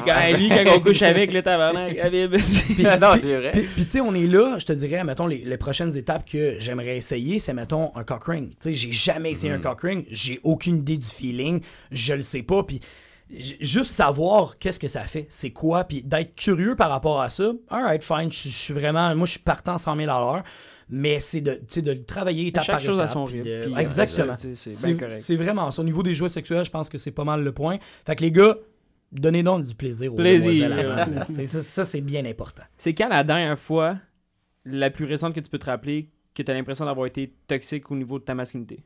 quand- hey, lui, quand on couche avec, le tabarnak, Non, c'est vrai. Puis, tu sais, on est là, je te dirais, mettons, les, les prochaines étapes que j'aimerais essayer, c'est, mettons, un cock ring. Tu sais, j'ai jamais essayé Mm. un cock ring, j'ai aucune idée du feeling, je le sais pas, puis juste savoir qu'est-ce que ça fait, c'est quoi, puis d'être curieux par rapport à ça, alright, fine, je suis vraiment, moi, je suis partant 100 000 à l'heure, mais c'est de, de le travailler étape Chaque par chose à étape, son puis rythme. de- puis, euh, Exactement. c'est- C'est C'est bien correct. c'est vraiment ça. Au niveau des jouets sexuels, je pense que c'est pas mal le point. Fait que les gars, donnez donc du plaisir aux Plaisir. ça, ça, c'est bien important. C'est quand la dernière fois, la plus récente que tu peux te rappeler, que tu as l'impression d'avoir été toxique au niveau de ta masculinité?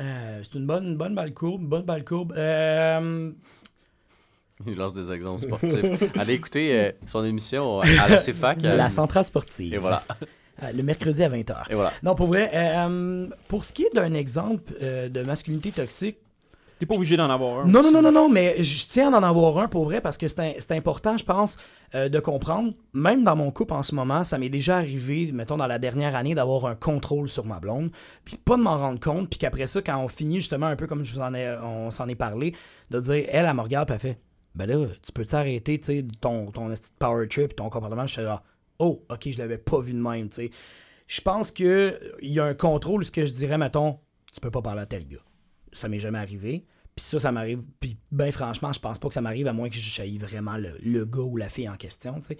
Euh, c'est une bonne, une bonne balle courbe, bonne balle courbe. Euh, Il lance des exemples sportifs. Allez écouter euh, son émission à la CFAC. la centrale sportive. Et voilà. Le mercredi à 20h. Et voilà. Non, pour vrai, pour ce qui est d'un exemple de masculinité toxique, T'es pas obligé d'en avoir un. non, non, non, non, non, mais je tiens à en avoir un pour vrai parce que c'est important, je pense, euh, de comprendre. Même dans mon couple en ce moment, ça m'est déjà arrivé, mettons, dans la dernière année, d'avoir un contrôle sur ma blonde, puis pas de m'en rendre compte, puis qu'après ça, quand on finit justement un peu comme je vous en ai, on s'en est parlé, de dire, elle, elle me regarde, puis elle fait, ben là, tu peux t'arrêter, tu sais, ton, ton power trip, ton comportement, je suis là, oh, ok, je l'avais pas vu de même, tu sais. Je pense que il y a un contrôle, ce que je dirais, mettons, tu peux pas parler à tel gars. Ça m'est jamais arrivé. Puis ça, ça m'arrive. Puis ben franchement, je pense pas que ça m'arrive à moins que j'aille vraiment le, le gars ou la fille en question, tu sais.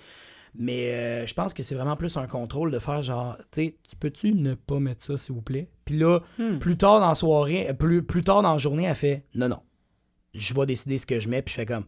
Mais euh, je pense que c'est vraiment plus un contrôle de faire genre, tu sais, tu peux-tu ne pas mettre ça, s'il vous plaît? Puis là, Hmm. plus tard dans la soirée, plus, plus tard dans la journée, elle fait non, non, je vais décider ce que je mets, puis je fais comme,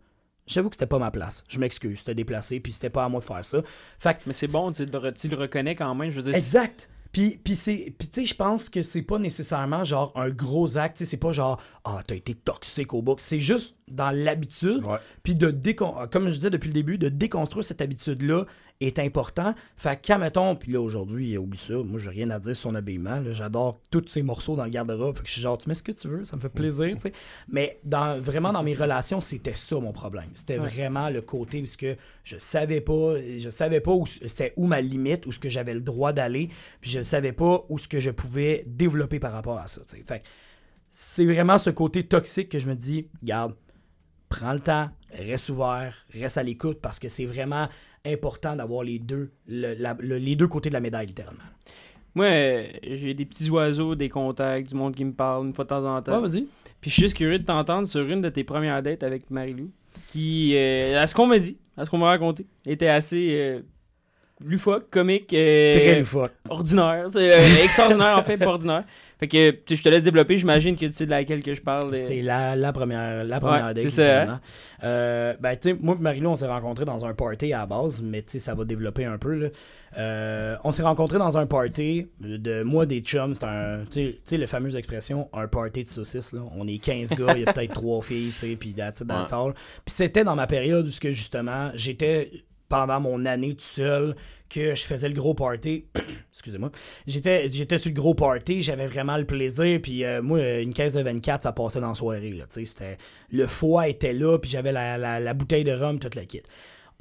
j'avoue que c'était pas ma place, je m'excuse, c'était déplacé, puis c'était pas à moi de faire ça. Fait que Mais c'est bon, tu le, tu le reconnais quand même. Je veux dire, Exact. Puis, puis, c'est- puis tu sais, je pense que c'est pas nécessairement genre un gros acte, tu sais, c'est pas genre ah t'as été toxique au box, c'est juste dans l'habitude, puis de décon comme je disais depuis le début, de déconstruire cette habitude là est important. Fait qu'à mettons, puis là aujourd'hui, oublie ça, moi j'ai rien à dire sur son habillement, j'adore tous ces morceaux dans le garde-robe, fait que je suis genre tu mets ce que tu veux, ça me fait plaisir, tu sais. Mais dans vraiment dans mes relations, c'était ça mon problème. C'était Ouais. vraiment le côté où ce que je savais pas, je savais pas où c'est où ma limite, où ce que j'avais le droit d'aller, puis je savais pas où ce que je pouvais développer par rapport à ça. tu sais. Fait que c'est vraiment ce côté toxique que je me dis, garde, prends le temps, reste ouvert, reste à l'écoute parce que c'est vraiment important d'avoir les deux, le- la- le- les deux côtés de la médaille littéralement. moi, euh, j'ai des petits oiseaux, des contacts, du monde qui me parle une fois de temps en temps. Ouais, vas-y. Puis je suis juste curieux de t'entendre sur une de tes premières dates avec Marie-Lou, qui, euh, à ce qu'on m'a dit, à ce qu'on m'a raconté, était assez euh, loufoque, comique, euh, Très loufoque. ordinaire. C'est extraordinaire en fait, pas ordinaire. Fait que tu sais, je te laisse développer, j'imagine que tu sais de laquelle que je parle. C'est la, la première, la première Ouais, date. c'est ça, hein? Euh, ben, tu sais, moi et Marilou, on s'est rencontrés dans un party à la base, mais tu sais, ça va développer un peu. Là. Euh, on s'est rencontrés dans un party de moi, des chums. C'est un. Tu sais- tu sais, la fameuse expression, un party de saucisses. Là. On est 15 gars, il y a peut-être 3 filles, tu sais, puis that's it, that's all. Puis c'était dans ma période où, ce que, justement, j'étais pendant mon année tout seul que je faisais le gros party. Excusez-moi. J'étais, j'étais sur le gros party, j'avais vraiment le plaisir. Puis euh, moi, une caisse de 24, ça passait dans la soirée. Là, c'était, le foie était là, puis j'avais la, la- la bouteille de rhum, toute la kit.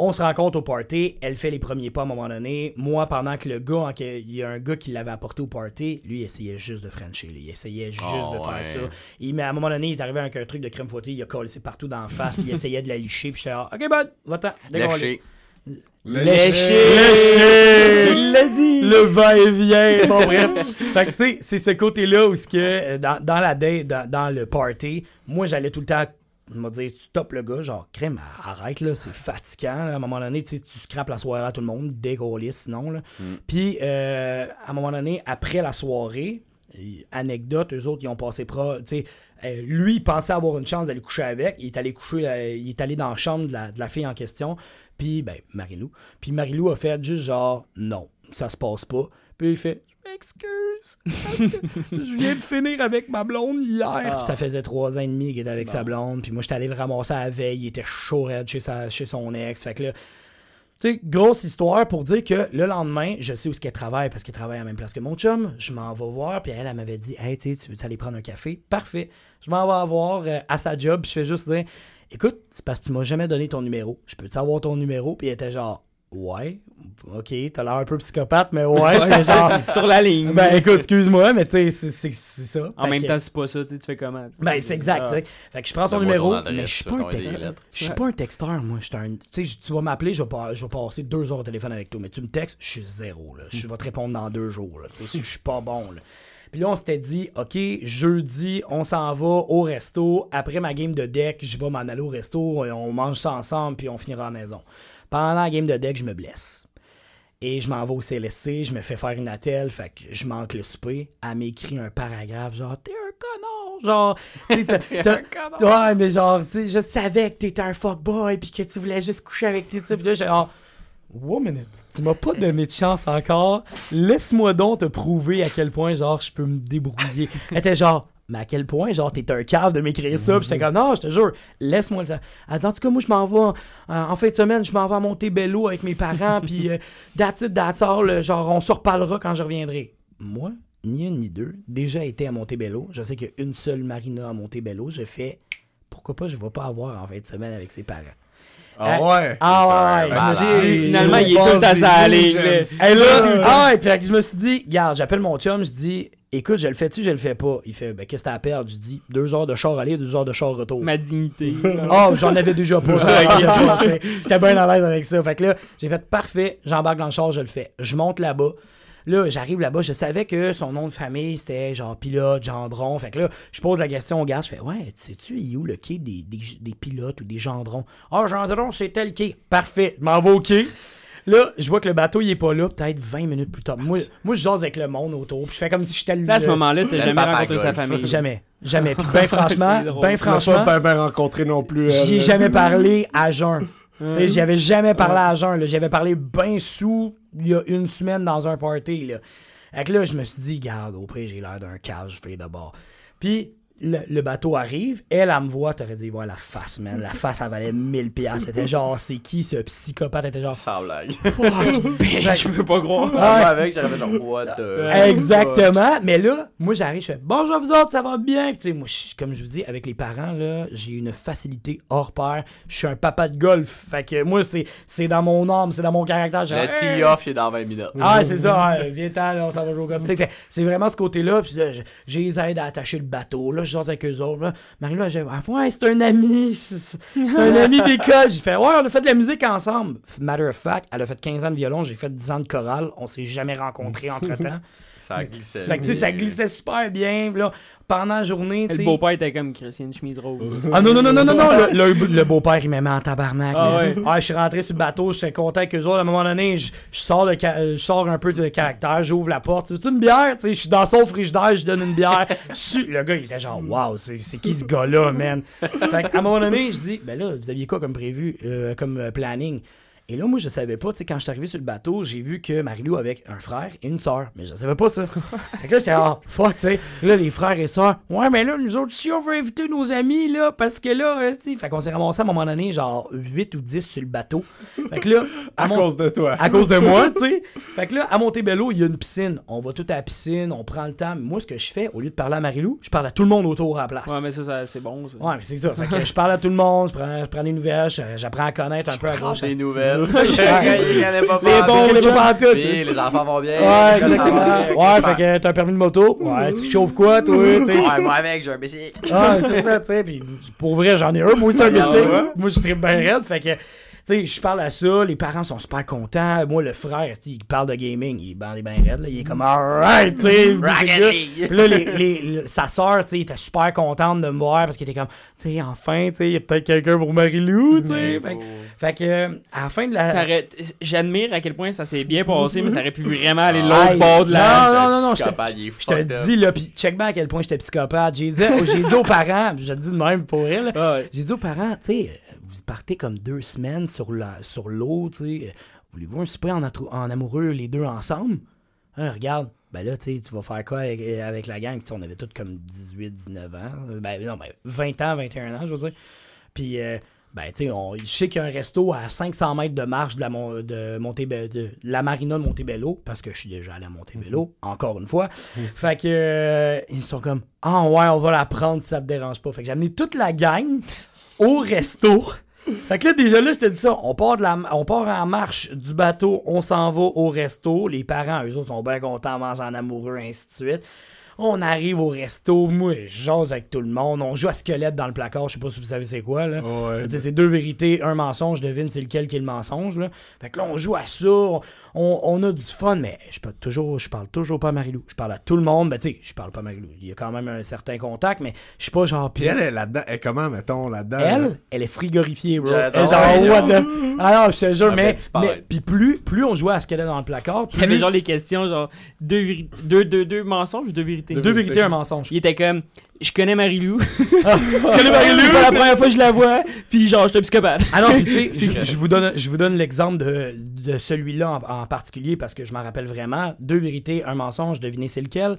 On se rencontre au party, elle fait les premiers pas à un moment donné. Moi, pendant que le gars, il y a un gars qui l'avait apporté au party, lui, il essayait juste de Frencher. là. Il essayait juste Oh, de faire ouais. ça. Il, mais à un moment donné, il est arrivé avec un truc de crème fouettée, il a collé partout dans la face, puis il essayait de la licher, puis j'étais là, OK, bud, va-t'en, Lâché. Léché! Il l'a dit! Le va-et-vient! Bon, bref. fait que, tu sais, c'est ce côté-là où, ce que, euh, dans, dans la date, dans, dans le party, moi, j'allais tout le temps me dire, tu stoppes le gars, genre, crème, arrête, là, c'est fatigant, là. À un moment donné, tu scrapes la soirée à tout le monde, décoller sinon, là. Puis, euh, à un moment donné, après la soirée, anecdote, eux autres, ils ont passé pro, tu sais, euh, lui, il pensait avoir une chance d'aller coucher avec. Il est allé coucher, euh, il est allé dans la chambre de la, de la fille en question. Puis, ben, Marilou. Puis Marilou a fait juste genre, non, ça se passe pas. Puis il fait, je m'excuse, parce que je viens de finir avec ma blonde hier. Ah. Ça faisait trois ans et demi qu'il était avec sa blonde. Puis moi, j'étais allé le ramasser à la veille. Il était chaud raide chez, sa, chez son ex. Fait que là, sais, grosse histoire pour dire que le lendemain, je sais où ce qu'elle travaille parce qu'elle travaille à la même place que mon chum. Je m'en vais voir, puis elle, elle m'avait dit Hey, tu veux aller prendre un café? Parfait. Je m'en vais voir euh, à sa job, je fais juste dire Écoute, c'est parce que tu m'as jamais donné ton numéro. Je peux-tu avoir ton numéro? Puis elle était genre Ouais, ok, t'as l'air un peu psychopathe, mais ouais. J'étais genre Sur la ligne. Ben écoute, excuse-moi, mais tu sais, c'est- c'est c'est ça. en Fait même que- temps, c'est pas ça, tu sais, tu fais comment? ben, c'est exact, Ah. tu sais. Fait que je prends son numéro, mais je suis pas un. Je suis pas un texteur, moi. Je suis un- tu sais, tu vas m'appeler, je vais, pas- je vais passer deux heures au téléphone avec toi. Mais tu me textes, je suis zéro, là. Je vais te répondre dans deux jours, là. Tu sais, je suis pas bon, là. Puis là, on s'était dit, OK, jeudi, on s'en va au resto. Après ma game de deck, je vais m'en aller au resto. et On mange ça ensemble, puis on finira à la maison. Pendant la game de deck, je me blesse. Et je m'en vais au CLSC, je me fais faire une attelle, fait que je manque le souper. Elle m'écrit un paragraphe genre T'es un connard! Genre, sais, t'as- t'as- Ouais, mais genre, tu sais, je savais que t'étais un fuckboy puis que tu voulais juste coucher avec tes types. Puis là, genre, wow, minute, tu m'as pas donné de chance encore. Laisse-moi donc te prouver à quel point, genre, je peux me débrouiller. Elle était genre, mais à quel point, genre, t'es un cave de m'écrire ça. Puis j'étais comme, non, je te jure, laisse-moi le temps. Elle dit, en tout cas, moi, je m'en vais, euh, en fin de semaine, je m'en vais à Montebello avec mes parents, puis euh, that's it, that's all, genre, on se reparlera quand je reviendrai. Moi, ni une ni deux, déjà été à Montebello. Je sais qu'il y a une seule marina à Montebello. Je fais, pourquoi pas, je vais pas avoir en fin de semaine avec ses parents. Ah ouais? Ah ouais, dit, Finalement, il est tout à sa ligne. là. ah ouais, que je me suis dit, regarde, j'appelle mon chum, je dis, écoute, je le fais-tu, je le fais pas? Il fait, ben, qu'est-ce que t'as à perdre? Je dis, deux heures de char aller, deux heures de char retour. Ma dignité. Oh, j'en avais déjà pas. J'étais bien à l'aise avec ça. Fait que là, j'ai fait parfait, j'embarque dans le char, je le fais. Je monte là-bas. Là, j'arrive là-bas, je savais que son nom de famille, c'était genre pilote, gendron. Fait que là, je pose la question au gars, je fais Ouais, sais-tu, il est où le quai des, des, des pilotes ou des gendrons? Ah, gendron, c'est tel quai. Parfait, je m'en vais au quai. Là, je vois que le bateau, il est pas là, peut-être 20 minutes plus tard. Moi, moi je jase avec le monde autour, puis je fais comme si j'étais le. Là, à ce moment-là, t'as jamais rencontré sa famille. Jamais. Jamais. Puis ben franchement, ben franchement, pas bien ben rencontré non plus. j'y ai jamais parlé à jeun. Tu j'y avais jamais parlé à jeun. là. J'avais parlé ben sous il y a une semaine dans un party. Là. Fait que là, je me suis dit, garde, au j'ai l'air d'un cage, je fais d'abord. Puis le, le bateau arrive, elle, elle me voit, t'aurais dû voir la face, man. La face, elle valait 1000 piastres. C'était genre, c'est qui ce psychopathe? Elle était genre, Sans blague. Je peux pas croire. Moi, avec, genre, what the. Exactement. Mais là, moi, j'arrive, je fais bonjour vous autres, ça va bien? Puis, tu sais, moi, je- comme je vous dis, avec les parents, là, j'ai une facilité hors pair. Je suis un papa de golf. Fait que moi, c'est c'est dans mon âme, c'est dans mon caractère. Genre, Le Hey! tee-off, il est dans 20 minutes. Ah, c'est ça, ouais, viens-t'en, là, on s'en va jouer au golf. C'est vraiment ce côté-là. Puis là, je les aide à attacher le bateau. Là, je avec eux autres. Là. Marie-là, j'ai ah, ouais, c'est un ami. C'est un ami d'école. J'ai fait, ouais, on a fait de la musique ensemble. Matter of fact, elle a fait 15 ans de violon, j'ai fait 10 ans de chorale. On s'est jamais rencontrés entre-temps. Ça glissait. Fait que, tu sais, ça glissait super bien. Là, pendant la journée, Le beau-père était comme Christian, une chemise rose. Ah non, non, non, non, non, non. Le, le- le beau-père, il m'aimait en tabarnak. Ah ouais. je suis rentré sur le bateau, j'étais content avec eux autres. À un moment donné, je, je sors, de ca- je sors un peu de caractère, j'ouvre la porte. Tu une bière? Tu sais, je suis dans son frigidaire, je donne une bière. Su- le gars, il était genre, waouh, c'est c'est qui ce gars-là, man? Fait qu'à un moment donné, je dis, ben là, vous aviez quoi comme prévu, euh, comme euh, planning? Et là, moi, je savais pas, tu sais, quand je suis arrivé sur le bateau, j'ai vu que Marilou avait un frère et une sœur. Mais je savais pas ça. fait que là, j'étais, ah, fuck, tu sais. Là, les frères et sœurs, ouais, mais là, nous autres, si on veut inviter nos amis, là, parce que là, euh, tu sais, fait qu'on s'est ramassé à un moment donné, genre 8 ou 10 sur le bateau. Fait que là, À mon- cause de toi. à cause de moi, tu sais. Fait que là, à Montebello, il y a une piscine. On va tout à la piscine, on prend le temps. Moi, ce que je fais, au lieu de parler à Marilou, je parle à tout le monde autour à la place. Ouais, mais ça, ça c'est bon. Ça. Ouais, mais c'est ça. Fait que je parle à tout le monde, je prends, je prends des nouvelles, j'apprends à connaître un peu à gauche. des nouvelles. Ouais. Il connaît pas Les bons, les bons pantoutes. Puis les enfants vont bien. Ouais, exactement. Ouais, fait que t'as un permis de moto. Ouais, tu chauffes quoi, toi. Ouais, moi avec, j'ai un bicycle. Ah, c'est ça, tu sais. Puis pour vrai, j'en ai un, moi aussi, un bicycle. ouais. Moi, je suis bien raide. Fait que, sais, je parle à ça. Les parents sont super contents. Moi, le frère, tu sais, il parle de gaming. Il est bien raide, là. Il est comme, alright, tu sais. Puis là, les, les- le- sa soeur, tu sais, était super contente de me voir parce qu'il était comme, tu sais, enfin, tu sais, il y a peut-être quelqu'un pour Marie-Lou, tu sais. Fait, que- fait que, euh, à la fin de la. J'admire à quel point ça s'est bien passé, mais ça aurait pu vraiment aller l'autre hey, bord de la. non, non, non, non, je te- il dis, là, pis check bien à quel point j'étais psychopathe. J'ai dit, j'ai dit aux parents, je te dis de même pour elle, ouais. j'ai dit aux parents, tu sais, vous partez comme deux semaines sur la sur l'eau, tu sais, voulez-vous un souper en, en amoureux les deux ensemble? Hein, regarde, ben là, tu sais, tu vas faire quoi avec, avec la gang? On avait tous comme 18, 19 ans. Ben non, ben 20 ans, 21 ans, je veux dire. Puis, euh, ben, tu sais, on- je sais qu'il y a un resto à 500 mètres de marche de la, Mon- de la marina de Montebello, parce que je suis déjà allé à Montebello, encore une fois. Fait que, euh, ils sont comme, ah ouais, on va la prendre si ça te dérange pas. Fait que j'ai amené toute la gang au resto. Fait que là, déjà là, je te dis ça. On part, de la, on part en marche du bateau, on s'en va au resto. Les parents, eux autres, sont bien contents, mangent en amoureux, ainsi de suite. On arrive au resto, moi, je jase avec tout le monde. On joue à squelette dans le placard, je sais pas si vous savez c'est quoi, là. Ouais. C'est deux vérités, un mensonge, devine c'est lequel qui est le mensonge, là. Fait que là, on joue à ça, on, on a du fun, mais je parle toujours, je parle toujours pas à Marilou. Je parle à tout le monde, ben tu sais, je parle pas à Marilou. Il y a quand même un certain contact, mais je suis pas genre... Puis elle est là-dedans. Elle est comment, mettons, là-dedans? Elle, elle est frigorifiée, bro. Elle est genre, ouais, what the- Ah je te jure, mais, mais puis plus, plus on jouait à est dans le placard, Il y avait plus... genre les questions, genre deux, deux, deux, deux mensonges ou deux vérités. Deux vérités, un mensonge. Il était comme, je connais Marilou. Je connais Marie-Lou, C'est la première fois que je la vois. Puis genre, je suis un psychopathe. Ah non, puis tu sais, je, vous donne, je vous donne l'exemple de, de celui-là en, en particulier parce que je m'en rappelle vraiment. Deux vérités, un mensonge, devinez c'est lequel.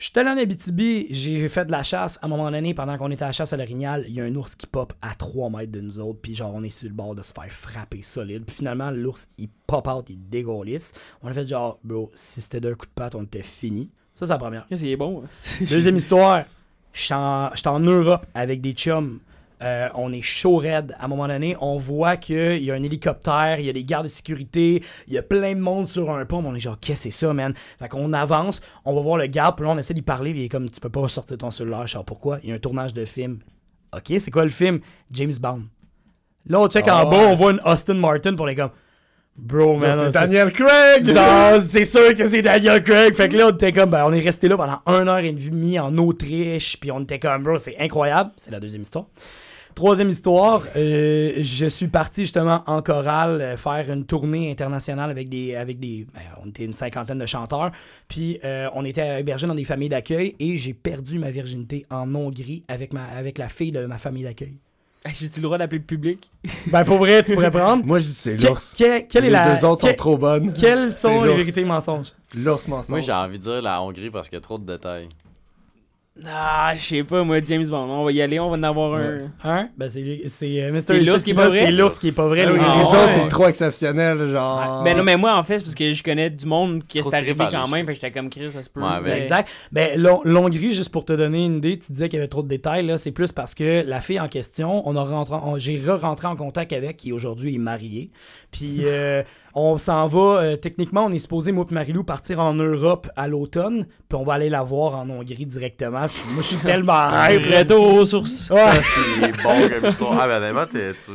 Je suis allé en Abitibi, j'ai fait de la chasse. À un moment donné, pendant qu'on était à la chasse à l'orignal, il y a un ours qui pop à 3 mètres de nous autres. Puis genre, on est sur le bord de se faire frapper solide. Puis finalement, l'ours, il pop out, il dégollisse. On a fait genre, bro, si c'était d'un coup de patte, on était fini. Ça, c'est la première. C'est bon. Deuxième histoire, je suis en, j'étais en Europe avec des chums. Euh, on est chaud raide. À un moment donné, on voit qu'il y a un hélicoptère, il y a des gardes de sécurité, il y a plein de monde sur un pont. On est genre, qu'est-ce que c'est ça, man? Fait qu'on avance, on va voir le garde, puis là, on essaie d'y parler, puis il est comme, tu peux pas sortir ton cellulaire. Je pourquoi? Il y a un tournage de film. Ok, c'est quoi le film? James Bond. Là, on check en Ah bas, on voit une Austin Martin, pour les comme, Bro, man. C'est Daniel Craig! Genre, c'est sûr que c'est Daniel Craig. Fait que là, on était comme, ben, on est resté là pendant une heure et demie en Autriche. Puis on était comme, bro, c'est incroyable. C'est la deuxième histoire. Troisième histoire, euh, je suis parti justement en chorale euh, faire une tournée internationale avec des. Avec des ben, on était une cinquantaine de chanteurs. Puis euh, on était hébergés dans des familles d'accueil et j'ai perdu ma virginité en Hongrie avec, ma, avec la fille de ma famille d'accueil. J'ai-tu le droit d'appeler le public? Ben pour vrai, tu pourrais prendre. Moi, je dis c'est l'ours. que- quelle est Les la. deux autres que- sont trop bonnes. Quelles sont les vérités et mensonges? L'ours mensonge. Moi, j'ai envie de dire la Hongrie parce qu'il y a trop de détails. Ah, je sais pas, moi, James Bond. On va y aller, on va en avoir un. Hein? Ben c'est lui- c'est euh, Mr. C'est l'ours qui est pas vrai? C'est l'ours qui est pas vrai. Ah les les Ah, autres, ouais. c'est trop exceptionnel, genre. Ben non, mais moi, en fait, c'est parce que je connais du monde qui est arrivé quand même. Fait j'étais comme Chris, ça se peut. Ouais, ben, Exact. Ben, Lon- L'Hongrie, juste pour te donner une idée, tu disais qu'il y avait trop de détails. là. C'est plus parce que la fille en question, on a rentré, on- j'ai re-rentré en contact avec, qui aujourd'hui est mariée. Puis euh, on s'en va, euh, techniquement, on est supposé, moi et Marilou, partir en Europe à l'automne. Puis on va aller la voir en Hongrie directement. Puis moi, je suis tellement hype. là. Retour aux sources. Ouais. C'est bon comme histoire. Ah, ben, honnêtement, t'es- tu,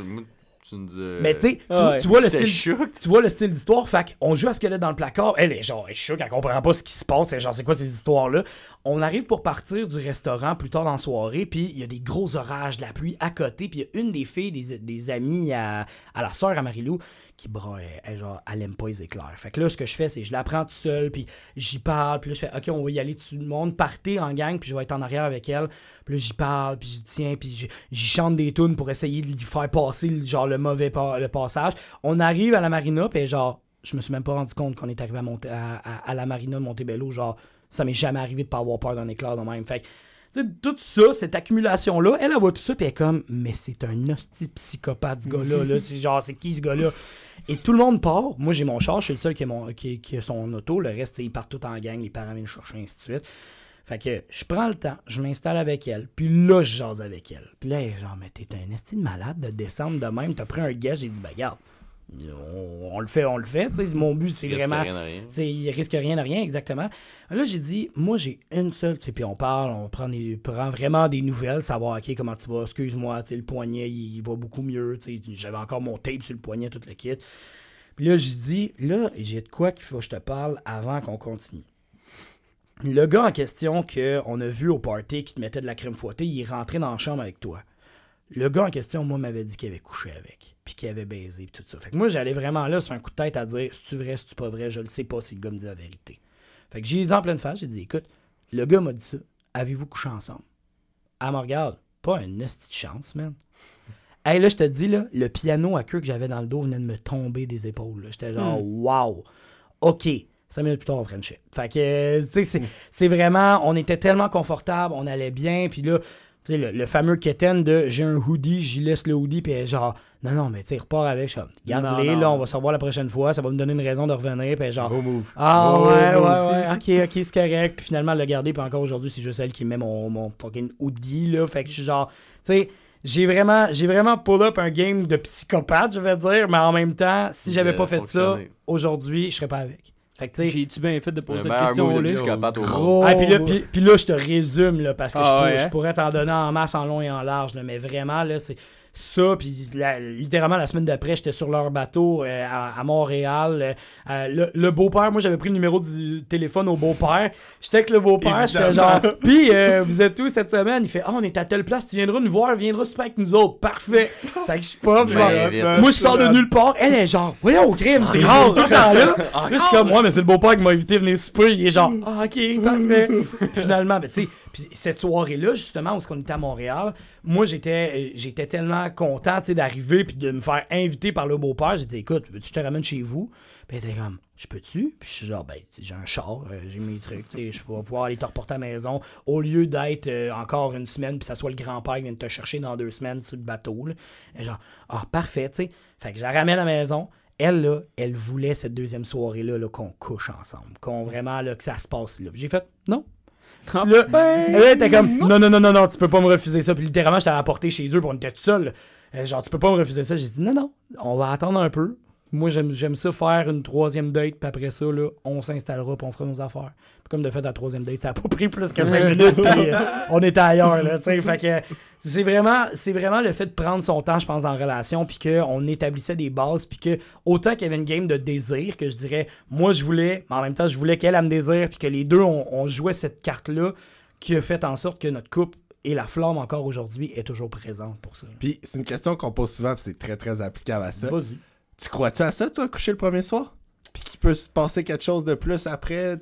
tu nous dis. Mais tu sais, tu, Ah ouais. tu vois le J'étais style. Tu vois le style d'histoire, fait qu'on joue à squelette dans le placard. Elle est genre, elle est choc, elle comprend pas ce qui se passe. Elle est genre, c'est quoi ces histoires-là? On arrive pour partir du restaurant plus tard dans la soirée, puis il y a des gros orages, de la pluie à côté, puis il y a une des filles, des, des amies à, à la sœur à Marilou, qui, bra, elle, genre, elle aime pas les éclairs. Fait que là, ce que je fais, c'est je la prends tout seul, puis j'y parle, puis là, je fais, OK, on va y aller tout le monde, partez en gang, puis je vais être en arrière avec elle. Puis là, j'y parle, puis j'y tiens, puis j'y- chante des tunes pour essayer de lui faire passer, genre, le mauvais le passage. On arrive à la marina, puis genre, je me suis même pas rendu compte qu'on est arrivé à, à- à la marina de Montebello. Genre, ça m'est jamais arrivé de pas avoir peur d'un éclair de même. Fait que, tout ça, cette accumulation-là, elle, elle voit tout ça, puis elle est comme, mais c'est un hostie psychopathe, ce gars-là. Là. C'est genre, c'est qui ce gars-là? Et tout le monde part. Moi, j'ai mon char, je suis le seul qui a, qui, qui son auto. Le reste, ils partent tout en gang, les parents viennent me chercher, ainsi de suite. Fait que je prends le temps, je m'installe avec elle, puis là, je jase avec elle. Puis là, elle est genre, mais t'es un estime malade de descendre de même, t'as pris un gage, j'ai dit, bah, regarde, on, on le fait, on le fait, mon but, c'est vraiment. rien à rien. C'est, il risque rien à rien, exactement. Là, j'ai dit, moi, j'ai une seule, tu sais, puis on parle, on prend, des, prend vraiment des nouvelles, savoir, OK, comment tu vas, excuse-moi, le poignet, il, va beaucoup mieux, j'avais encore mon tape sur le poignet, tout le kit. Puis là, j'ai dit, là, j'ai de quoi qu'il faut que je te parle avant qu'on continue. Le gars en question qu'on a vu au party qui te mettait de la crème fouettée, il est rentré dans la chambre avec toi. Le gars en question, moi, m'avait dit qu'il avait couché avec, puis qu'il avait baisé, puis tout ça. Fait que moi, j'allais vraiment là sur un coup de tête à dire, c'est-tu vrai, c'est-tu pas vrai, je le sais pas si le gars me dit la vérité. Fait que j'ai les en pleine face, j'ai dit, écoute, le gars m'a dit ça, avez-vous couché ensemble? Elle me regarde, pas une hostie de chance, man. Hey, là, je te dis, là, le piano à queue que j'avais dans le dos venait de me tomber des épaules. J'étais genre, wow, OK. Cinq minutes plus tard, on Frenchait. Fait que, euh, tu sais, c'est- c'est vraiment, on était tellement confortable, on allait bien, puis là, tu sais, le, le fameux keten de j'ai un hoodie, j'y laisse le hoodie, puis genre, non, non, mais tu sais, repars avec, comme, garde-les, là, on va se revoir la prochaine fois, ça va me donner une raison de revenir, puis genre, move. ah ouais, move. ouais, ouais, ok, ok, c'est correct. Puis finalement, elle l'a gardé, puis encore aujourd'hui, c'est juste elle qui met mon, mon fucking hoodie, là. Fait que je suis genre, tu sais, j'ai vraiment, j'ai vraiment pull up un game de psychopathe, je vais dire, mais en même temps, si j'avais pas fait ça, aujourd'hui, je serais pas avec. Fait que J'ai-tu bien fait de poser cette question-là? Gros. ah, puis là, puis, puis là, je te résume, là, parce que Ah je, pourrais, ouais, je hein? pourrais t'en donner en masse, en long et en large, là, mais vraiment, là, c'est ça, puis la- littéralement, la semaine d'après, j'étais sur leur bateau euh, à, à Montréal. euh, le, le beau-père, moi, j'avais pris le numéro du téléphone au beau-père. Je texte le beau-père, je fais genre, puis euh, vous êtes où cette semaine? Il fait, ah, on est à telle place, tu viendras nous voir, viendras super avec nous autres. Parfait. fait que je suis pas, genre, Ben, vite. moi, je sors de nulle part. Elle est genre, voyons, au crime, t'es grave tout le temps là. Là, je suis comme, ouais, mais c'est le beau-père qui m'a invité à venir souper. Il est genre, ah, ok, parfait. Finalement, ben, tu sais, puis cette soirée-là, justement, où on était à Montréal, moi, j'étais euh, j'étais tellement content, d'arriver puis de me faire inviter par le beau-père. J'ai dit, écoute, veux-tu que je te ramène chez vous? Puis elle était comme, je peux-tu? Puis je suis genre, ben, j'ai un char, euh, j'ai mes trucs, je vais pouvoir aller te reporter à la maison au lieu d'être euh, encore une semaine, puis ça soit le grand-père qui vient te chercher dans deux semaines sur le bateau. Genre, ah, parfait, tu sais. Fait que je la ramène à la maison. Elle, là, elle voulait cette deuxième soirée-là là, qu'on couche ensemble, qu'on vraiment, là, que ça se passe là. J'ai fait, non. Ah, là, ben, elle était comme, non, non, non, non, non, tu peux pas me refuser ça. Puis littéralement, je t'avais apporté chez eux, puis on était tout seul. Genre, tu peux pas me refuser ça. J'ai dit, non, non, on va attendre un peu. Moi, j'aime j'aime ça faire une troisième date, puis après ça, là, on s'installera, puis on fera nos affaires. Puis comme de fait, la troisième date, ça a pas pris plus que cinq minutes, puis euh, on était ailleurs, là, tu sais. Fait que c'est vraiment, c'est vraiment le fait de prendre son temps, je pense, en relation, puis qu'on établissait des bases, puis que autant qu'il y avait une game de désir, que je dirais, moi, je voulais, mais en même temps, je voulais qu'elle, elle me désire, puis que les deux, on, on jouait cette carte-là, qui a fait en sorte que notre couple et la flamme encore aujourd'hui est toujours présente pour ça. Puis c'est une question qu'on pose souvent, puis c'est très très applicable à ça. Vas-y. Tu crois-tu à ça, toi, coucher le premier soir? Puis qu'il peut se passer quelque chose de plus après?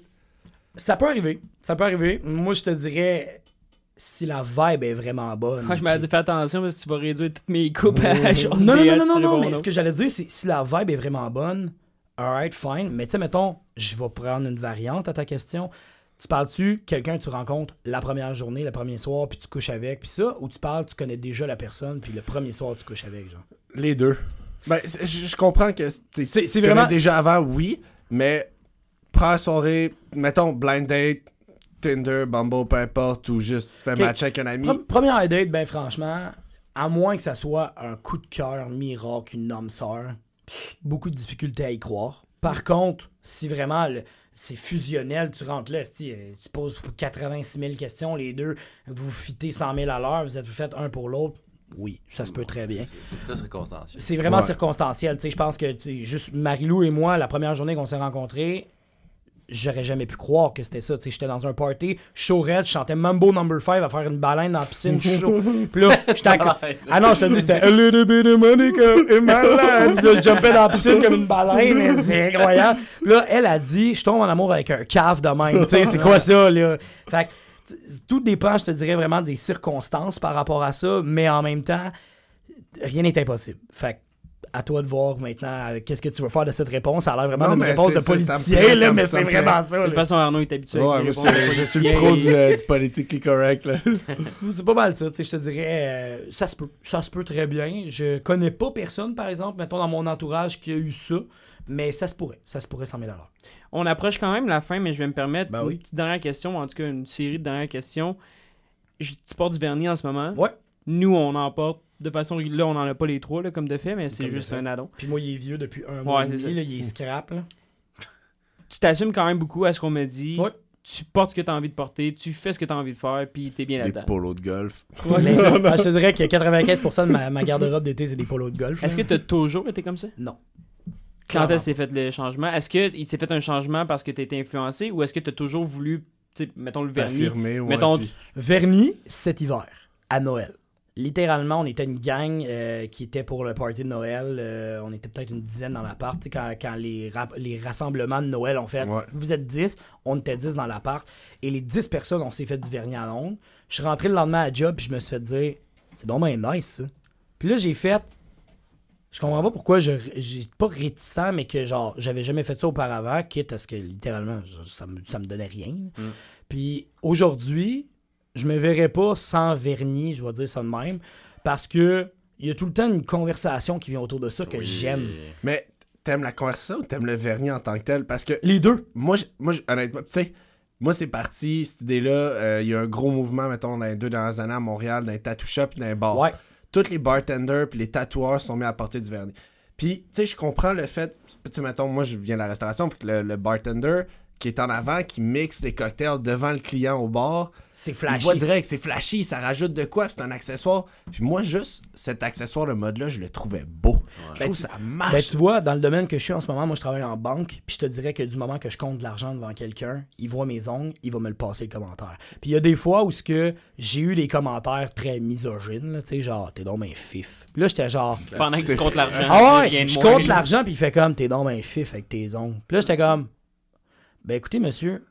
Ça peut arriver. Ça peut arriver. Moi, je te dirais, si la vibe est vraiment bonne. Moi, je m'avais dit, fais attention parce que tu vas réduire toutes mes coupes à genre Non, non, non, non, non, non, mais ce que j'allais dire, c'est si la vibe est vraiment bonne, alright, fine. Mais tu sais, mettons, je vais prendre une variante à ta question. Tu parles-tu quelqu'un que tu rencontres la première journée, le premier soir, puis tu couches avec, puis ça, ou tu parles, tu connais déjà la personne, puis le premier soir, tu couches avec, genre? Les deux. Ben, je comprends que c'est vraiment- déjà avant, oui, mais première soirée, mettons blind date, Tinder, Bumble, peu importe, ou juste fais Ok. match avec un ami. Pre- première date, ben franchement, à moins que ça soit un coup de cœur miracle, une homme sœur, beaucoup de difficultés à y croire. Par contre, si vraiment c'est fusionnel, tu rentres là, euh, tu poses 86 000 questions, les deux, vous fitez 100 000 à l'heure, vous êtes vous faites un pour l'autre, oui, ça se peut très bien. C'est très circonstanciel. C'est vraiment Ouais. circonstanciel. tu sais, Je pense que juste Marilou et moi, la première journée qu'on s'est rencontrés, j'aurais jamais pu croire que c'était ça. tu sais, J'étais dans un party, chaud raide, je chantais Mambo Number 5 à faire une baleine dans la piscine chaud. Puis là, j'étais. Ah non, je te dis, c'était A little bit of Monica in my life. Puis là, je jumpais dans la piscine comme une baleine. C'est incroyable. Puis là, elle a dit, je tombe en amour avec un cave de même. Tu sais, c'est quoi ça, là? Fait que tout dépend, je te dirais, vraiment des circonstances par rapport à ça, mais en même temps, rien n'est impossible. Fait que, à toi de voir maintenant euh, qu'est-ce que tu veux faire de cette réponse. Ça a l'air vraiment Non, d'une mais réponse de c'est- ça me politicien, plaît, là, ça me- mais ça c'est me plaît. vraiment ça. De là. toute façon, Arnaud est habitué Ouais, avec les moi, je, je suis le pro du, euh, du politically correct. Là. C'est pas mal ça, tu sais, je te dirais, euh, ça se peut, ça se peut très bien. Je connais pas personne, par exemple, mettons dans mon entourage qui a eu ça, mais ça se pourrait, ça se pourrait 100 000 à l'heure. On approche quand même la fin, mais je vais me permettre Ben une oui. petite dernière question, en tout cas une série de dernières questions. Je- tu portes du vernis en ce moment. Ouais. Nous, on en porte de façon. Là, on en a pas les trois là, comme de fait, mais c'est juste fait. un addon. Puis moi, il est vieux depuis un mois Ouais, et c'est demi, ça. là, il est scrap. Là. Tu t'assumes quand même beaucoup à ce qu'on me dit. Ouais. Tu portes ce que tu as envie de porter, tu fais ce que tu as envie de faire, puis t'es bien là-dedans. polos de golf. Ouais, Mais ça. je te dirais que 95% de ma, ma garde-robe d'été, c'est des polos de golf. Est-ce que tu as toujours été comme ça? Non. Quand est-ce s'est fait le changement? Est-ce qu'il s'est fait un changement parce que tu été influencé ou est-ce que tu as toujours voulu, tu sais, mettons le vernis, T'affirmer, ouais, mettons, puis- Vernis cet hiver, à Noël. Littéralement, on était une gang euh, qui était pour le party de Noël. euh, on était peut-être une dizaine dans l'appart. Tu sais, Quand, quand les, les rassemblements de Noël ont fait Ouais. Vous êtes 10, on était 10 dans l'appart. Et les 10 personnes, on s'est fait du vernis à l'ongle. Je suis rentré le lendemain à job puis je me suis fait dire C'est donc bien nice ça. Puis là, j'ai fait Je comprends pas pourquoi je j'ai pas réticent, mais que genre j'avais jamais fait ça auparavant, quitte à ce que littéralement je- ça me, ça me donnait rien. Puis aujourd'hui, je me verrais pas sans vernis, je vais dire ça de même, parce que il y a tout le temps une conversation qui vient autour de ça que Oui. j'aime. Mais t'aimes la conversation ou t'aimes le vernis en tant que tel? Parce que Les deux. moi, moi honnêtement, tu sais, moi, c'est parti, cette idée-là. euh, Il y a un gros mouvement, mettons, dans les deux dernières années à Montréal, dans les tattoo shops et dans les bars. Ouais. Tous les bartenders puis les tatoueurs sont mis à porter du vernis. Puis, tu sais, je comprends le fait, tu sais, mettons, moi, je viens de la restauration, puis le, le bartender qui est en avant, qui mixe les cocktails devant le client au bar, C'est il flashy. voit direct, c'est flashy, ça rajoute de quoi, c'est un accessoire. Puis moi, juste cet accessoire, le mode-là, je le trouvais beau. Je Ben, trouve tu- ça marche. Ben, tu vois, dans le domaine que je suis en ce moment, moi, je travaille en banque, puis je te dirais que du moment que je compte de l'argent devant quelqu'un, il voit mes ongles, il va me le passer le commentaire. Puis il y a des fois où ce que j'ai eu des commentaires très misogynes, là, tu sais, genre, t'es donc un fif. Puis là, j'étais genre, pendant que tu comptes l'argent. ah ouais, de je compte l'argent, puis il fait comme, t'es donc un fif avec tes ongles. Puis là, j'étais comme, ben écoutez, monsieur,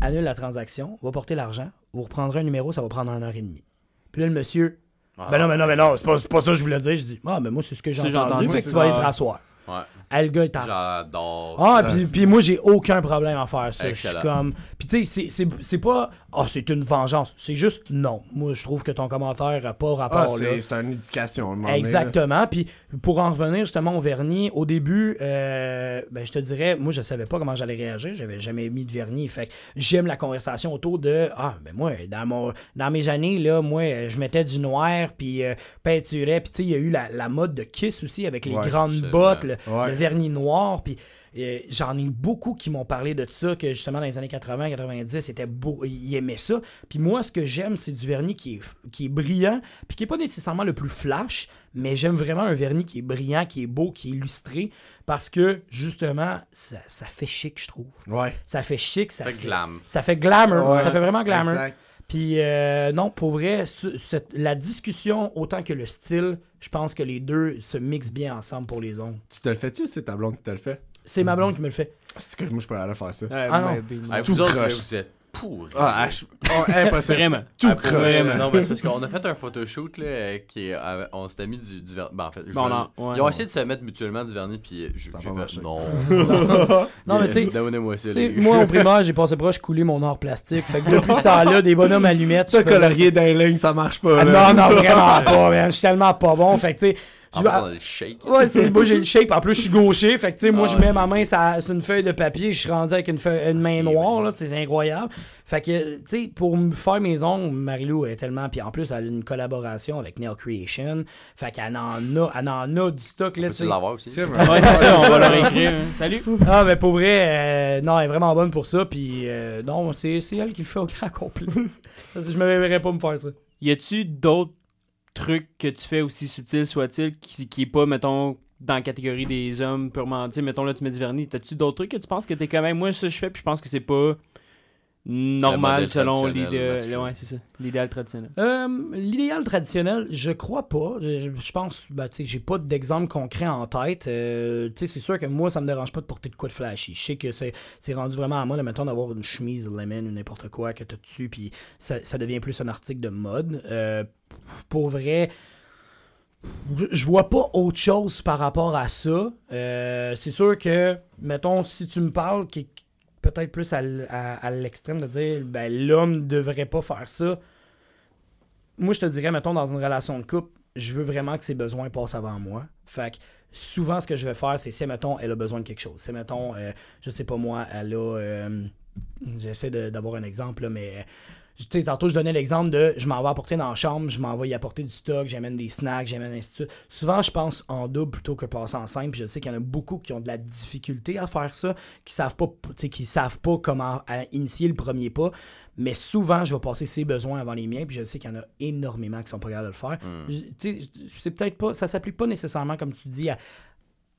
annule la transaction, va porter l'argent, vous reprendrez un numéro, ça va prendre une heure et demie. Puis là, le monsieur, Ah. ben non, mais non, mais non, c'est pas, c'est pas ça que je voulais dire. Je dis, ah, ben moi, c'est ce que j'ai entendu, entendu, fait que c'est tu vas ça. être rasseoir. Ouais. Ah, le gars est en... J'adore. Ah, puis, puis moi, j'ai aucun problème à faire ça. Je suis Excellent. comme. Puis tu sais, c'est- c'est- c'est pas. Ah, c'est une vengeance. C'est juste non. Moi, je trouve que ton commentaire n'a pas rapport Ah, c'est c'est une éducation. Exactement. Puis pour en revenir justement au vernis, au début, euh, ben, je te dirais, moi, je savais pas comment j'allais réagir. J'avais jamais mis de vernis. Fait que j'aime la conversation autour de Ah, ben moi, dans, mon, dans mes années, là, moi, je mettais du noir, puis euh, peinturais. Puis tu sais, il y a eu la, la mode de Kiss aussi avec les Ouais, grandes bottes, le, Ouais. le vernis noir, puis euh, j'en ai beaucoup qui m'ont parlé de ça, que justement dans les années 80-90, c'était beau, ils aimaient ça. Puis moi, ce que j'aime, c'est du vernis qui est, qui est brillant, puis qui est pas nécessairement le plus flash, mais j'aime vraiment un vernis qui est brillant, qui est beau, qui est illustré, parce que justement, ça, ça fait chic, je trouve. Ouais. Ça fait chic, ça Fait fait, glam. ça fait glamour, Ouais. ça fait vraiment glamour. Exact. Puis euh, non, pour vrai, ce- la discussion autant que le style, je pense que les deux se mixent bien ensemble pour les ongles. Tu te le fais-tu ou c'est ta blonde qui te le fait? C'est ma blonde qui me le fait. C'est que moi, je peux aller faire ça. Ouais, Ah non. ouais, ben, Ah, Tout vous autres, vous êtes pourris. Ah, H- oh, impossible. Vraiment. Tout Ah, Vraiment. Non, mais c'est parce qu'on a fait un photoshoot, là, qui est, euh, on s'était mis du, du vernis. Ben, en fait, je Bon, non, ouais, ils ont non. essayé de se mettre mutuellement du vernis, puis euh, je- j'ai fait marché. non. Non, mais tu sais, moi au primaire, j'ai passé proche couler mon or plastique. Fait que depuis ce temps-là, des bonhommes allumettes. Ça, je colorier d'un ligne, ça marche pas. Ah, non, non, vraiment pas, man. Je suis tellement pas bon. Fait que tu sais. En je- plus, on a le shake. Ouais, c'est moi j'ai le shape. En plus, je suis gaucher. Fait que, tu sais, moi, Ah, je mets ma main sur une feuille de papier. Je suis rendu avec une, feuille- une main noire, là. C'est incroyable. Fait que, tu sais, pour me faire mes ongles, Marilou est tellement. Puis en plus, elle a une collaboration avec Nail Creation. Fait qu'elle en a, elle en a du stock, là, tu Peux-tu sais. l'avoir aussi? Ouais, c'est ça, on va leur écrire. hein. Salut. Ah, mais pour vrai, euh, non, elle est vraiment bonne pour ça. Puis, euh, non, c'est c'est elle qui le fait au grand complet. Je me verrais pas me faire ça. Y a-tu d'autres trucs que tu fais aussi subtils soit-il qui, qui est pas, mettons, dans la catégorie des hommes purement, tu mettons là, tu mets du vernis. T'as-tu d'autres trucs que tu penses que t'es quand même, moi, ça je fais, puis je pense que c'est pas normal selon l'idéal. Ouais, traditionnel. Euh, L'idéal traditionnel, je crois pas. Je, je pense, ben, tu sais, j'ai pas d'exemple concret en tête. Euh, tu sais, c'est sûr que moi, ça me dérange pas de porter de quoi de flashy. Je sais que c'est c'est rendu vraiment à moi, mettons, d'avoir une chemise lemon ou n'importe quoi que t'as dessus, puis ça, ça devient plus un article de mode. Euh, pour vrai, je- vois pas autre chose par rapport à ça. Euh, c'est sûr que, mettons, si tu me parles, qui peut-être plus à, à- l'extrême de dire, ben, l'homme devrait pas faire ça. Moi, je te dirais, mettons, dans une relation de couple, je veux vraiment que ses besoins passent avant moi. Fait que souvent, ce que je vais faire, c'est si, mettons, elle a besoin de quelque chose. Si, mettons, euh, je sais pas moi, elle a. euh, J'essaie d'avoir un exemple, là, mais. Tu sais, tantôt, je donnais l'exemple de je m'en vais apporter dans la chambre, je m'en vais y apporter du stock, j'amène des snacks, j'amène ainsi de suite. Souvent, je pense en double plutôt que passer en simple. Puis je sais qu'il y en a beaucoup qui ont de la difficulté à faire ça, qui savent pas, tu sais, qui savent pas comment à initier le premier pas. Mais souvent, je vais passer ses besoins avant les miens, puis je sais qu'il y en a énormément qui sont pas capables de le faire. Sais, c'est peut-être pas, ça s'applique pas nécessairement, comme tu dis, à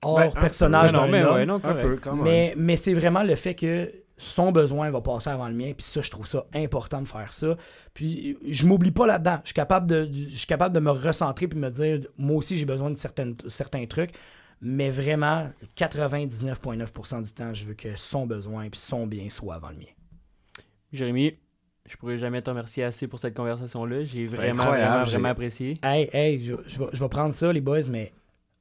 hors Ben, personnage non, d'un mais homme. ouais, non, Un correct. peu, quand même. Mais, mais c'est vraiment le fait que son besoin va passer avant le mien. Puis ça, je trouve ça important de faire ça. Puis je m'oublie pas là-dedans. Je suis capable de, je suis capable de me recentrer puis me dire, moi aussi, j'ai besoin de certaines, certains trucs. Mais vraiment, 99,9% du temps, je veux que son besoin puis son bien soit avant le mien. Jérémy, je pourrais jamais te remercier assez pour cette conversation-là. J'ai C'est vraiment, incroyable, vraiment, j'ai- vraiment apprécié. Hey, hey, je, je vais, je vais prendre ça, les boys, mais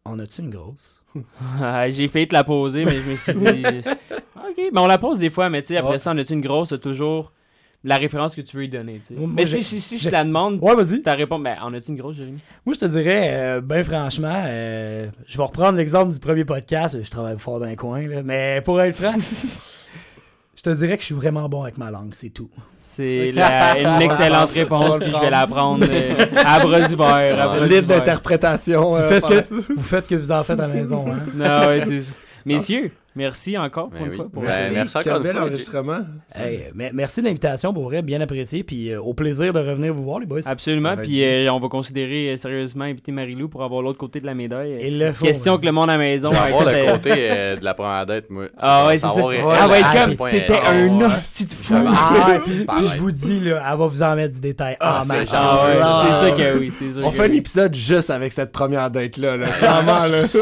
en as-tu une grosse? J'ai failli te la poser, mais je me suis dit. ok, mais on la pose des fois, mais tu sais, après Ouais. ça, on a-tu une grosse, toujours la référence que tu veux y donner. tu sais. Moi, mais si, si, si je te la demande, Ouais, vas-y. ta réponse, ben, on a-tu une grosse, Jérémy? Moi, je te dirais, euh, ben franchement, euh, je vais reprendre l'exemple du premier podcast. Je travaille fort dans un coin, là, mais pour être franc, je te dirais que je suis vraiment bon avec ma langue, c'est tout. C'est la- une excellente réponse, puis je vais la prendre euh, à bras bras Libre d'interprétation. Tu euh, fais ce que vous faites que vous en faites à la maison, hein? Non, c'est ça. Messieurs, merci encore pour Ben une oui. fois. Pour Ben, Merci, merci encore bel enregistrement. Hey, mais merci de l'invitation, pour vrai, bien apprécié, puis euh, au plaisir de revenir vous voir, les boys. Absolument, puis euh, on va considérer euh, sérieusement inviter Marilou pour avoir l'autre côté de la médaille. Il le faut, Question ouais. que le monde à la maison Je vais a avoir le côté euh, de la première date, moi. Ah ouais, c'est ça. Ouais, va à quel comme, c'était un Ah, ouais. hostie de fou. Ah, je vous dis, là, elle va vous en mettre du détail. Ah, Ah, c'est Ah Ah, sûr que oui, On fait un épisode juste avec cette première date-là. Là.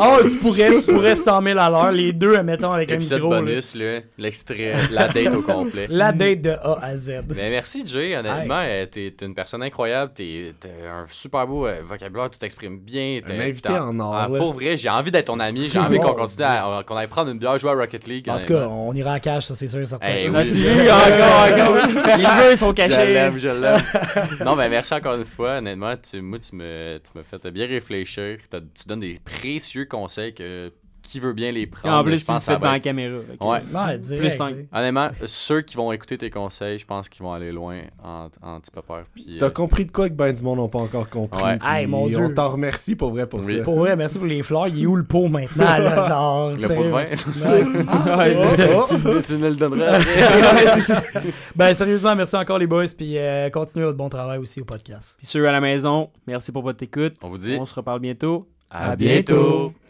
Oh, tu pourrais, tu pourrais 100 000 à l'heure, les deux, mettons, avec un Épisode micro. bonus, là, l'extrait, la date au complet. La date de A à Z. Mais merci Jay, honnêtement, euh, t'es une personne incroyable, t'es un super beau euh, vocabulaire, tu t'exprimes bien. t'es- Un invité en or, Ah, pour vrai, j'ai envie d'être ton ami, j'ai envie qu'on continue à, qu'on aille prendre une bière, jouer à Rocket League. En tout cas, on ira à cash, ça c'est sûr et certain. Encore, encore. Les vœux sont Je cachés. l'aime, je l'aime. non, mais merci encore une fois. Honnêtement, tu, moi, tu me, tu me fais bien réfléchir. Tu donnes des précieux conseils que qui veut bien les Et prendre. en plus, je tu le pense que fais ça va devant la caméra. Que, Ouais. Ouais, direct, Plus simple. Honnêtement, ceux qui vont écouter tes conseils, je pense qu'ils vont aller loin en, en petit peur. T'as euh, compris de quoi que ben du monde n'ont pas encore compris. Ouais. Hey, mon Dieu. On t'en remercie pour vrai pour Oui. ça. Pour vrai, merci pour les fleurs. Il est où le pot maintenant, là? Genre, Le pot de vin. Ah, Ouais, Oh, oh. tu ne le donneras. Ben, sérieusement, merci encore, les boys. Puis euh, continuez votre bon travail aussi au podcast. Puis ceux à la maison, merci pour votre écoute. On vous dit On se reparle bientôt. à à bientôt. bientôt.